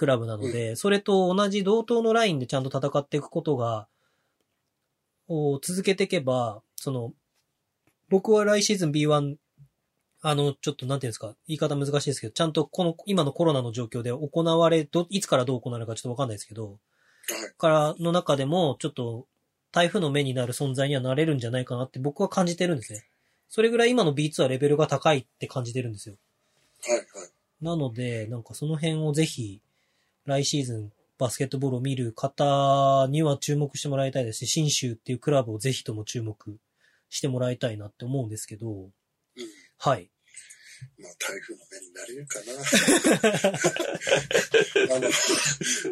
クラブなので、それと同じ同等のラインでちゃんと戦っていくことが、を続けていけば、その、僕は来シーズン B1、あの、ちょっとなんていうんですか、言い方難しいですけど、ちゃんとこの、今のコロナの状況で行われ、ど、いつからどう行われるかちょっとわかんないですけど、はい。からの中でも、ちょっと、台風の目になる存在にはなれるんじゃないかなって僕は感じてるんですね。それぐらい今の B2 はレベルが高いって感じてるんですよ。はい。はい。なので、なんかその辺をぜひ、来シーズンバスケットボールを見る方には注目してもらいたいですし、新州っていうクラブをぜひとも注目してもらいたいなって思うんですけど、うん。はい。まあ、台風の目になれるかな。あの、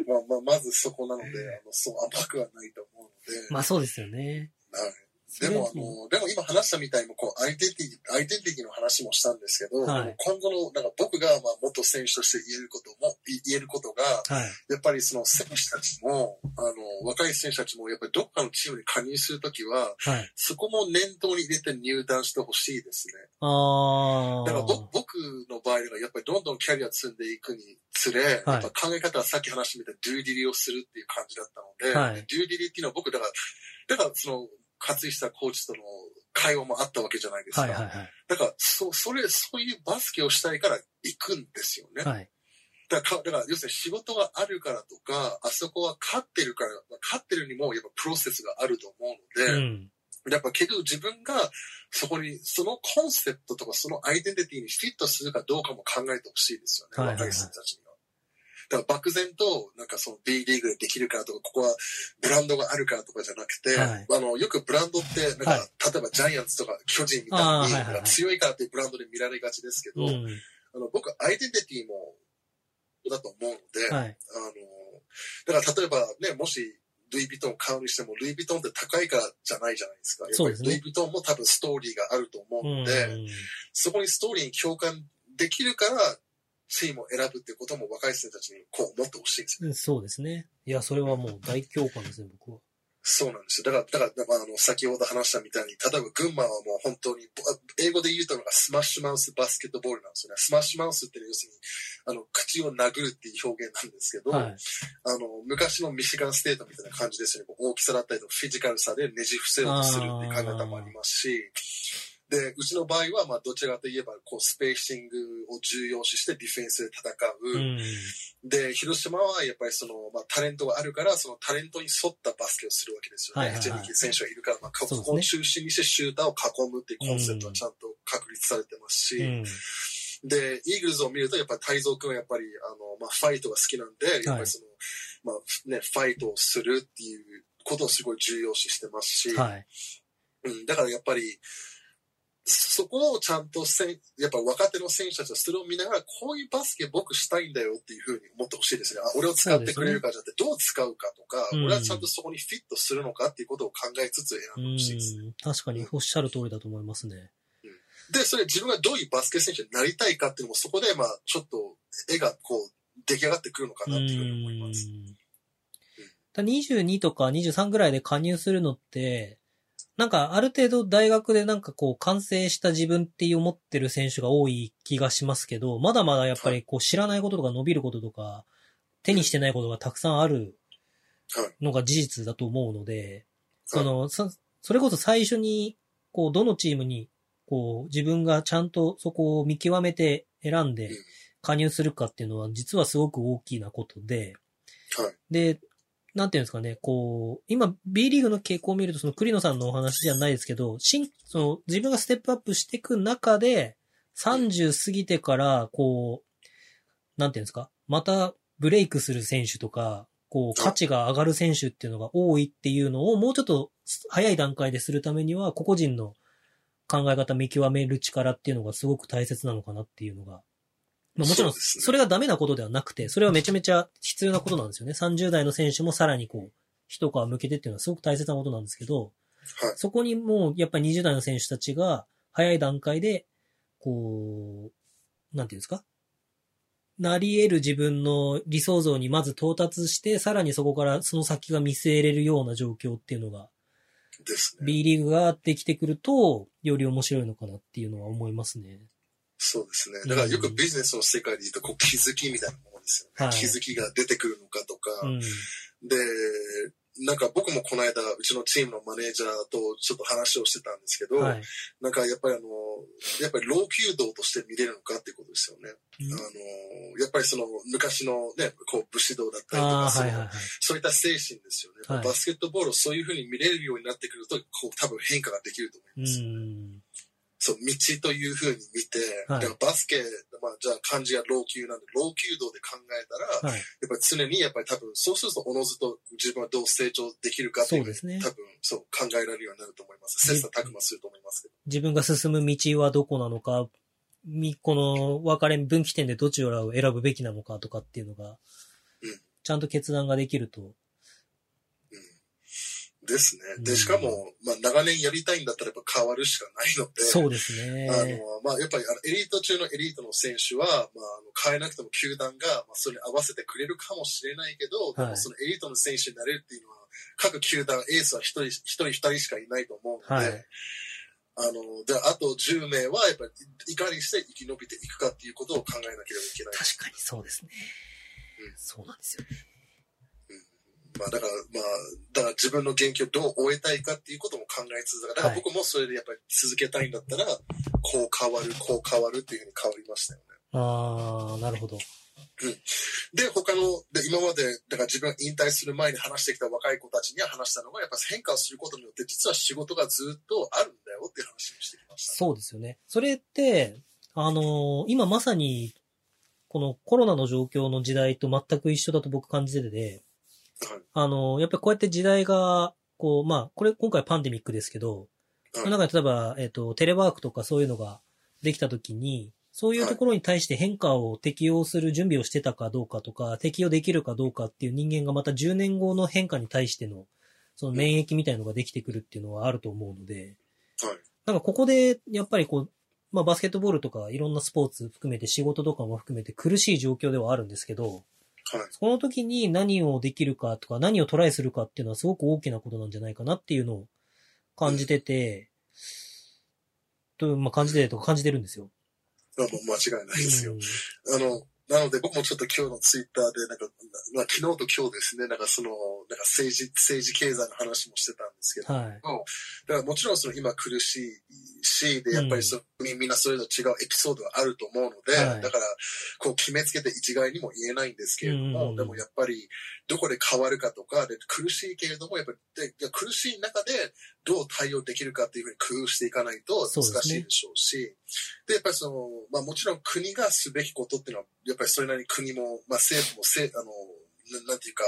まあ、まあ、まずそこなので、あの、そう甘くはないと思うので、まあそうですよね。はい。でも、あの、でも今話したみたいに、こう、アイデンティティ、アイデンティティの話もしたんですけど、はい今後の、なんか僕が、まあ、元選手として言えることも、い言えることが、はい。やっぱりその選手たちも、あの、若い選手たちも、やっぱりどっかのチームに加入するときは、はい。そこも念頭に入れて入団してほしいですね。あだから。僕の場合はやっぱりどんどんキャリア積んでいくにつれ、やっぱ考え方はさっき話してみたデューディリをするっていう感じだったので、はいデューディリっていうのは僕だから、だからその、勝久コーチとの会話もあったわけじゃないですか。はいはいはい。だから、そ、それ、そういうバスケをしたいから行くんですよね。はい。だから、だから要するに仕事があるからとか、あそこは勝ってるから、勝ってるにもやっぱプロセスがあると思うので、うん。やっぱ結局自分がそこに、そのコンセプトとかそのアイデンティティにフィットするかどうかも考えてほしいですよね、はいはいはい若い人たちには。だから漠然と、なんかその B リーグでできるからとか、ここはブランドがあるからとかじゃなくて、はいあの、よくブランドって、なんか、はい例えばジャイアンツとか巨人みたいに、強いからっていうブランドで見られがちですけど、うん。あの僕、アイデンティティも、だと思うので、はい。あの、だから例えばね、もし、ルイ・ヴィトン買うにしても、ルイ・ヴィトンって高いからじゃないじゃないですか。やっぱりルイ・ヴィトンも多分ストーリーがあると思ううん。ので、そこにストーリーに共感できるから、チームを選ぶっていうことも若い人たちにこう思ってほしいんですよ。うんそうですね。いや、それはもう大共感ですね、僕は。そうなんですよ。だから、だから、まあ、あの、先ほど話したみたいに、例えば群馬はもう本当に、ぼ英語で言うとのがスマッシュマウスバスケットボールなんですよね。スマッシュマウスっていうのは要するに、あの、口を殴るっていう表現なんですけど、はい。あの、昔のミシガンステートみたいな感じですよね。大きさだったりとかフィジカルさでねじ伏せようとするっていう考え方もありますし、で、うちの場合は、まあ、どちらかといえば、こう、スペーシングを重要視してディフェンスで戦う。うん。で、広島はやっぱりその、まあ、タレントがあるから、そのタレントに沿ったバスケをするわけですよね。はいはいはい選手がいるから、まあ、ここを中心にしてシューターを囲むっていうコンセプトはちゃんと確立されてますし、うん。で、イーグルズを見ると、やっぱり泰造君はやっぱり、あの、まあ、ファイトが好きなんで、やっぱりその、まあ、ね、ファイトをするっていうことをすごい重要視してますし、はい。うん、だからやっぱり、そこをちゃんとせん、やっぱ若手の選手たちはそれを見ながら、こういうバスケ僕したいんだよっていうふうに思ってほしいですね。あ、俺を使ってくれるかじゃなくて、どう使うかとか、うん俺はちゃんとそこにフィットするのかっていうことを考えつつう選んでほしいですね。ん。確かにおっしゃる通りだと思いますね。で、それ自分がどういうバスケ選手になりたいかっていうのも、そこでまあ、ちょっと絵がこう、出来上がってくるのかうなっていうふうに思います。ん。だ22とか23ぐらいで加入するのって、なんかある程度大学でなんかこう完成した自分って思ってる選手が多い気がしますけど、まだまだやっぱりこう知らないこととか伸びることとか、手にしてないことがたくさんあるはい。のが事実だと思うので、その、そそれこそ最初に、こう、どのチームに、こう、自分がちゃんとそこを見極めて選んでうん加入するかっていうのは、実はすごく大きなことで、はい。で、なんていうんですかね、こう、今、B リーグの傾向を見ると、その栗野さんのお話じゃないですけど、新、その、自分がステップアップしていく中で、30過ぎてから、こう、なんていうんですか、またブレイクする選手とか、こう、価値が上がる選手っていうのが多いっていうのを、もうちょっと早い段階でするためには、個々人の考え方見極める力っていうのがすごく大切なのかなっていうのが、まあもちろん、それがダメなことではなくて、それはめちゃめちゃ必要なことなんですよね。30代の選手もさらにこう、一皮向けてっていうのはすごく大切なことなんですけど、はい。そこにもう、やっぱり20代の選手たちが、早い段階で、こう、なんていうんですか？なり得る自分の理想像にまず到達して、さらにそこからその先が見据えれるような状況っていうのが、ですね。B リーグができてくると、より面白いのかなっていうのは思いますね。そうですね。だからよくビジネスの世界で言うと、こう気づきみたいなものですよね。はい気づきが出てくるのかとか、うん。で、なんか僕もこの間、うちのチームのマネージャーとちょっと話をしてたんですけど、はい。なんかやっぱりあの、やっぱり老朽道として見れるのかっていうことですよね。あの、やっぱりその昔のね、こう武士道だったりとか、そのはいはいはい。そういった精神ですよね。はいバスケットボールをそういうふうに見れるようになってくると、こう多分変化ができると思ういます。ん。そう、道というふうに見て、はいバスケ、まあじゃあ漢字が老朽なんで、老朽道で考えたら、はい。やっぱり常にやっぱり多分、そうするとおのずと自分はどう成長できるかっていうそうですね多分、そう考えられるようになると思います。切磋琢磨すると思いますけど。自分が進む道はどこなのか、み、この分かれ、分岐点でどちらを選ぶべきなのかとかっていうのがうん、ちゃんと決断ができると、うん。ですね。で、うんしかも、まあ長年やりたいんだったらやっぱ変わるしかないので、そうですね。あの、まあ、やっぱり、あの、エリート中のエリートの選手は、まあ、あの、変えなくても球団が、まあ、それに合わせてくれるかもしれないけど、ではいもそのエリートの選手になれるっていうのは、各球団エースは一人、一人二人しかいないと思うので、はいあの、で、あと10名は、やっぱり、いかにして生き延びていくかっていうことを考えなければいけない。確かにそうですねうん。そうなんですよね。まあ、だから、まあ、だから自分の元気をどう終えたいかっていうことも考えつつ、だからはい僕もそれでやっぱり続けたいんだったら、こう変わる、こう変わるっていうふうに変わりましたよね。ああ、なるほど。で、他の、で、今まで、だから自分が引退する前に話してきた若い子たちには話したのが、やっぱ変化をすることによって、実は仕事がずっとあるんだよっていう話をしてきました。そうですよね。それって、あのー今まさに、このコロナの状況の時代と全く一緒だと僕感じてて、はい。あのーやっぱりこうやって時代が、こう、まあ、これ今回パンデミックですけど、はいなんか例えば、えっ、と、テレワークとかそういうのができたときに、そういうところに対して変化を適用する準備をしてたかどうかとか、適用できるかどうかっていう人間がまた10年後の変化に対しての、その免疫みたいのができてくるっていうのはあると思うので、はい。なんかここで、やっぱりこう、まあバスケットボールとかいろんなスポーツ含めて仕事とかも含めて苦しい状況ではあるんですけど、はい。その時に何をできるかとか、何をトライするかっていうのはすごく大きなことなんじゃないかなっていうのを感じてて、と、まあ、感じててとか感じてるんですよ。まあもう間違いないですよ。うんあの、なので僕もちょっと今日のツイッターで、なんか、まあ昨日と今日ですね、なんかその、なんか政治、政治経済の話もしてたんですけど、はい。だからもちろんその今苦しいし、で、やっぱりそ、みみんなそれぞれ違うエピソードがあると思うので、はい。だから、こう決めつけて一概にも言えないんですけれども、うんでもやっぱり、どこで変わるかとか、で苦しいけれども、やっぱり、で苦しい中でどう対応できるかっていうふうに工夫していかないと難しいでしょうし、で、やっぱりその、まあもちろん国がすべきことっていうのは、やっぱりそれなりに国も、まあ政府もせ、あの、ななんていうか、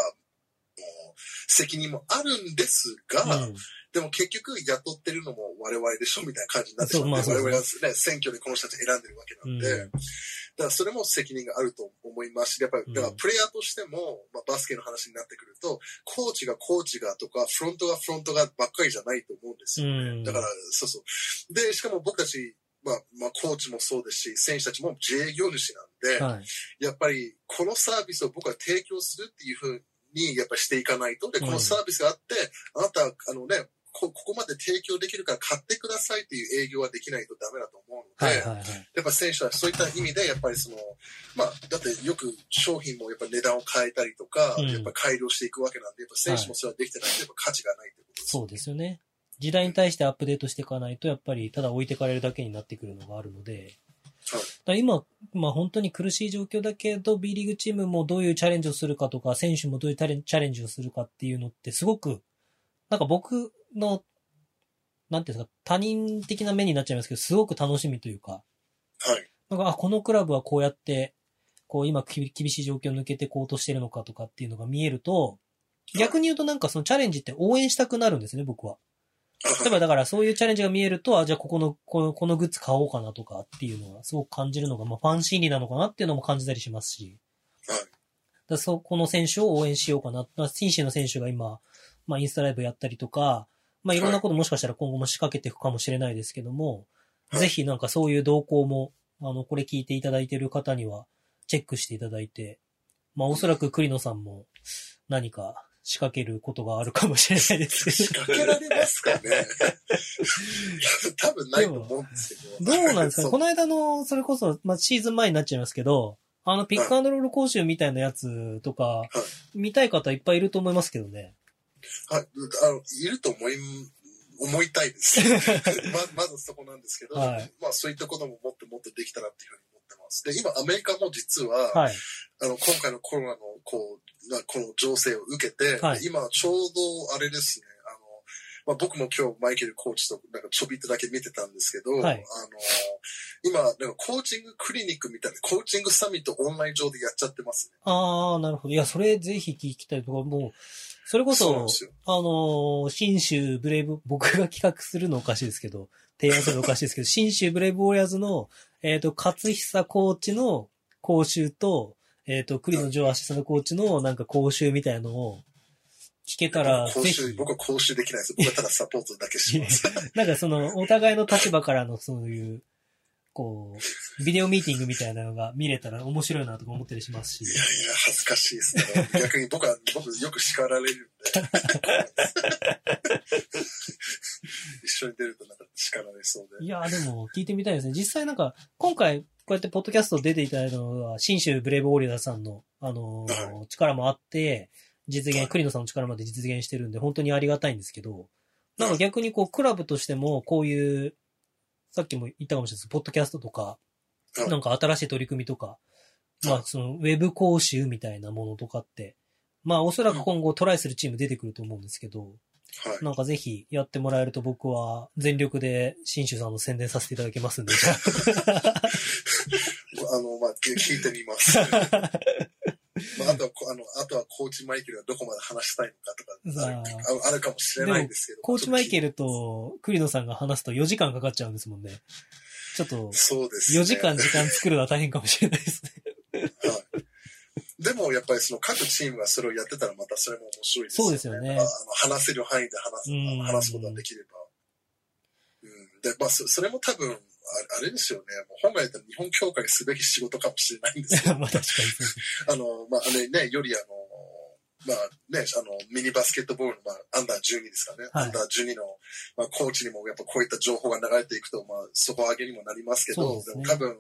責任もあるんですが、うん。でも結局雇ってるのも我々でしょみたいな感じになってしまって、まあ我々はね、選挙でこの人たち選んでるわけなんで、うん。だからそれも責任があると思いますし、やっぱり、だからプレイヤーとしても、まあ、バスケの話になってくると、コーチがコーチがとか、フロントがフロントがばっかりじゃないと思うんですよ。うん。だから、そうそう。で、しかも僕たち、まあ、まあ、コーチもそうですし、選手たちも自営業主なんで、はい。やっぱりこのサービスを僕は提供するっていうふうにやっぱしていかないと。で、このサービスがあって、あなたはあのね、こここまで提供できるから買ってくださいっていう営業はできないとダメだと思うので、はいはいはい。やっぱ選手はそういった意味で、やっぱりその、まあ、だってよく商品もやっぱ値段を変えたりとか、うんやっぱ改良していくわけなんで、やっぱ選手もそれはできてないとやっぱ価値がないってことですそうですよね。時代に対してアップデートしていかないと、やっぱりただ置いてかれるだけになってくるのがあるので、はいだ今、まあ本当に苦しい状況だけど、B リーグチームもどういうチャレンジをするかとか、選手もどういうチャレンチャレンジをするかっていうのってすごく、なんか僕の、なんていうんですか、他人的な目になっちゃいますけど、すごく楽しみというか、はい。なんか、あ、このクラブはこうやって、こう今き厳しい状況を抜けてこうとしてるのかとかっていうのが見えると、逆に言うとなんかそのチャレンジって応援したくなるんですね、僕は。例えばだからそういうチャレンジが見えると、あ、じゃあここの、このこのグッズ買おうかなとかっていうのはすごく感じるのが、まあファン心理なのかなっていうのも感じたりしますし。はいだそこの選手を応援しようかな。紳士の選手が今、まあインスタライブやったりとか、まあいろんなこともしかしたら今後も仕掛けていくかもしれないですけども、はいぜひなんかそういう動向も、あの、これ聞いていただいている方にはチェックしていただいて、まあおそらく栗野さんも何か仕掛けることがあるかもしれないですけど。仕掛けられますかね 多分ないと思うんですけど。どうなんですかこの間の、それこそ、まあ、シーズン前になっちゃいますけど、あの、ピックアンドロール講習みたいなやつとか、見たい方いっぱいいると思いますけどね。はい、あの、いると思い、思いたいです。ままずそこなんですけど、はいまあそういったことももっともっとできたらっていうふうにます。で、今アメリカも実は、はい。あの、今回のコロナの、こう、なこの情勢を受けて、はい今ちょうどあれですね、あの、まあ、僕も今日マイケルコーチとなんかちょびっとだけ見てたんですけど、はいあの、今、なんかコーチングクリニックみたいな、コーチングサミットオンライン上でやっちゃってますね。あー、なるほど。いや、それぜひ聞きたいとか、もう、それこそそ。あのー、新州ブレイブ、僕が企画するのおかしいですけど、提案するのおかしいですけど、新州ブレイブウォリアーズの、えっ、と、勝久コーチの講習と、えっ、と、栗野ジョーアシスタントコーチのなんか講習みたいなのを聞けたら、講習、、僕は講習できないです。僕はただサポートだけします。なんかその、お互いの立場からのそういう、こう、ビデオミーティングみたいなのが見れたら面白いなとか思ったりしますし。いやいや、恥ずかしいですね。逆に僕は、僕よく叱られるんで。一緒に出るとなんか叱られそうで。いや、でも聞いてみたいですね。実際なんか、今回、こうやってポッドキャスト出ていただいたのは、新州ブレイブウォリアさんの、あのーは力もあって、実現、はい栗野さんの力まで実現してるんで、本当にありがたいんですけど、なんか逆にこう、クラブとしても、こういう、さっきも言ったかもしれないですポッドキャストとか、はいなんか新しい取り組みとか、まあ、その、ウェブ講習みたいなものとかって、まあ、おそらく今後トライするチーム出てくると思うんですけど、はい。なんかぜひやってもらえると僕は全力で新州さんの宣伝させていただきますんで、じ ゃあの、まあ、聞聞いてみます。まあ、あとはこ、あの、あとはコーチマイケルがどこまで話したいのかとか、あああるかもしれないんですけど。コーチマイケル。ルと栗野さんが話すと4時間かかっちゃうんですもんね。ちょっと、そうです、ね。4時間時間作るのは大変かもしれないですね。はい。でも、やっぱりその各チームがそれをやってたらまたそれも面白いですよね。そうですよねあの話せる範囲で話すうん話すことができれば。うん。で、まあそ、それも多分、ああれですよね。もう本来だったら日本協会すべき仕事かもしれないんですけど、まあ確かに。あの、まあ、あれね、よりあの、まあね、あの、ミニバスケットボールの、まあ、アンダー12ですかね。はいアンダー12の、まあ、コーチにもやっぱこういった情報が流れていくと、まあ、底上げにもなりますけど、ですねも多分、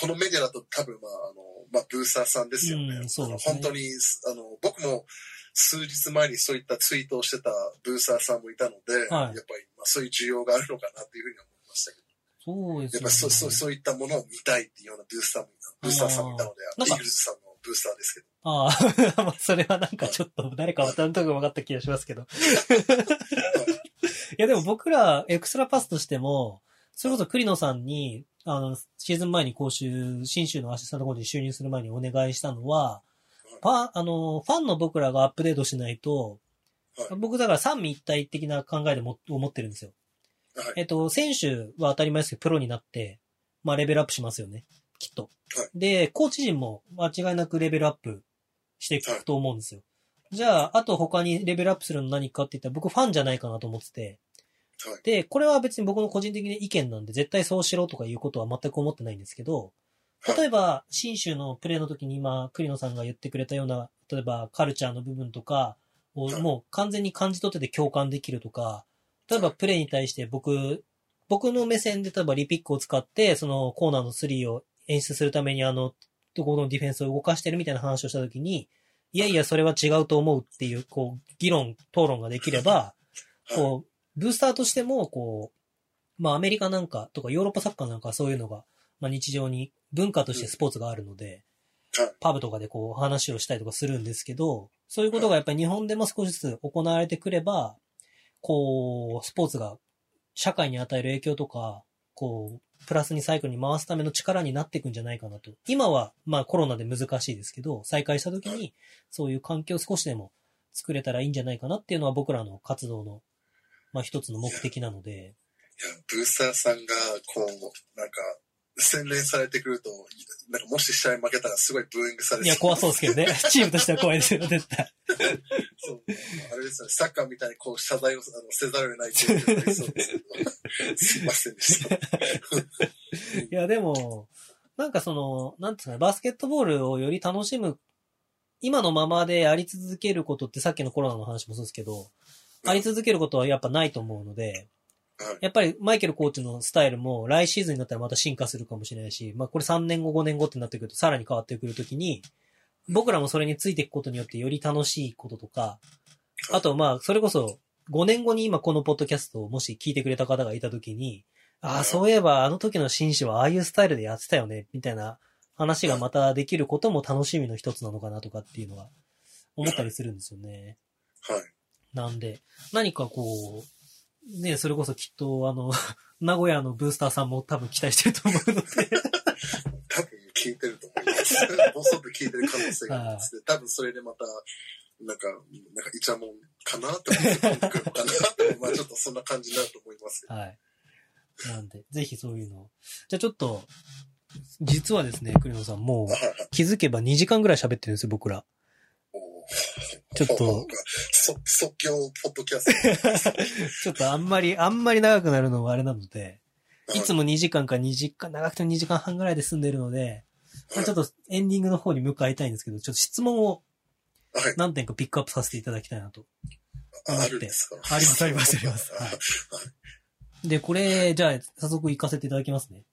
このメディアだと多分、まあ、あの、まあ、ブースターさんですよね。うんね本当に、あの、僕も数日前にそういったツイートをしてたブースターさんもいたので、はいやっぱり、まあ、そういう需要があるのかなっていうふうに思いましたけど。そうですよね。やっぱそう、そう、そういったものを見たいっていうようなブースターも、ブースターさんもいたので、なんかイーグルズさんのブースターですけど。あ あ、まあそれはなんかちょっと誰か渡るとこ分かった気がしますけど。いやでも僕らエクストラパスとしても、それこそ栗野さんに、あの、シーズン前に講習、新州のアシスタントコーチに就任する前にお願いしたのは、パあの、ファンの僕らがアップデートしないと、はい僕だから三位一体的な考えでも思ってるんですよ。はいえっと、選手は当たり前ですけど、プロになって、まあレベルアップしますよね。きっと。はいで、コーチ陣も間違いなくレベルアップしていくと思うんですよ。じゃあ、あと他にレベルアップするの何かって言ったら僕ファンじゃないかなと思ってて。はい。で、これは別に僕の個人的な意見なんで、絶対そうしろとかいうことは全く思ってないんですけど、例えば、新州のプレーの時に今、栗野さんが言ってくれたような、例えばカルチャーの部分とかをはいもう完全に感じ取ってて共感できるとか、例えばプレーに対して僕、僕の目線で例えばリピックを使って、そのコーナーの3を演出するためにあの、どこのディフェンスを動かしてるみたいな話をした時に、いやいや、それは違うと思うっていう、こう、議論、討論ができれば、はい。こう、ブースターとしても、こう、まあアメリカなんかとかヨーロッパサッカーなんかはそういうのが、まあ日常に文化としてスポーツがあるので、はい。パブとかでこう話をしたりとかするんですけど、そういうことがやっぱり日本でも少しずつ行われてくれば、こう、スポーツが社会に与える影響とか、こう、プラスにサイクルに回すための力になっていくんじゃないかなと。今は、まあコロナで難しいですけど、再開した時に、そういう環境を少しでも作れたらいいんじゃないかなっていうのは僕らの活動の、まあ一つの目的なので、いや、ブースターさんが、こう、なんか、洗練されてくると、なんかもし試合負けたらすごいブーイングされていや、怖そうですけどね。チームとしては怖いですよ、絶対。そう。あれですね、サッカーみたいにこう謝罪をあのせざるを得ない状況になりそうですけど、すいませんでした。いや、でも、なんかその、なんていうんですかね、バスケットボールをより楽しむ、今のままであり続けることってさっきのコロナの話もそうですけど、あり続けることはやっぱないと思うので、はい。やっぱりマイケルコーチのスタイルも来シーズンになったらまた進化するかもしれないし、まあこれ3年後5年後ってなってくるとさらに変わってくるときに、僕らもそれについていくことによってより楽しいこととか、あとまあそれこそ5年後に今このポッドキャストをもし聞いてくれた方がいたときに、ああ、そういえばあの時の紳士はああいうスタイルでやってたよね、みたいな話がまたできることも楽しみの一つなのかなとかっていうのは思ったりするんですよね。はい。なんで、何かこう、ね、それこそきっと、あの、名古屋のブースターさんも多分期待してると思うので、多分聞いてると思います。ボソッと聞いてる可能性がありますね。多分それでまた、なんか、なんかイチャモンかなって思ってくるのかなって、まあちょっとそんな感じになると思います。はい。なんで、ぜひそういうのを。じゃあちょっと、実はですね、栗野さん、もう気づけば2時間ぐらい喋ってるんですよ、僕ら。ちょっと、そ即興ポッドキャスト。ちょっとあんまり、あんまり長くなるのはあれなので、いつも、も2時間か2時間、長くても2時間半ぐらいで済んでるので、まあちょっとエンディングの方に向かいたいんですけど、ちょっと質問をはい。何点かピックアップさせていただきたいなと。ああるんですか？ありますあります ありますはいで、これ、じゃあ、早速行かせていただきますね。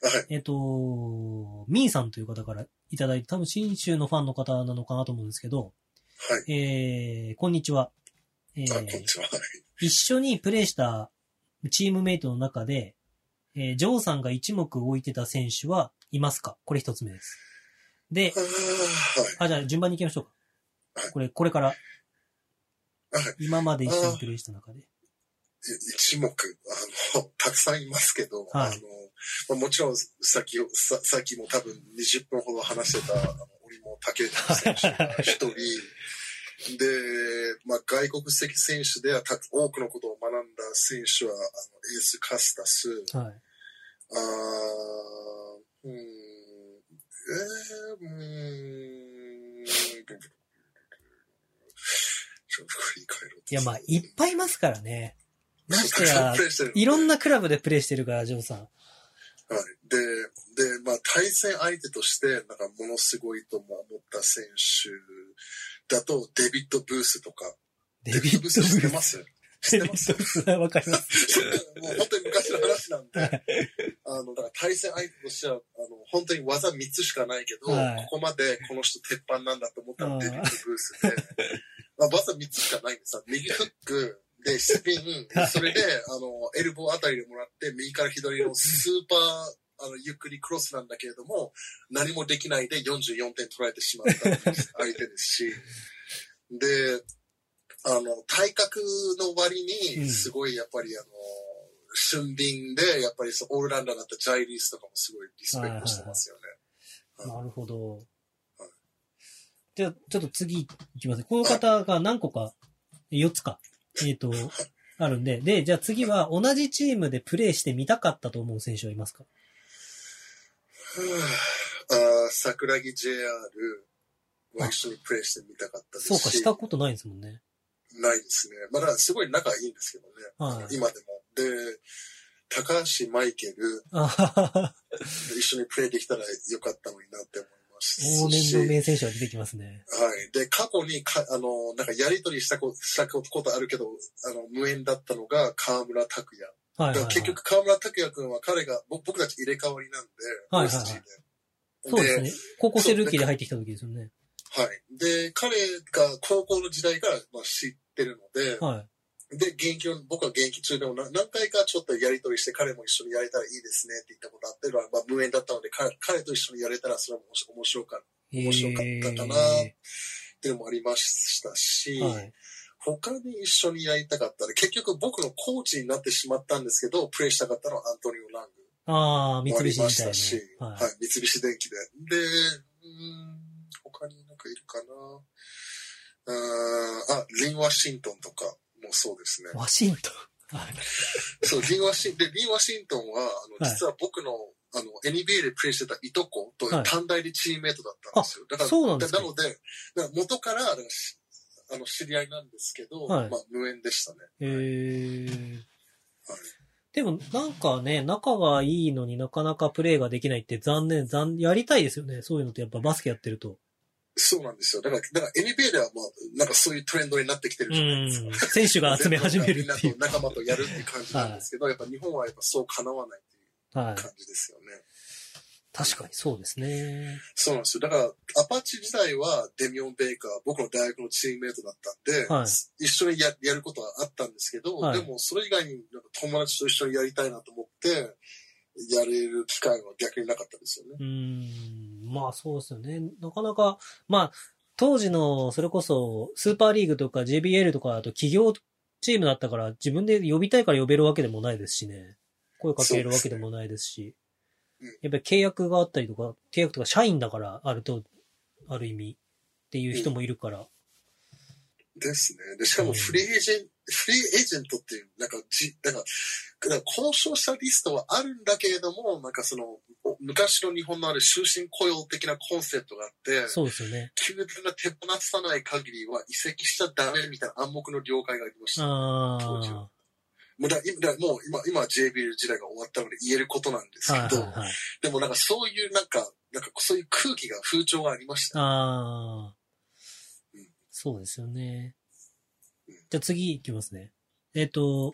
はい。えっ、と、ミーさんという方からいただいて、多分新州のファンの方なのかなと思うんですけど、はい。えー、こんにちは。えあ、こんにー、ちは。はい。一緒にプレーしたチームメイトの中で、えー、ジョーさんが一目置いてた選手はいますか？これ一つ目です。であ。あ、じゃあ順番に行きましょうはい。かこれ、これから、はい。今まで一緒にプレイした中で。一目、あの、たくさんいますけど、はいあの、まあ、もちろん、さっき、ささっきも多分20分ほど話してた、あの、竹内選手が一人、で、まあ、外国籍選手ではた多くのことを学んだ選手は、あの、エース・カスタス、はい。あーうーん、えー、うーん、ちょっと振り返ろうといや、まあ、いっぱいいますからね。ましてやいろんなクラブでプレイしてるから、ジョーさん。はい。で、で、まあ、対戦相手として、なんか、ものすごいと思った選手だと、デビッド・ブースとか。デビッド・ブース。知ってます？知ってます？わかります。もう本当に昔の話なんで、あの、だから対戦相手としては、あの、本当に技3つしかないけど、はいここまでこの人鉄板なんだと思ったらデビッド・ブースで、まあ、技3つしかないんですさ、右フック、で、スピン、それで、あの、エルボーあたりでもらって、右から左のスーパー、あの、ゆっくりクロスなんだけれども、何もできないで44点取られてしまった相手ですし、で、あの、体格の割うんに、すごいやっぱりあの、俊敏で、やっぱりオールラウンダーだったジャイリースとかもすごいリスペクトしてますよね。なるほどはい。じゃあ、ちょっと次いきます。この方が何個か、4つか、えっ、と、あるんで、で、じゃあ次は同じチームでプレーしてみたかったと思う選手はいますか？あー桜木 JR は一緒にプレイしてみたかったですし。そうか、したことないんですもんね。ないですね。まだすごい仲いいんですけどね。はい今でも。で、高橋マイケル一緒にプレイできたらよかったのになって思いますし。往年の名選手が出てきますね。はい。で、過去にか、あの、なんかやりとりしたこしたことあるけど、あの、無縁だったのが河村拓也。はいはい、結局河村拓也君は彼が、ぼ僕たち入れ替わりなんで、はいはいはい。そうですね。高校生ルーキーで入ってきた時ですよね。はい。で、彼が高校の時代から、まあ、知ってるので、はい。で、現役の、僕は現役中でもな何回かちょっとやりとりして、彼も一緒にやれたらいいですねって言ったことあって、まあ、無縁だったので、彼彼と一緒にやれたらそれも面白かった面白かったかなっていうのもありましたし、はい。他に一緒にやりたかったら、結局僕のコーチになってしまったんですけど、プレイしたかったのはアントニオ・ラングああ、三もありま菱みいしたたし、な。は、はいい。三菱電機で。で、うーん、他になんかいるかなあ、リン・ワシントンとかもそうですね。ワシントン。はい。そう、リン・ワシンでリン・ワシントンは、あの、はい実は僕の、あの、NBA でプレイしてたいとことはい短大でチームメイトだったんですよ。だから、そうなんですかなので、だから元から、あの、知り合いなんですけど、はいまあ、無縁でしたね。えー。はいでも、なんかね、仲がいいのになかなかプレーができないって残念、残、やりたいですよね。そういうのってやっぱバスケやってると。そうなんですよ。だから、だから NBA ではまあ、なんかそういうトレンドになってきてるうじゃないですか。ん。選手が集め始めるっていうみん。なと仲間とやるっていう感じなんですけど、やっぱ日本はやっぱそう叶わないっていうはい。感じですよね。確かにそうですね。そうなんですよ。だから、アパッチ時代はデミオン・ベイカー、僕の大学のチームメイトだったんで、はい一緒にややることはあったんですけど、はいでもそれ以外になんか友達と一緒にやりたいなと思って、やれる機会は逆になかったですよね。うーん。まあそうですよね。なかなか、まあ、当時の、それこそ、スーパーリーグとか JBL とかだと企業チームだったから自分で呼びたいから呼べるわけでもないですしね。声かけるわけでもないですし。うんやっぱり契約があったりとか、契約とか社員だからあると、ある意味っていう人もいるから。ですね。で、しかもフリーエージェント、フリーエージェントっていう、なんか、じ、なんか、なんか交渉したリストはあるんだけれども、なんかその、お昔の日本のある終身雇用的なコンセプトがあって、そうですよね。球団が手放さない限りは移籍しちゃダメみたいな暗黙の了解がありました。当時あはもうだもう今、今は JBL 時代が終わったので言えることなんですあ。けど、はいはいはい。でもなんかそういうなんか、なんかそういう空気が、風潮がありました。ああうん。そうですよねうん。じゃあ次行きますね。えっ、と、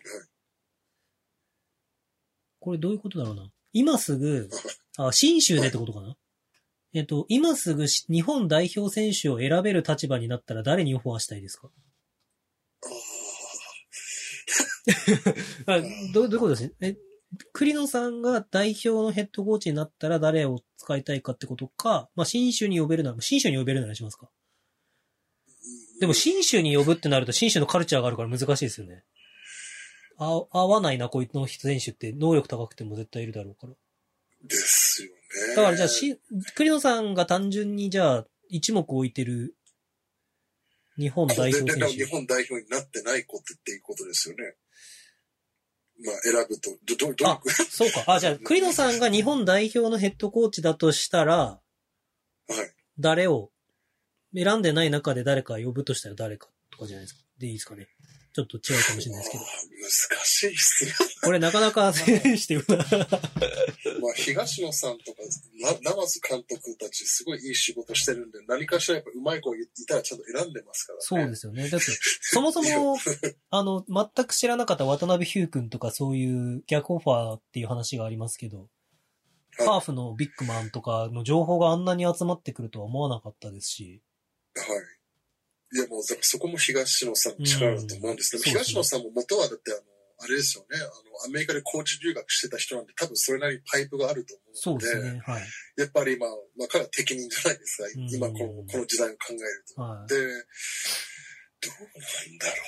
これどういうことだろうな。今すぐ、あ、新州でってことかなえっと、今すぐし日本代表選手を選べる立場になったら誰にオファーしたいですか？ああどうどういうことです？え、栗野さんが代表のヘッドコーチになったら誰を使いたいかってことか、まあ、新州に呼べるなら、新州に呼べるならしますか？でも、新州に呼ぶってなると、新州のカルチャーがあるから難しいですよね。あ合わないな、こいつの選手って、能力高くても絶対いるだろうから。ですよね。だからじゃあ、し、栗野さんが単純にじゃあ、一目置いてる、日本代表選手。日本代表になってないことっていうことですよね。まあ、選ぶと、ど、ど、どあ、そうか。あ、じゃあ、栗野さんが日本代表のヘッドコーチだとしたら、はい。誰を、選んでない中で誰か呼ぶとしたら誰かとかじゃないですか？でいいですかね？ちょっと違うかもしれないですけど。難しいっすね。これなかなかな。まあ、東野さんとか、なナ津監督たち、すごいいい仕事してるんで、何かしらやっぱうまい子いたらちゃんと選んでますからね。そうですよね。だって、そもそも、あの、全く知らなかった渡辺ヒュー君とかそういう逆オファーっていう話がありますけど、はいハーフのビッグマンとかの情報があんなに集まってくるとは思わなかったですし、はい。いや、もう、だからそこも東野さんの力だと思うんですけど、うん東野さんも元はだって、あの、あれですよね、あの、アメリカでコーチ留学してた人なんで、多分それなりにパイプがあると思うので、そうですね。はい。やっぱりまあ、まあ、彼は適任じゃないですか、うん今この、この時代を考えると。はい。で、どうなんだろう。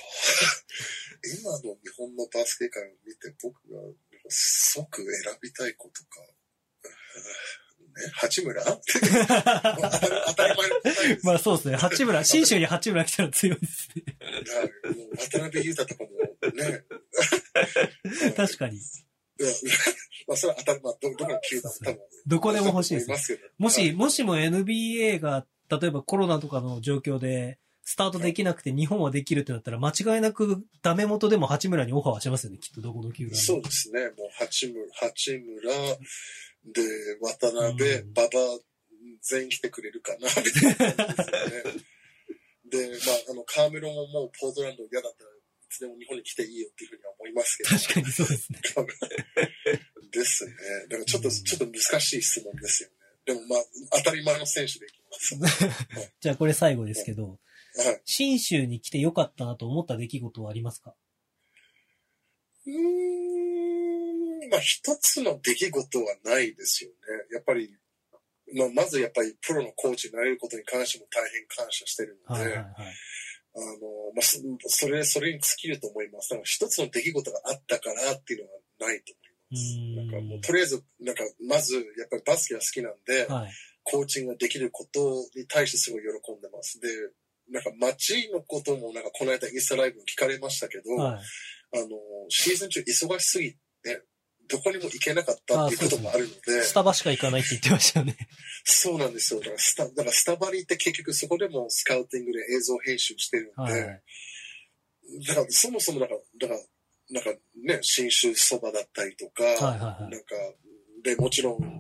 今の日本のバスケ界を見て、僕が即選びたい子とか、八村？当たり前の答えです。まあそうですね。八村、新州に八村来たら強いですね。渡辺裕太とかもね、確かに。まあ、それは当たり、まあ、ど、どこの球団多分。どこでも欲しいです。もし、はいもしも NBA が、例えばコロナとかの状況で、スタートできなくて日本はできるってなったら、間違いなくダメ元でも八村にオファーはしますよね、きっとどこの球団もそうですね。もう、八村、八村、で、渡辺、うん馬場、全員来てくれるかな、みたいな感じですよね。で、まあ、あの、カーメロンももうポートランド嫌だったらいつでも日本に来ていいよっていうふうには思いますけど。確かにそうですね。ですね。だからちょっと、うんちょっと難しい質問ですよね。でもまあ、当たり前の選手でいきます。じゃあこれ最後ですけど、はい。新州に来てよかったなと思った出来事はありますか？うーん、まあ一つの出来事はないですよね。やっぱり、まあまずやっぱりプロのコーチになれることに関しても大変感謝してるので、はいはいはい。あの、まあそそれ、それに尽きると思います。だから一つの出来事があったからっていうのはないとう思います。なんかもーうとりあえず、なんかまずやっぱりバスケが好きなんで、ん。はい。コーチングができることに対してすごい喜んでます。で、なんか街のこともなんかこの間インスタライブに聞かれましたけど、はい。あの、シーズン中忙しすぎて、どこにも行けなかったっていうこともあるので、スタバしか行かないって言ってましたよね。そうなんですよ。だからスタ、だからスタバに行って結局そこでもスカウティングで映像編集してるんで、はい。だからそもそもなんか、だから、なんかね、新州そばだったりとか、はいはいはいなんか、で、もちろん、あの、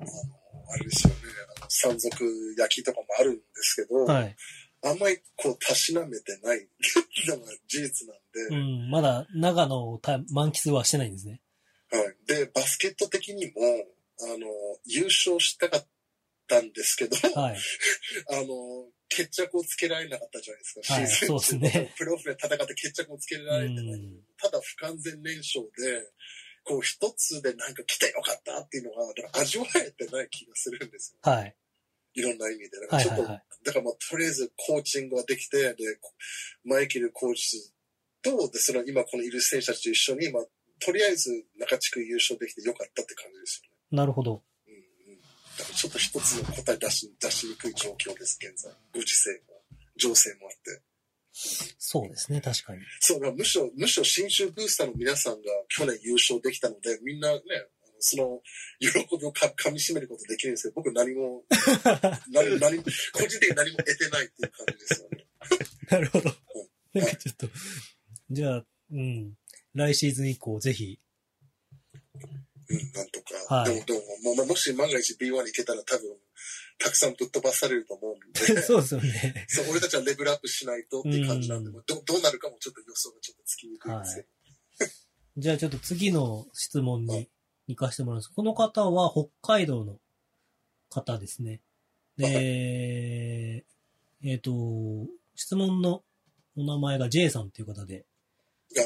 あれですよね、あの山賊焼きとかもあるんですけど、はい。あんまりこう、たしなめてない のが事実なんで、うん。まだ長野をた満喫はしてないんですね。はい。で、バスケット的にも、あの、優勝したかったんですけど、はい。あの、決着をつけられなかったじゃないですか、はいシーズン中そうですねプレーオフで戦って決着をつけられてない。うんただ不完全燃焼で、こう一つでなんか来てよかったっていうのが、味わえてない気がするんですよ。はい。いろんな意味で。だかはいらちょっと、はいはい。だからまあとりあえずコーチングができて、で、マイケルコーチと、で、その今このいる選手たちと一緒に、まあ、とりあえず中地区優勝できてよかったって感じですよね。なるほど。うんうん。だからちょっと一つの答え出し、出しにくい状況です、現在。ご時世も、情勢もあって。そうですね、確かに。そう、むしろ、むしろ新州ブースターの皆さんが去年優勝できたので、みんなね、その、喜びをか噛み締めることできるんですけど、僕何も、何何も、個人的に何も得てないっていう感じですよね。なるほど。んなんかちょっと、じゃあ、うん。来シーズン以降、ぜひ、うん、なんとか。はいでも、でも、ももし万が一 B1 に行けたら多分、たくさんぶっ飛ばされると思うんで、そうですよね。そう俺たちはレベルアップしないとっていう感じなんで、うんどどうなるかもちょっと予想がちょっとつきにくいんですけど。じゃあちょっと次の質問に行かせてもらいます。この方は北海道の方ですね。で、えっ、と、質問のお名前が J さんという方で、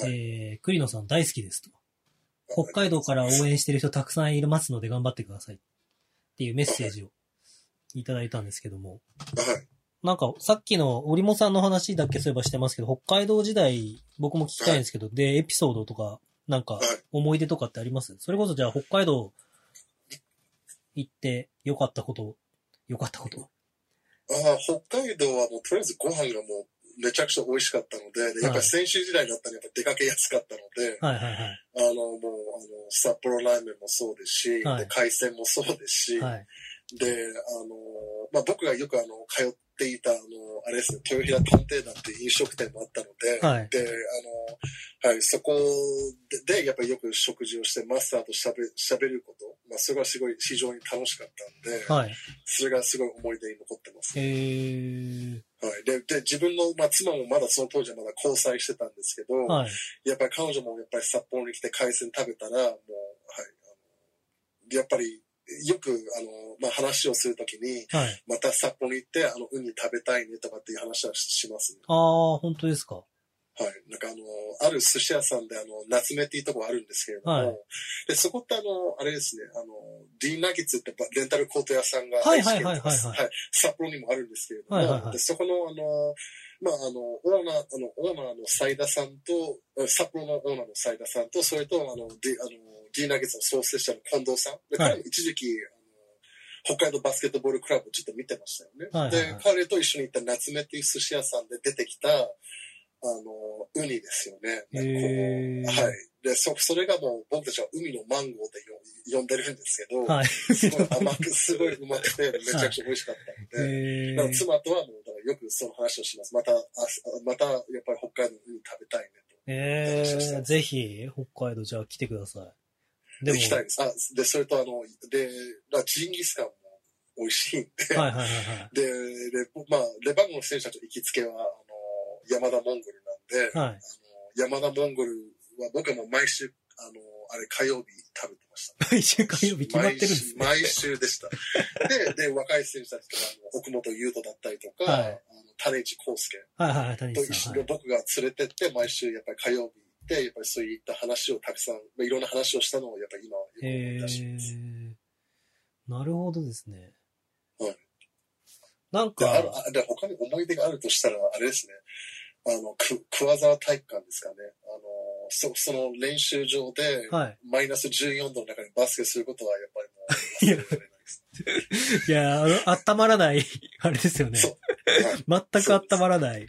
はいえー、栗野さん大好きですと。北海道から応援してる人たくさんいますので頑張ってください。っていうメッセージをいただいたんですけども。はい。なんか、さっきの織茂さんの話だけそういえばしてますけど、北海道時代、僕も聞きたいんですけど、で、エピソードとか、なんかはい、思い出とかってあります？それこそじゃあ、北海道行って良かったこと、良かったこと。ああ、北海道はもうとりあえずご飯がもうめちゃくちゃ美味しかったので、でやっぱり先週時代だったらやっぱ出かけやすかったので、はいはいはい。あの、もう、あの、札幌ラーメンもそうですし、はいで海鮮もそうですし、はい。で、あの、まあ、僕がよくあの、通っていた、あの、あれですね、豊平探偵団っていう飲食店もあったので、はいで、あの、はい、そこで、でやっぱりよく食事をして、マスターとしゃべしゃべること、まあ、それがすごい非常に楽しかったんで、はい。それがすごい思い出に残ってます。えー、はい、でで、自分の、まあ、妻もまだその当時はまだ交際してたんですけど、はい。やっぱり彼女もやっぱり札幌に来て海鮮食べたら、もう、はい、あのやっぱりよく、あの、まあ、話をするときに、はい。また札幌に行って、あの、ウニ食べたいねとかっていう話はししますね。あー、本当ですか。はい。なんかあの、ある寿司屋さんであの、夏目っていうところあるんですけれども、はい。で、そこってあの、あれですね、あの、D ナゲッツってレンタルコート屋さんがはいはいはいはいはい。はい、札幌にもあるんですけれども、はいはいはい。でそこのあの、まあ、あの、オーナー、あの、オーナーの斉田さんと、え札幌のオーナーの斉田さんと、それとあの、D、あの、D ナゲッツの創設者の近藤さん。で、はい。彼も一時期、北海道バスケットボールクラブをちょっと見てましたよね。はいはいはい。で、彼と一緒に行った夏目っていう寿司屋さんで出てきた、あの、ウニですよね。はい。で、そ、それがもう僕たちは海のマンゴーで呼呼んでるんですけど、はい。すごい甘く、すごいうまくて、めちゃくちゃ美味しかったんで、えだからー、妻とはもう、だからよくその話をします。また、あまた、やっぱり北海道のウニ食べたいねえー、ぜひ、北海道じゃあ来てください。と。でも、行きたいです。あ、で、それとあの、で、だジンギスカンも美味しいんで、はいはいはいはい。で、で、まあ、レバンゴの選手たちの行きつけは、山田モンゴルなんで、はい。あの山田モンゴルは僕はもう毎週、あの、あれ火曜日食べてました。毎週火曜日決まってるんですね。毎週でした。で、で、若い選手たちとか、あの奥本優斗だったりとか、はいあの種市康介はいはいはい、谷と一緒に僕が連れてって、毎週やっぱり火曜日行って、やっぱりそういった話をたくさん、まあいろんな話をしたのをやっぱり今はよく思いえ出します。ー、なるほどですね。はいなんか、あで他に思い出があるとしたら、あれですね。あの、く、桑沢体育館ですかね。あの、そ、その練習場で、はい。マイナス14度の中にバスケすることはやっぱりもう忘れられないです。いや、あの、温まらない、あれですよね。そうはい。全く温まらない。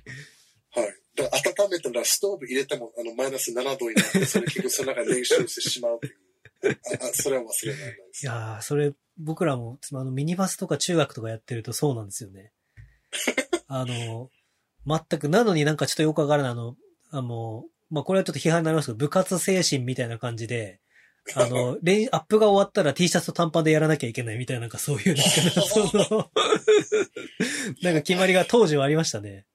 はい。だから温めたらストーブ入れてもあのマイナス7度になって、それ結局その中で練習してしまうという。ああそれは忘れられないです。いやー、それ、僕らも、あの、ミニバスとか中学とかやってるとそうなんですよね。あの、全く、なのになんかちょっとよくわからない、あの、あの、まあ、これはちょっと批判になりますけど、部活精神みたいな感じで、あの、練、アップが終わったら T シャツと短パンでやらなきゃいけないみたいな、なんかそういう、なんか、その、なんか決まりが当時はありましたね。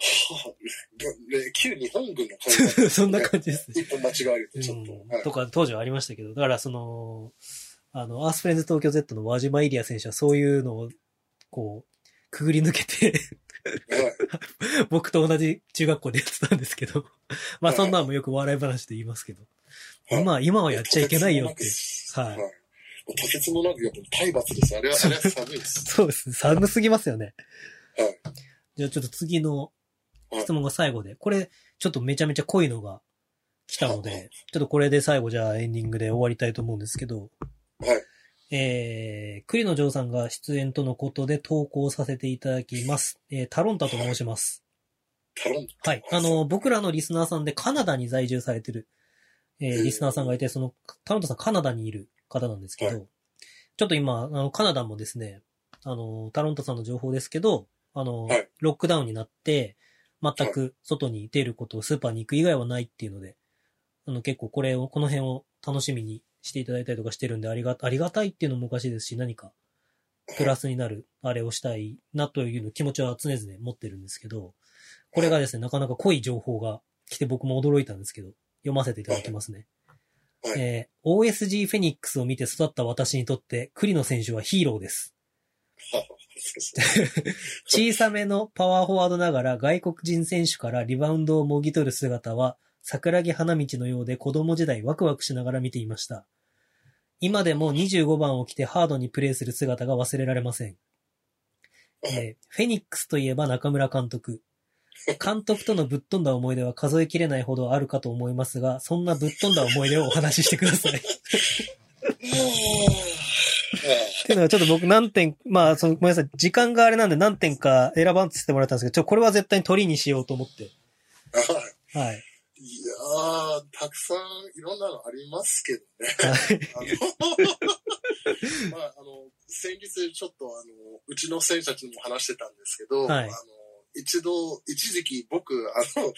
は あね、旧日本軍の感じ そんな感じですね。一歩間違えるとちょっと。うんはいとか当時はありましたけど、だからその、あの、アースフレンズ東京 Z の輪島イリア選手はそういうのを、こう、くぐり抜けて、はい 僕と同じ中学校でやってたんですけど、まあはいそんなんもよく笑い話で言いますけど、はい今、今はやっちゃいけないよって。はいとてつもなく、やっぱ体罰です。あれは、あれは寒いです。そうですね。寒すぎますよね。はい。じゃあちょっと次のはい質問が最後で、これ、ちょっとめちゃめちゃ濃いのが来たのはいで、ちょっとこれで最後じゃあエンディングで終わりたいと思うんですけど、はい。えー、栗野城さんが出演とのことで投稿させていただきます。えー、タロンタと申します。タロンはい。あの、僕らのリスナーさんでカナダに在住されてる、えー、リスナーさんがいて、その、タロンタさんカナダにいる方なんですけど、はちょっと今、あの、カナダもですね、あの、タロンタさんの情報ですけど、あの、はいロックダウンになって、全く外に出ること、スーパーに行く以外はないっていうので、あの、結構これを、この辺を楽しみにしていただいたりとかしてるんで、ありが、ありがたいっていうのもおかしいですし、何か、プラスになる、あれをしたいなというの気持ちは常々持ってるんですけど、これがですね、なかなか濃い情報が来て僕も驚いたんですけど、読ませていただきますね。はい。えー OSG フェニックスを見て育った私にとって、栗野選手はヒーローです。小さめのパワーフォワードながら外国人選手からリバウンドをもぎ取る姿は、桜木花道のようで子供時代ワクワクしながら見ていました。今でも25番を着てハードにプレーする姿が忘れられません。えーフェニックスといえば中村監督。監督とのぶっ飛んだ思い出は数えきれないほどあるかと思いますが、そんなぶっ飛んだ思い出をお話ししてください。っていうのはちょっと僕何点、まあ、そのごめんなさい、時間があれなんで何点か選ばんとしてもらったんですけど、ちょ、これは絶対に鳥にしようと思って。はいはい。いやー、たくさんいろんなのありますけどね。はい。あの、まあ、あの、先日ちょっとあの、うちの選手たちにも話してたんですけど、はいあの、一度、一時期僕、あの、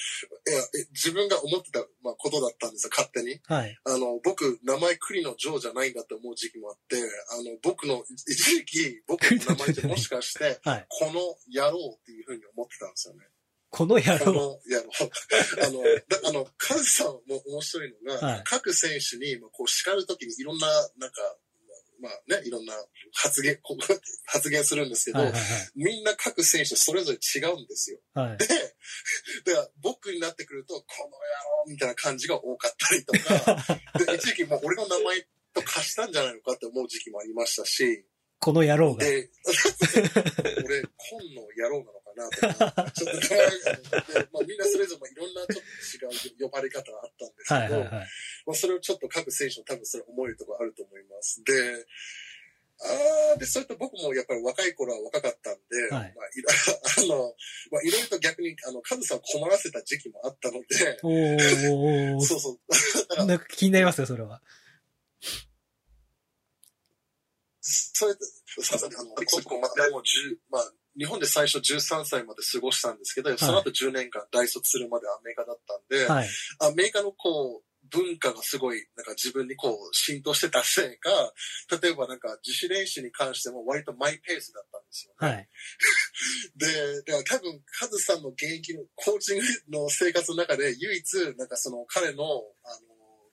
自分が思ってた、まあ、ことだったんですよ、勝手に。はい。あの、僕、名前栗のジョーじゃないんだって思う時期もあって、あの、僕の、一時期、僕の名前ってもしかして、はい。この野郎っていうふうに思ってたんですよね。この野こ郎。あの、だあの、カズさんも面白いのが、はい各選手に、まあこう、叱るときにいろんな、なんか、まあね、いろんな発言、こ う発言するんですけど、はいはいみんな各選手それぞれ違うんですよ。はい。はい。で、僕になってくると、この野郎みたいな感じが多かったりとか、で一時期もう俺の名前と貸したんじゃないのかって思う時期もありましたし、この野郎が。で、俺、今の野郎なのかなとか、ちょっと名前がで、まあ、みんなそれぞれいろんなちょっと違う呼ばれ方があったんですけど、はいはいはい。まあ、それをちょっと各選手の多分それ思えるところあると思います。で、あーで、それと僕もやっぱり若い頃は若かったんで、はいまあ、いろ あの、まあ、いろいろと逆に、あの、カズさんを困らせた時期もあったので、おー。そうそう。なんか気になりますよ、それは。それで、そうそうあの、僕もまあ、もう10、まあ、日本で最初13歳まで過ごしたんですけど、その後10年間大卒するまでアメリカだったんで、はい。アメリカのこう、文化がすごい、なんか自分にこう、浸透してたせいか、例えばなんか自主練習に関しても割とマイペースだったんですよ、ね。はい。で、だから多分、カズさんの現役のコーチングの生活の中で唯一、なんかその彼の、あの、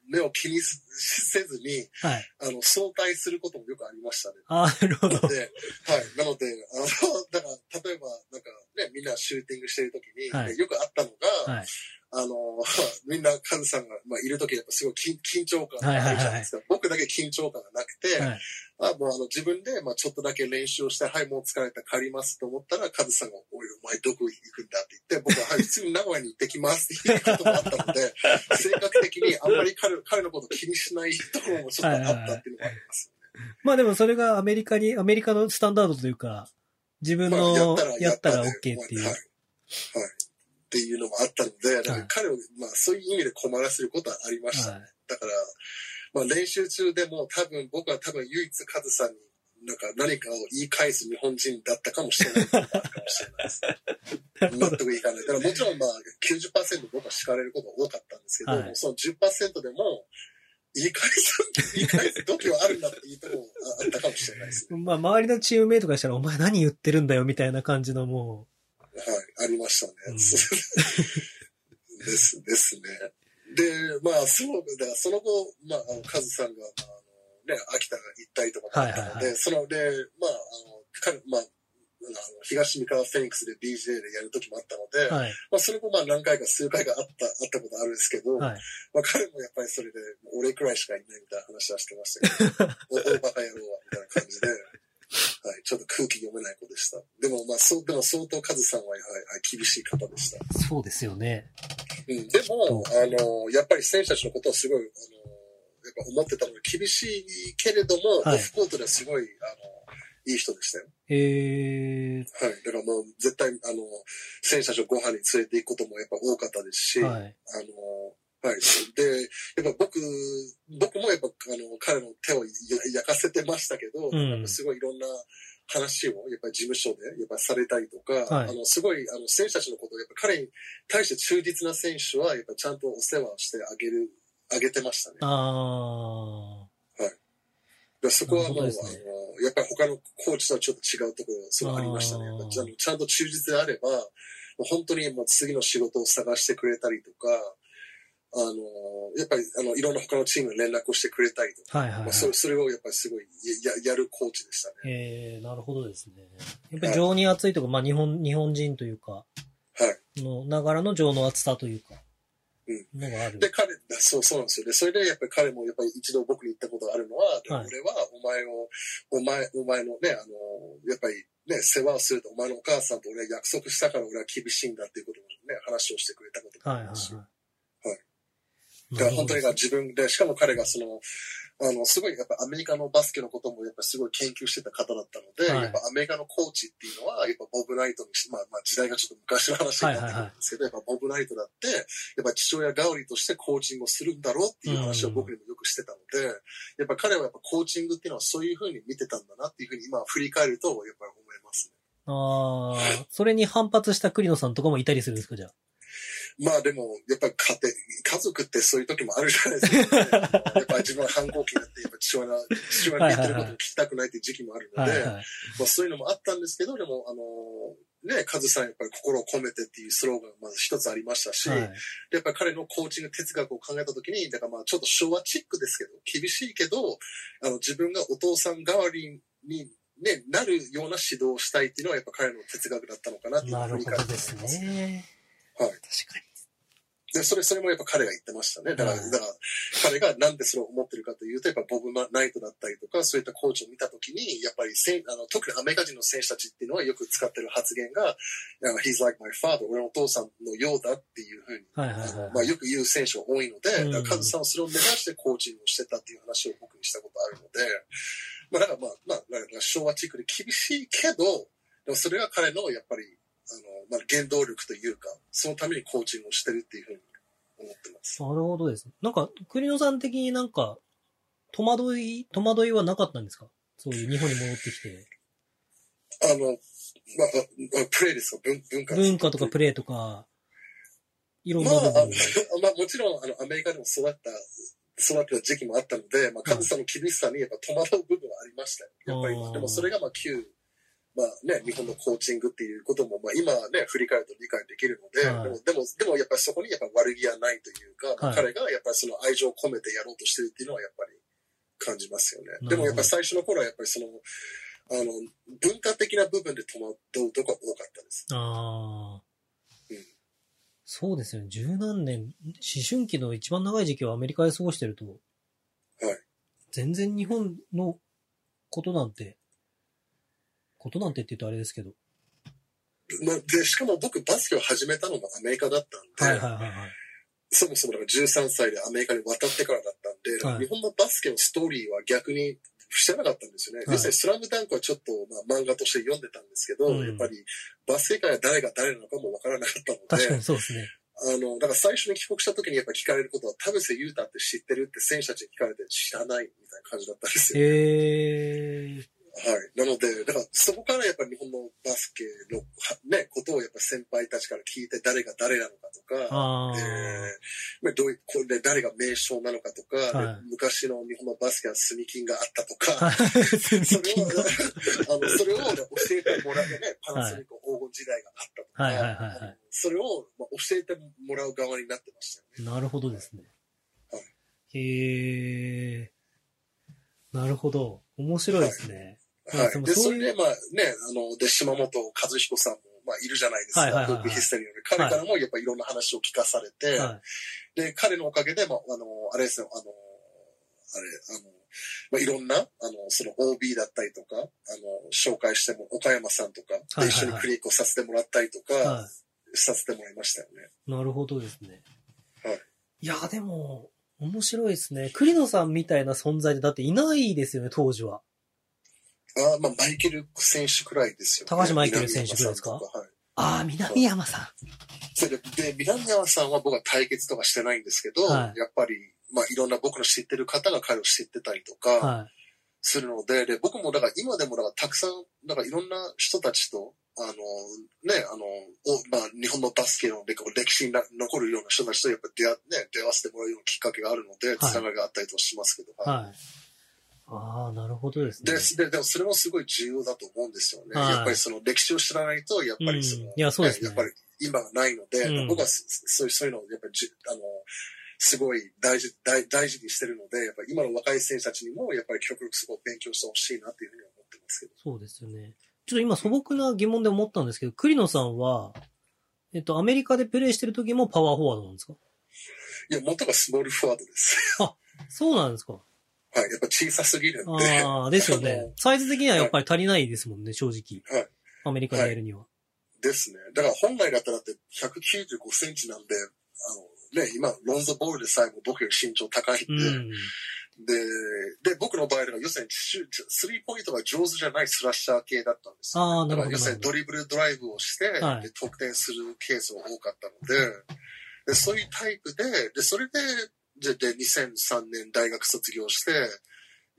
目を気にせずに、はい。あの、相対することもよくありましたね。なるほど。で、はい。なので、あの、だから、例えば、なんかね、みんなシューティングしてるときに、はいよくあったのが、はい。あの、みんな、カズさんが、まあ、いるときやっぱすごい緊緊張感があるじゃないですか。僕だけ緊張感がなくて、はい。あもうあの自分で、まあ、ちょっとだけ練習をして、はい、もう疲れた、帰りますと思ったら、カズさんが、おい、お前どこ行くんだって言って、僕は、はい、普通に名古屋に行ってきますっていうこともあったので、性格的にあんまり彼彼のこと気にしないところもちょっとあったっていうのがあります。まあでもそれがアメリカに、アメリカのスタンダードというか、自分まあ、の、やったらで OK っていう。はい。はい。っていうのもあったので、だから彼を、まあ、そういう意味で困らせることはありました。はい。だから、まあ、練習中でも多分僕は多分唯一カズさんになんか何かを言い返す日本人だったかもしれないか もしれないです。納得いかない。だからもちろんまあ90%僕は叱られることが多かったんですけど、はいその10%でも言い返す、言い返す時はあるんだっていうところがあったかもしれないですね。まあ周りのチームメイトからしたら、お前何言ってるんだよみたいな感じのもはい、ありましたね。うん です、ですね。で、まあ、その、だからその後、まあ、カズさんが、まあ、あの、ね、秋田行ったりとかもあったので、はいはいはその、で、まあ、あの、彼、まあ、あの東三河フェニックスで DJ でやる時もあったので、う、はい。まあ、それもまあ何回か数回があった、あったことあるんですけど、はい。まあ、彼もやっぱりそれで、俺くらいしかいないみたいな話はしてましたけど、お大バカ野郎は、みたいな感じで、はい、ちょっと空気読めない子でした。でも、まあ、そう、でも相当カズさんは、はい、はい、厳しい方でした。そうですよね。うん、でも、あの、やっぱり選手たちのことをすごい、あの、やっぱ思ってたので、厳しいけれども、はいオフコートではすごい、あの、いい人でしたよ。えー、はい。だからもう、絶対、あの、選手たちをご飯に連れて行くこともやっぱ多かったですし、はい。あの、はい。で、やっぱ僕、僕もやっぱ、あの、彼の手をや焼かせてましたけど、うんすごいいろんな話を、やっぱり事務所で、やっぱりされたりとか、はいあの、すごい、あの、選手たちのことを、やっぱ彼に対して忠実な選手は、やっぱちゃんとお世話をしてあげる、あげてましたね。あでそこはもう、ねあの、やっぱり他のコーチとはちょっと違うところ、すごいありましたね。あーやっぱちゃんと忠実であれば、本当にもう次の仕事を探してくれたりとか、あの、やっぱり、あの、いろんな他のチームに連絡をしてくれたりとか、あ、はいはい、はいまあ、それをやっぱりすごいやややるコーチでしたね。えー、なるほどですね。やっぱり情に熱いというか、まあ日本、日本人というか、はい。の、ながらの情の熱さというか、うんのがある。で、彼、そう、そうなんですよ。で、それでやっぱり彼もやっぱり一度僕に言ったことがあるのは、ではい俺はお前を、お前、お前のね、あの、やっぱりね、世話をすると、お前のお母さんと俺は約束したから俺は厳しいんだっていうことをね、話をしてくれたことがはいはいありますし。はい。だから本当に自分で、しかも彼がその、あの、すごいやっぱアメリカのバスケのこともやっぱすごい研究してた方だったので、はいやっぱアメリカのコーチっていうのは、やっぱボブ・ナイトにし、まあまあ時代がちょっと昔の話になってくるんですけど、やっぱボブ・ナイトだって、やっぱ父親代わりとしてコーチングをするんだろうっていう話を僕にもよくしてたので、やっぱ彼はやっぱコーチングっていうのはそういうふうに見てたんだなっていうふうに今振り返ると、やっぱり思いますね。ああ、それに反発した栗野さんとかもいたりするんですか、じゃあ？まあでも、やっぱり家庭、家族ってそういう時もあるじゃないですか、やっぱ自分は反抗期になって、やっぱ父親の、父親の言ってることを聞きたくないっていう時期もあるので、はいはい。まあそういうのもあったんですけど、でも、あのね、カズさんやっぱり心を込めてっていうスローガンがまず一つありましたし、はい。でやっぱり彼のコーチング哲学を考えたときに、だからまあちょっと昭和チックですけど、厳しいけど、あの自分がお父さん代わりに、ね、なるような指導をしたいっていうのはやっぱ彼の哲学だったのかなっていうなるふうにほどですね。はい。確かで、それ、それもやっぱ彼が言ってましたね。だから、はいだから、彼がなんでそれを思ってるかというと、やっぱボブ・ナイトだったりとか、そういったコーチを見たときに、やっぱりせんあの、特にアメリカ人の選手たちっていうのはよく使ってる発言が、He's like my father, 俺のお父さんのようだっていうふうに、に。はいはいあのはい。まあよく言う選手が多いので、うんだからカズさんはそれを目指してコーチングをしてたっていう話を僕にしたことあるので、まあだからまあ、まあ、昭和チックで厳しいけど、でもそれが彼のやっぱり、あの、まあ原動力というか、そのためにコーチングをしてるっていうふうに思ってます。なるほどです。なんか、栗野さん的になんか、戸惑い、戸惑いはなかったんですか？そういう日本に戻ってきて。あの、まあ、あプレーですか？文文化文化とかプレーとか、いろんまあ、あな部分を。まあもちろん、あの、アメリカでも育った、育ってた時期もあったので、まあ、カズさんの厳しさにやっぱ戸惑う部分はありましたよ。やっぱりでもそれがまあ、旧、まあね、日本のコーチングっていうことも、まあ今はね、振り返ると理解できるので、はいでも、でも、でもやっぱりそこにやっぱ悪気はないというか、まあはい彼がやっぱりその愛情を込めてやろうとしてるっていうのはやっぱり感じますよね。でもやっぱり最初の頃はやっぱりその、あの、文化的な部分で戸惑うところが多かったです。ああ、うんそうですよね。十何年、思春期の一番長い時期をアメリカで過ごしてると、はい。全然日本のことなんて、ことなんてって言うとあれですけど。まあ、で、しかも僕バスケを始めたのもアメリカだったんで、はいはいはいはい。そもそもだから13歳でアメリカに渡ってからだったんで、はい日本のバスケのストーリーは逆に知らなかったんですよね。はいスラムダンクはちょっと、まあ、漫画として読んでたんですけど、うんやっぱりバスケ界は誰が誰なのかもわからなかったの確かにで、そうですね。あの、だから最初に帰国した時にやっぱ聞かれることは、田臥勇太って知ってるって選手たちに聞かれて知らないみたいな感じだったんですよ。へえ。はい。なので、だからそこからやっぱり日本のバスケの、はね、ことをやっぱ先輩たちから聞いて誰が誰なのかとか、あでまあどういう、これで誰が名将なのかとか、はいで昔の日本のバスケはスミキンがあったとか、はい。それを、あの、それをね教えてもらってね、パナソニック黄金時代があったとか、それを、まあ、教えてもらう側になってましたよね。なるほどですねは。へえ。なるほど。面白いですね。はい。で、でもそいうそうれで、まあね、あの、で、島本和彦さんも、まあ、いるじゃないですか。はいはいはいはいヒステリーのね彼からもやっぱいろんな話を聞かされて、はで、彼のおかげで、まあ、あの、あれですよ、あの、あれ、あの、まあ、いろんな、あの、その OB だったりとか、あの、紹介しても、岡山さんとか、はいはいで一緒にクリニックをさせてもらったりとか、い。はさせてもらいましたよね。い。なるほどですね。はい。いや、でも、面白いですね。栗野さんみたいな存在でだっていないですよね、当時は。あーまあ、マイケル選手くらいですよ、ね。高橋マイケル選手くらいですか？はい。ああ、南山さん。それで、で、南山さんは僕は対決とかしてないんですけど、はいやっぱり、まあ、いろんな僕の知ってる方が彼を知ってたりとか、はするので、で、僕もだから今でもだからたくさん、だからいろんな人たちと、あの、ね、あの、おまあ、日本のバスケの歴歴史にな残るような人たちとやっぱ出会,、ね、出会わせてもらうようなきっかけがあるので、つながりがあったりとかしますけど、い。はい。ああ、なるほどですね。でで、でもそれもすごい重要だと思うんですよね。はいやっぱりその歴史を知らないと、やっぱりその、うんいやそうですねやっぱり今がないので、うん僕はそそういうそういうのをやっぱりじあの、すごい大事大大事にしてるので、やっぱり今の若い選手たちにも、やっぱり極力すごい勉強してほしいなっていうふうに思ってますけど。そうですよね。ちょっと今素朴な疑問で思ったんですけど、栗野さんは、えっと、アメリカでプレイしてる時もパワーフォワードなんですか？いや、元がスモールフォワードです。そうなんですかはい、やっぱ小さすぎるんで。ああ、ですよあねの。サイズ的にはやっぱり足りないですもんね、正直。はい。アメリカでやるには。ですね。だから本来だったらって195センチなんで、あの、ね、今、ロンゾボールでさえも僕より身長高いんで、うん。で、で、僕の場合だから、要するに、スリーポイントが上手じゃないスラッシャー系だったんですよ、ああ、なるほど。要するにドリブルドライブをして、はいで得点するケースが多かったので、でそういうタイプで、で、それで、で、で2003年大学卒業して、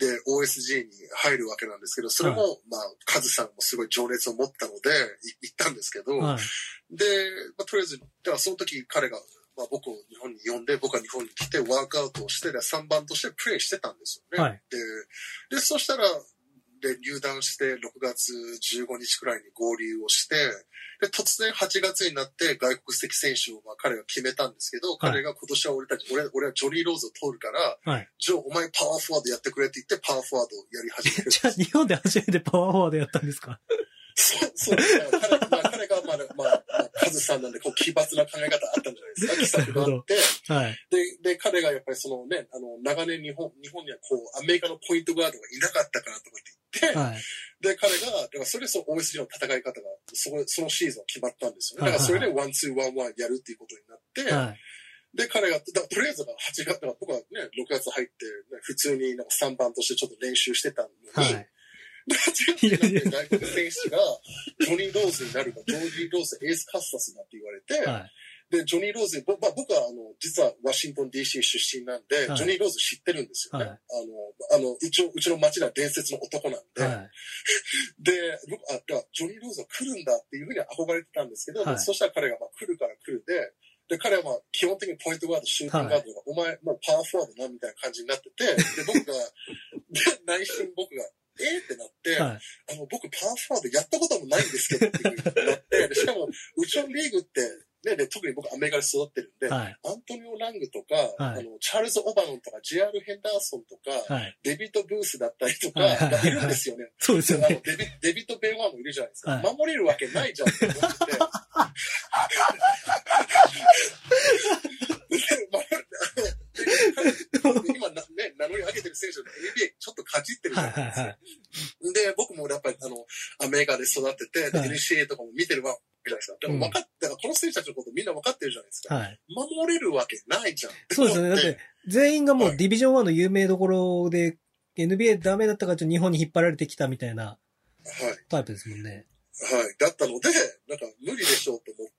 で、OSG に入るわけなんですけど、それも、まあ、カズさんもすごい情熱を持ったので、い行ったんですけど、はい。で、まあ、とりあえず、ではその時彼が、まあ、僕を日本に呼んで、僕は日本に来て、ワークアウトをして、で3番としてプレイしてたんですよね。はいで、で、そしたら、で、入団して6月15日くらいに合流をして、で、突然8月になって外国籍選手をまあ彼が決めたんですけど、彼が今年は俺たち、俺俺はジョニー・ローズを通るから、はい。ジョー、お前パワーフォワードやってくれって言って、パワーフォワードをやり始める。じゃあ、日本で初めてパワーフォワードやったんですか？そう、そうですね。彼,、まあ、彼がまあ、まあ、まあ、カズさんなんで、こう、奇抜な考え方あったんじゃないですか？奇策があって、はい。で、で、彼がやっぱりそのね、あの、長年日本、日本にはこう、アメリカのポイントガードがいなかったからとかって言って、はい。で、彼が、だからそれでその OSG の戦い方が、そこ、そのシーズンは決まったんですよね。だからそれで one, two, one, one やるっていうことになって、はい。で、彼が、だからとりあえずが8月、だから僕はね、6月入って、ね、普通になんか3番としてちょっと練習してたのに、はい。で、8月になって外国選手が、ジョニー・ローズになるか、ジョニー・ローズ、エース・カスタスだって言われて、はい。で、ジョニー・ローズ、ぼまあ、僕は、あの、実はワシントン DC 出身なんで、はいジョニー・ローズ知ってるんですよね。はいあの、あの、一応、うちの町では伝説の男なんで、はい。で、僕、あ、ジョニー・ローズは来るんだっていうふうに憧れてたんですけど、はいそしたら彼が、まあ、来るから来るで、で、彼はまあ、基本的にポイントガード、シューティングガードが、お前、もうパワーフォワードな、みたいな感じになってて、で、僕が、で、内心僕が、えーってなって、はい。あの、僕、パワーフォワードやったこともないんですけどってなって、でしかも、うちのリーグって、ね、で特に僕アメリカで育ってるんで、はい。アントニオ・ラングとか、はいあの、チャールズ・オバノンとか、ジェアル・ヘンダーソンとか、はい。デビッド・ブースだったりとか、はいはいはいいるんですよね。そうですよあのね。デビデビッド・ベンワーもいるじゃないですか。はい守れるわけないじゃんって思って 今な、ね、名乗り上げてる選手で NBA ちょっとかじってるじゃはないいですか。はいで、僕もやっぱりあの、アメリカで育ってて、ではい NCA とかも見てるわけじゃないですか。でも分かって、だからこの選手たちのことみんな分かってるじゃないですか。はい。守れるわけないじゃん。そうですよね。だって、全員がもうディビジョン1の有名どころで、NBA ダメだったからちょっと日本に引っ張られてきたみたいなはい。タイプですもんね。はい。だったので、なんか無理でしょうと思っ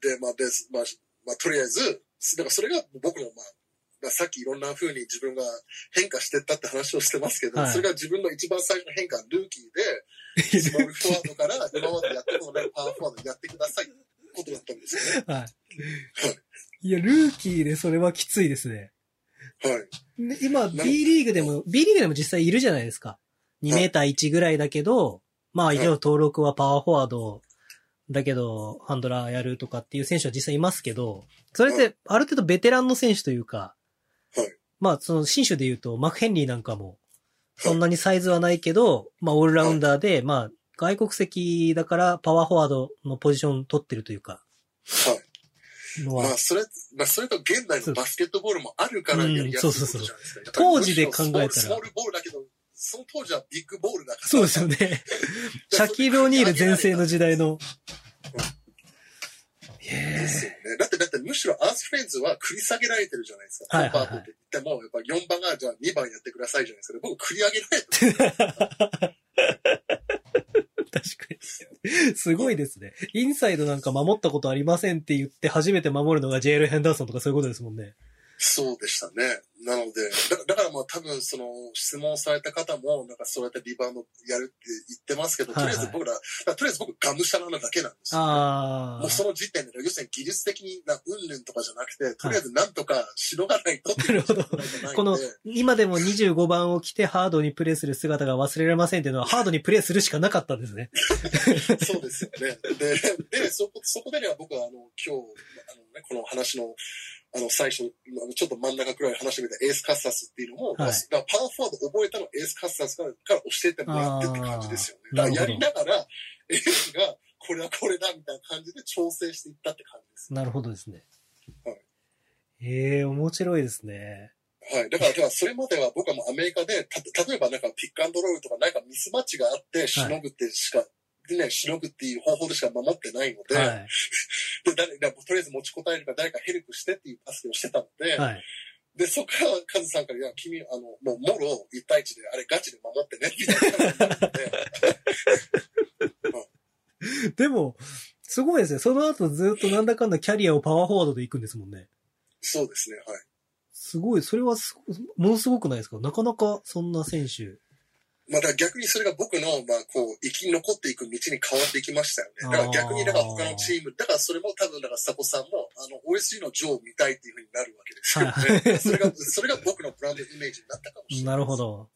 て、で、まあ、別、まあ、まあ、とりあえず、だからそれが僕の、まあ、まあ、さっきいろんな風に自分が変化してったって話をしてますけど、はいそれが自分の一番最初の変化、ルーキーで、スモールフォワードから今までやったことないパワーフォワードやってくださいってことだったんですよね。はい。いや、ルーキーでそれはきついですね。はい。で今、B リーグでも、B リーグでも実際いるじゃないですか。2メーター1ぐらいだけど、まあ一応登録はパワーフォワードだけど、ハンドラーやるとかっていう選手は実際いますけど、それってある程度ベテランの選手というか、はい。まあその新種で言うと、マクヘンリーなんかも、そんなにサイズはないけど、まあオールラウンダーで、まあ外国籍だからパワーフォワードのポジション取ってるというか、はい。まあ、それ、まあ、それと現代のバスケットボールもあるからやりやすいことじゃないですか。やっぱり当時で考えたらスモールボールだけど、その当時はビッグボールだから。そうですよね。シャキール・オニール全盛の時代の。へですよね。だって、だってむしろアースフレンズは繰り下げられてるじゃないですか。はいはいはいコンパートって言っても、やっぱ4番がじゃあ2番やってくださいじゃないですか。僕繰り上げられてる。確かに。すごいですね。インサイドなんか守ったことありませんって言って初めて守るのがジェール・ヘンダーソンとかそういうことですもんね。そうでしたね。なので、だだからまあ多分その質問された方も、なんかそうやってリバウンドやるって言ってますけど、とりあえず僕ら、らとりあえず僕がむしゃらなだけなんですよ、ね。あもうその時点で、要するに技術的にな、うんぬんとかじゃなくて、とりあえずなんとかしのがないとっていうことなんじゃないあ。この今でも25番を着てハードにプレーする姿が忘れられませんっていうのは、ハードにプレーするしかなかったんですね。そうですよね。で、で、そこ、そこでは僕はあの、今日、あのね、この話の、あの、最初、あのちょっと真ん中くらい話してみたエースカッサスっていうのも、はいまあだパワーフォワード覚えたのはエースカッサスから教えてもらってって感じですよね。だからやりなながら、エースがこれはこれだみたいな感じで調整していったって感じです。なるほどですね。はいええ面白いですね。はい。だから、だからそれまでは僕はもうアメリカで、た、例えばなんかピックアンドロールとかなんかミスマッチがあって、しのぐってしか、でね、しのぐっていう方法でしか守ってないので、はい。で、誰だとりあえず持ちこたえるか誰かヘルプしてっていうパスをしてたので、はい。で、そこからカズさんから、いや、君、あの、もう、もろ1対1で、あれガチで守ってね、みたいな感じになって、でも、すごいですね。その後ずっとなんだかんだキャリアをパワーフォワードで行くんですもんね。そうですね、はい。すごい、それはものすごくないですか？なかなかそんな選手。まあ、だ逆にそれが僕の、まあ、こう、生き残っていく道に変わっていきましたよね。だから逆に、だから他のチーム、だからそれも多分、だからサポさんも、あの、OSG のジョーを見たいっていうふうになるわけですよね。はいそれが、それが僕のブランドイメージになったかもしれない。なるほ。ど。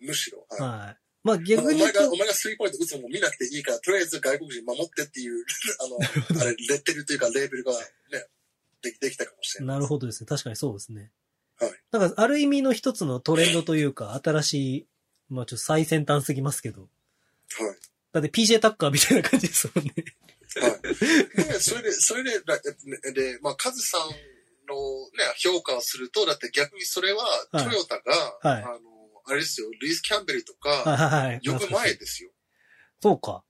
むしろ。はい。はい。まあお逆に言うと前が、お前がスリーポイント打つのも見なくていいから、とりあえず外国人守ってっていう、あの、あれ、レッテルというか、レーベルがね、できできたかもしれない。なるほどですね。確かにそうですね。はい。なんか、ある意味の一つのトレンドというか、新しい、まあちょっと最先端すぎますけど。はい。だって PJ タッカーみたいな感じですもんね。はい。で、それで、それで、だで、まあ、カズさんのね、評価をすると、だって逆にそれは、はいトヨタが、はいあの、あれですよ、ルイス・キャンベルとはいか、はいはい。よく前ですよ。そうか。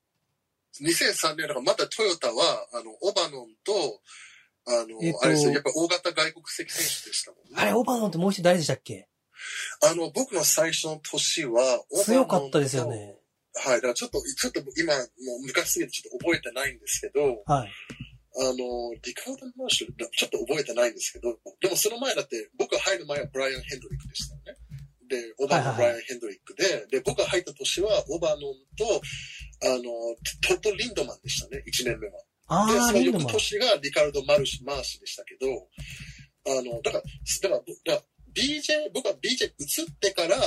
2003年だからまたトヨタは、あの、オバノンと、あの、えっとあれですよ、やっぱ大型外国籍選手でしたもんね。あれ、オバノンってもう一人誰でしたっけ？あの、僕の最初の年は、強かったですよね。はい。だからちょっと、ちょっと今、もう昔すぎてちょっと覚えてないんですけど、はい。あの、リカード・マーシュル、ちょっと覚えてないんですけど、でもその前だって、僕が入る前はブライアン・ヘンドリックでしたよね。で、オバノン、ブライアン・ヘンドリックで、で、僕が入った年は、オバノンと、あの、トッド・リンドマンでしたね、1年目は。で、あー、その。翌年がリカルド・マルシマーシでしたけど、あの、だから、だから、だから BJ、僕は BJ 移ってから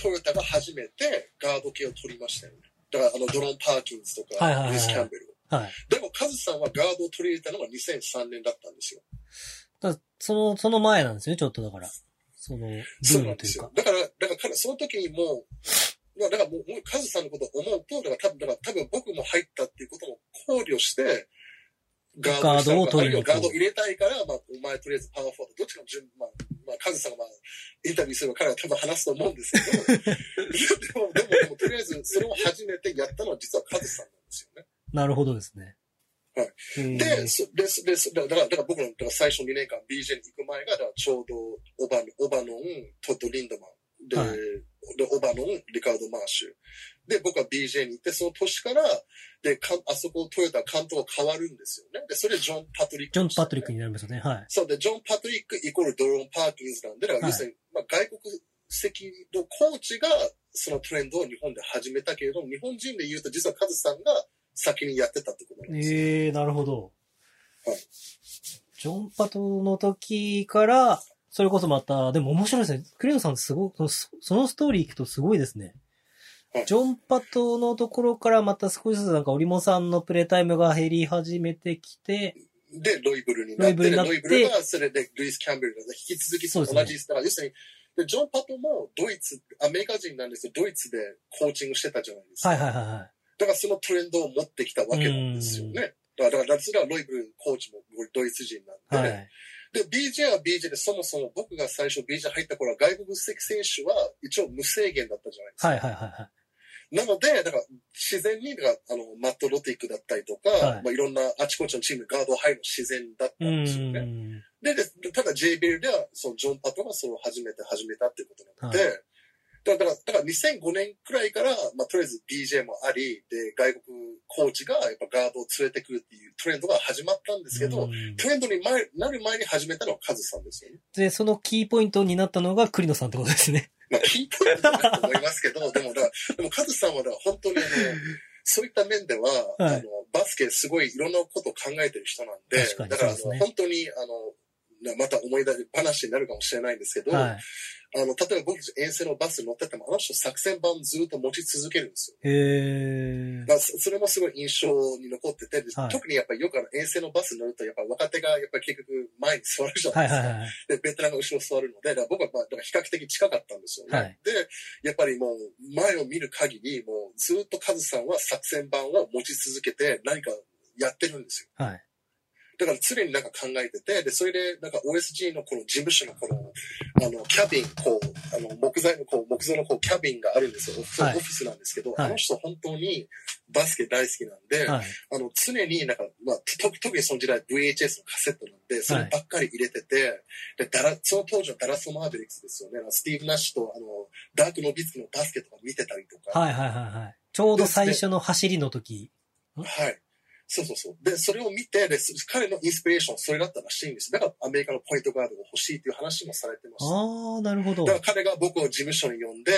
トヨタが初めてガード系を取りましたよね。だから、あの、ドロン・パーキンズとか、ルイス・キャンベルを。はい。でも、カズさんはガードを取り入れたのが2003年だったんですよ。だその、その前なんですね、ちょっとだから。その、ブそうなんですよ。。だから、だから彼、その時にもう、まあ、だからもう、もうカズさんのことを思うと、だから多分、だから多分僕も入ったっていうことも考慮して、ガードを取り入れたいから、まあ、お前とりあえずパワーフォワード、どっちかの順、まあ、まあ、カズさんがまあ、インタビューすれば彼は多分話すと思うんですけど、でも、でも、でも、とりあえず、それを初めてやったのは実はカズさんなんですよね。なるほどですね。はい。で、そで、そで、そだから、だから僕のだから最初2年間 BJ に行く前が、だからちょうどオバノオバノン、トッド・リンドマン、で、はいでオバノン、リカルド・マーシュ。で、僕は BJ に行って、その年から、で、かあそこトヨタ監督が変わるんですよね。で、それジョン・パトリック、ジョン・パトリックになりますよね。はい。そうで、ジョン・パトリックイコールドローン・パーキンズなんで、だからはい要するに、まあ、外国籍のコーチがそのトレンドを日本で始めたけれども、日本人で言うと実はカズさんが先にやってたってことなんですよ。ええー、なるほど。はいジョン・パトの時から、それこそまた、でも面白いですね。クレヨンさんすごそのそのストーリー行くとすごいですね。はいジョン・パトのところからまた少しずつなんかオリモさんのプレイタイムが減り始めてきて、で、ロイブルになって、ロイブルになってロイブルがそれでルイス・キャンベルが引き続き同じ、だから要するに、でジョン・パトもドイツ、アメリカ人なんですけど、ドイツでコーチングしてたじゃないですか。はいはいはいはい。だからそのトレンドを持ってきたわけなんですよね。だから、だからロイブルコーチもドイツ人なんで、はい。で、BJ は BJ で、そもそも僕が最初 BJ 入った頃は外国籍選手は一応無制限だったじゃないですか。はいはいはいはい。なので、だから自然に、だからあの、マット・ロティックだったりとか、はいまあ、いろんなあちこちのチームにガード入るの自然だったうんですよね。ん。で、でただ JBL では、そのジョン・パトがそれを初めて始めたっていうことなので、はだから、だから2005年くらいから、まあ、とりあえず BJ もあり、で、外国コーチがやっぱガードを連れてくるっていうトレンドが始まったんですけど、うんトレンドに前なる前に始めたのはカズさんですよね。で、そのキーポイントになったのが栗野さんってことですね。まあ、聞いたことないと思いますけど、でもだから、でもカズさんはだから本当にあの、そういった面では、はいあの、バスケすごいいろんなことを考えてる人なんで、確かにだから本当にあの、なまた思い出し話になるかもしれないんですけど、はあの、例えば僕たち遠征のバスに乗ってても、あの人作戦版ずっと持ち続けるんですよ。い。へあ、そそれもすごい印象に残ってて、ではい特にやっぱりよくあの遠征のバスに乗ると、やっぱ若手がやっぱり結局前に座るじゃなですか。はいいはいはい。で、ベテランが後ろ座るので、だ僕はまあ、だから比較的近かったんですよね。はいで、やっぱりもう前を見る限り、もうずっとカズさんは作戦版を持ち続けて何かやってるんですよ。はい。だから常になんか考えてて、で、それでなんか OSG のこの事務所のこの、あの、キャビン、こう、あの、木材のこう、木造のこう、キャビンがあるんですよ。オフィス,、はいオフィスなんですけど、はいあの人本当にバスケ大好きなんで、はい。あの、常になんか、まあ、と特にその時代 VHS のカセットなんで、そればっかり入れてて、で、ダラ、その当時のダラス・マーベリックスですよね。スティーブ・ナッシュと、あの、ダーク・ノビツキのバスケとか見てたりとか。はいはいはいはい。ちょうど最初の走りの時。はい。そうそうそう。で、それを見て、で、彼のインスピレーション、それだったらしいんです。だからアメリカのポイントガードが欲しいっていう話もされてました。ああ、なるほど。だから彼が僕を事務所に呼んで、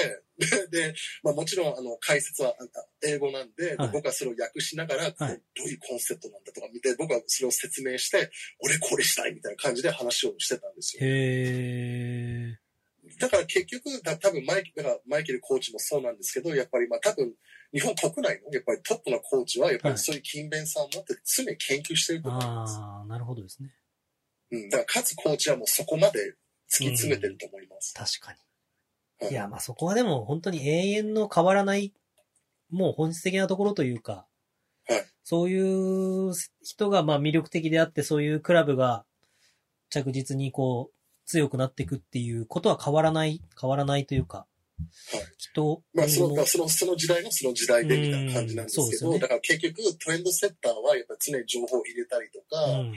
で、でまあもちろん、あの、解説は英語なんで、はい、僕はそれを訳しながら、はい、どういうコンセプトなんだとか見て、僕はそれを説明して、俺これしたいみたいな感じで話をしてたんですよ。へだから結局、だ多分マイだからマイケルコーチもそうなんですけど、やっぱりまあ多分、日本国内のやっぱりトップのコーチは、やっぱりそういう勤勉さを持って常に研究してると思います。ああ、なるほどですね。うん。だから、かつコーチはもうそこまで突き詰めてると思います。確かに。いや、まあそこはでも本当に永遠の変わらない、もう本質的なところというか、はい。そういう人がまあ魅力的であって、そういうクラブが着実にこう、強くなっていくっていうことは変わらない、変わらないというか、はい。きっと。まあ、その、その、その時代のその時代でみたいな感じなんですけど、ね、だから結局トレンドセッターはやっぱり常に情報を入れたりとか、うん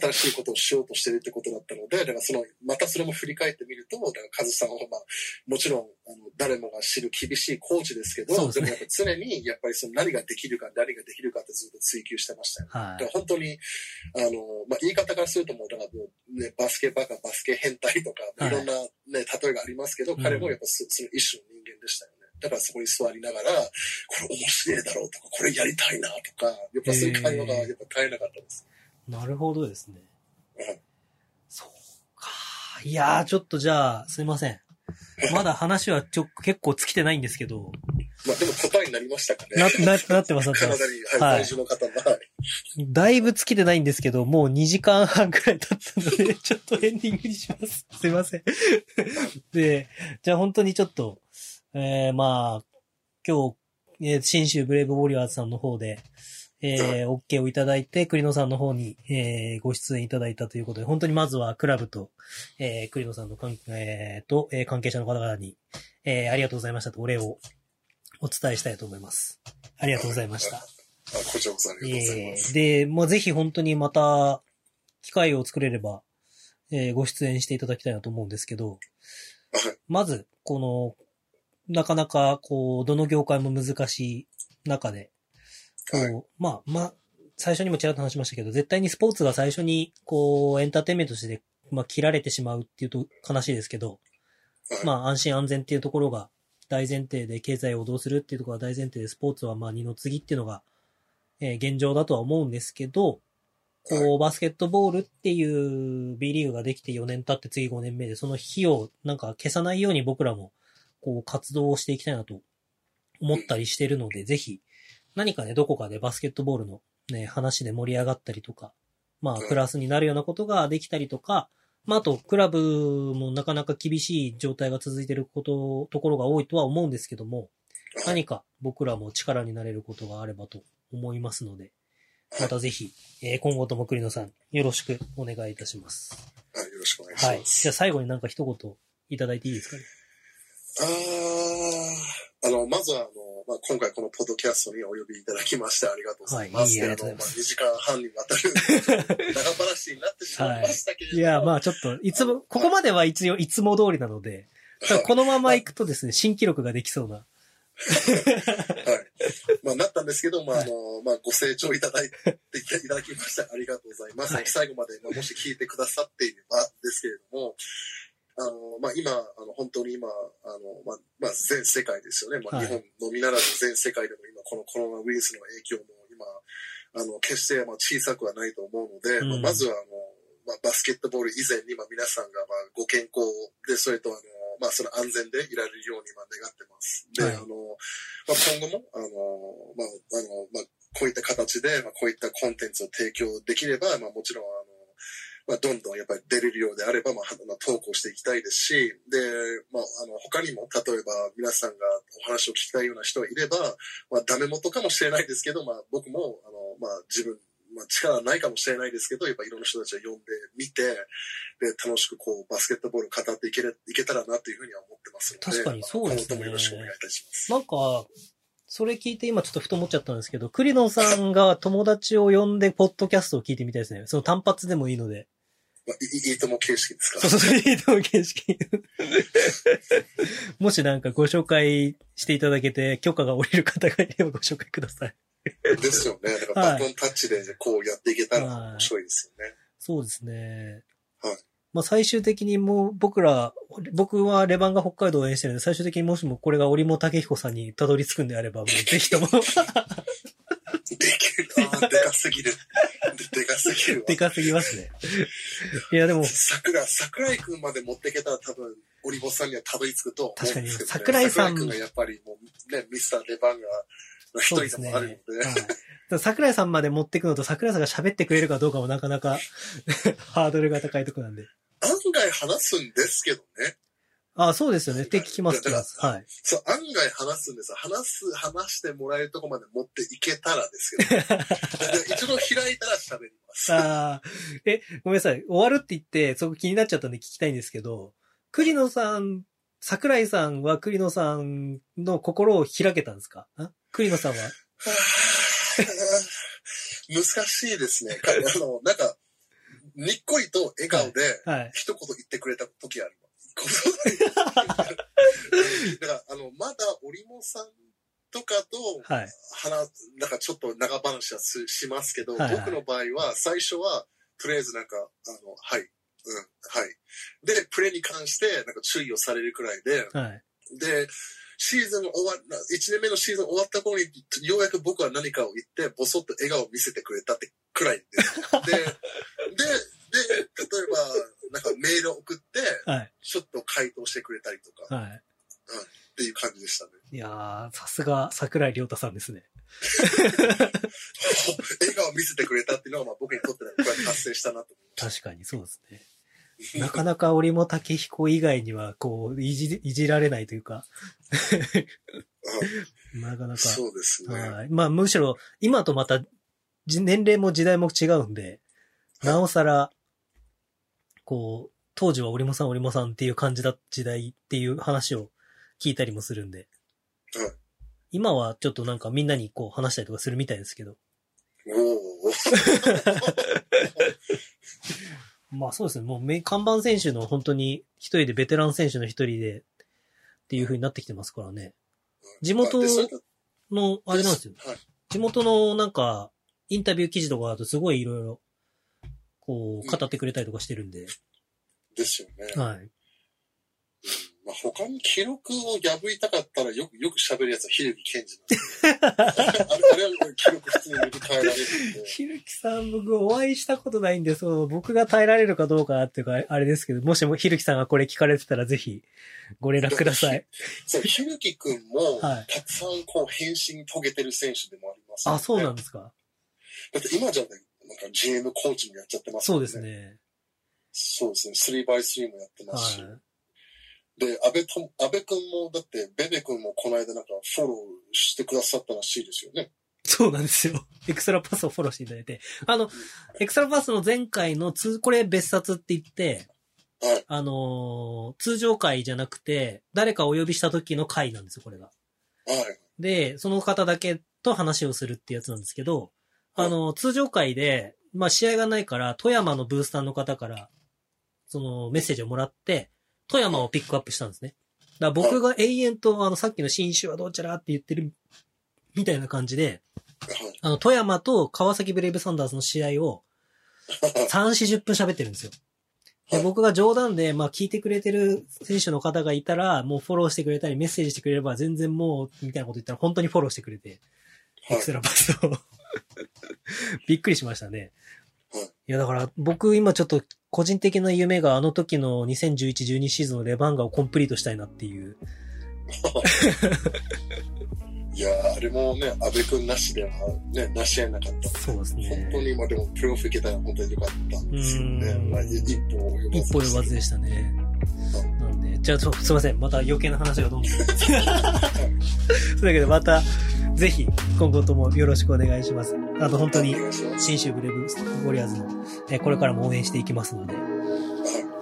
新しいことをしようとしてるってことだったので、だからその、またそれも振り返ってみると、だからカズさんはまあ、もちろん、あの、誰もが知る厳しいコーチですけど、でね、でもやっぱ常に、やっぱりその何ができるか、何ができるかってずっと追求してましたよ、ね。はい、だから本当に、あの、まあ、言い方からするともう、だからもう、ね、バスケバカ、バスケ変態とか、いろんなね、例えがありますけど、彼もやっぱそその一種の人間でしたよね。だからそこに座りながら、これ面白いだろうとか、これやりたいなとか、やっぱそういう会話がやっぱ絶えなかったです。なるほどですね。そうか。いやー、ちょっとじゃあ、すいません。まだ話はちょ、結構尽きてないんですけど。まあでも答えになりましたかね。な、な、なってます、なってます。はい、在住の方は。だいぶ尽きてないんですけど、もう2時間半くらい経ったので、ちょっとエンディングにします。すいません。で、じゃあ本当にちょっと、えー、まあ、今日、えー、新州ブレイブウォリアーズさんの方で、えー、OK をいただいて、栗野さんの方に、えー、ご出演いただいたということで、本当にまずはクラブと、えー、栗野さんの関、えー、と、えー、関係者の方々に、えー、ありがとうございましたとお礼をお伝えしたいと思います。ありがとうございました。あ、こちらこそありがとうございます。えー、で、まあ、ぜひ本当にまた、機会を作れれば、えー、ご出演していただきたいなと思うんですけど、まず、この、なかなか、こう、どの業界も難しい中で、こう、はい、まあ、まあ、最初にもちらっと話しましたけど、絶対にスポーツが最初に、こう、エンターテインメントとして、まあ、切られてしまうっていうと悲しいですけど、まあ、安心安全っていうところが大前提で、経済をどうするっていうところが大前提で、スポーツはまあ、二の次っていうのが、えー、現状だとは思うんですけど、こう、バスケットボールっていう B リーグができて4年経って次5年目で、その費用なんか消さないように僕らも、こう、活動をしていきたいなと思ったりしてるので、ぜひ、何かね、どこかでバスケットボールのね、話で盛り上がったりとか、まあ、プラスになるようなことができたりとか、まあ、あと、クラブもなかなか厳しい状態が続いていること、ところが多いとは思うんですけども、何か僕らも力になれることがあればと思いますので、またぜひ、えー、今後とも栗野さん、よろしくお願いいたします。はい、よろしくお願いします。はい。じゃあ最後になんか一言いただいていいですかね？ああ、あの、まずは、あの、まあ、今回このポッドキャストにお呼びいただきましてありがとうございます。はい、いいあの、まあ、2時間半にわたる 長話になってしまいましたけれども。はい、いや、まあちょっと、いつも、ここまでは一応いつも通りなので、このまま行くとですね、新記録ができそうな。はい。まあ、なったんですけど、まあ、あの、まあ、ご清聴いただいていただきましてありがとうございます。はい、最後まで、まあ、もし聞いてくださっていればですけれども、あの、まあ、今、あの、本当に今、あの、まあ、まあ、全世界ですよね。まあ、日本のみならず全世界でも今、このコロナウイルスの影響も今、あの、決してまあ小さくはないと思うので、うん、まあ、まずは、あの、まあ、バスケットボール以前に、まあ、皆さんが、まあ、ご健康で、それと、あの、まあ、その安全でいられるように、まあ、願ってます。で、はい、あの、まあ、今後も、あの、まあ、あの、まあ、こういった形で、まあ、こういったコンテンツを提供できれば、まあ、もちろん、あの、まあ、どんどんやっぱり出れるようであれば、まあ、まあ、投稿していきたいですし、で、まあ、あの、他にも、例えば皆さんがお話を聞きたいような人がいれば、まあ、ダメ元かもしれないですけど、まあ、僕も、あの、まあ、自分、まあ、力ないかもしれないですけど、やっぱいろんな人たちを呼んでみて、で、楽しくこう、バスケットボールを語っていけれいけたらなというふうには思ってますので、確かにそうですね。まあ、よろしくお願いいたします。なんか、それ聞いて今ちょっとふと思っちゃったんですけど、栗野さんが友達を呼んでポッドキャストを聞いてみたいですね。その単発でもいいので。まあ、いいとも形式ですかそうそう、いいとも形式。もしなんかご紹介していただけて許可が下りる方がいればご紹介ください。ですよね。だからバトンタッチでこうやっていけたら面白いですよね。そうですね。はい。まあ最終的にもう僕ら、僕はレバンが北海道を応援してるので、最終的にもしもこれが織茂武彦さんにたどり着くんであれば、もうぜひとも でかすぎる。ででかすぎるわ。でかすぎますね。いやでも、桜、桜井くんまで持っていけたら多分、オリボスさんにはたどり着くと思うんですけど、ね。確かに桜井さん桜井くんがやっぱりもうね、ミスターレバンガの一そうですね。人でもあるので、はい桜井さんまで持っていくのと桜井さんが喋ってくれるかどうかもなかなか ハードルが高いところなんで。案外話すんですけどね。あそうですよね。って聞きます、聞きます。はい。そう、案外話すんですよ。話す、話してもらえるとこまで持っていけたらですけど、で一度開いたら喋ります。ああ、え、ごめんなさい。終わるって言って、そこ気になっちゃったんで聞きたいんですけど、栗野さん、桜井さんは栗野さんの心を開けたんですか？あ？栗野さんは？難しいですね。かあの、なんか、にっこりと笑顔ではい。一言言ってくれた時あります。だから、あの、まだ織茂さんとかとはい。話、なんかちょっと長話はすしますけど、はいはい僕の場合は最初は、とりあえずなんか、あの、はい、うん、はい。で、プレーに関して、なんか注意をされるくらいで、はい。で、シーズン終わ、1年目のシーズン終わった頃に、ようやく僕は何かを言って、ボソッと笑顔を見せてくれたってくらいです。で、で、で、例えば、なんかメールを送って、はい。ちょっと回答してくれたりとか、はい。っていう感じでしたね。いやー、さすが桜井亮太さんですね。笑顔を見せてくれたっていうのは、まあ僕にとっては達成したなと確かにそうですね。なかなか織茂武彦以外には、こう、いじ、いじられないというか、なかなか。す。そうですね。はい。まあ、むしろ、今とまた、じ年齢も時代も違うんで、なおさら、こう、当時は織茂さん、織茂さんっていう感じだった時代っていう話を聞いたりもするんで、はい今はちょっとなんかみんなにこう話したりとかするみたいですけど、おお。まあそうですね、もうめ看板選手の本当に一人でベテラン選手の一人でっていう風になってきてますからね。地元の、あれなんですよ。はい。地元のなんか、インタビュー記事とかだとすごいいろいろ、こう、語ってくれたりとかしてるんで、ですよね。はい。まあ、他に記録を破りたかったらよく、よく喋るやつはひるき健二なんで。あれあれは記録普通に塗り替えられるんで。ひるきさん、僕お会いしたことないんで、そう、僕が耐えられるかどうかっていうか、あれですけど、もしもひるきさんがこれ聞かれてたらぜひ、ご連絡ください。そう、ひるきくんも、はいたくさんこう、変身遂げてる選手でもあります、あ、そうなんだ。ですか。だって今じゃね、なんか GM コーチもやっちゃってますね。うんですね。そうですね。3x3 もやってますし。はい。で、安倍と、安倍くんも、だって、ベベくんもこの間なんかフォローしてくださったらしいですよね。そうなんですよ。エクストラパスをフォローしていただいて。あの、エクストラパスの前回の通、これ別冊って言って、はい。あのー通常回じゃなくて、誰かお呼びした時の回なんですよ、これが。はい。で、その方だけと話をするってやつなんですけど、あの、通常回で、まあ試合がないから、富山のブースターの方から、そのメッセージをもらって、富山をピックアップしたんですね。だから僕が永遠と、あの、さっきの新種はどうちゃらって言ってる、みたいな感じで、はい。あの、富山と川崎ブレイブサンダースの試合を3、40分喋ってるんですよ。で、僕が冗談で、まあ聞いてくれてる選手の方がいたら、もうフォローしてくれたり、メッセージしてくれれば全然もう、みたいなこと言ったら本当にフォローしてくれて、エクストラパスを。びっくりしましたね。はいいや、だから僕今ちょっと個人的な夢があの時の2011-12シーズンのレバンガをコンプリートしたいなっていう。いやーあれもね、安倍くんなしではね、成し得なかった。そうです本当ね。に今でもプロフ行けたら本当に良かったんですよね。うんまあ、一歩及ばず。一歩及ばずでしたね。なんで、じゃあすいません。また余計な話がどんどん。そうだけどまた、ぜひ、今後ともよろしくお願いします。あと本当に新州ブレイブウォリアーズの、えーこれからも応援していきますので、は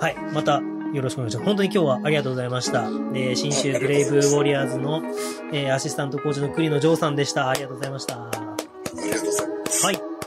はい、またよろしくお願いします。本当に今日はありがとうございました。で、新州ブレイブウォリアーズの、えーアシスタントコーチの栗野城さんでした。ありがとうございました。い。ありがとうございます。はい。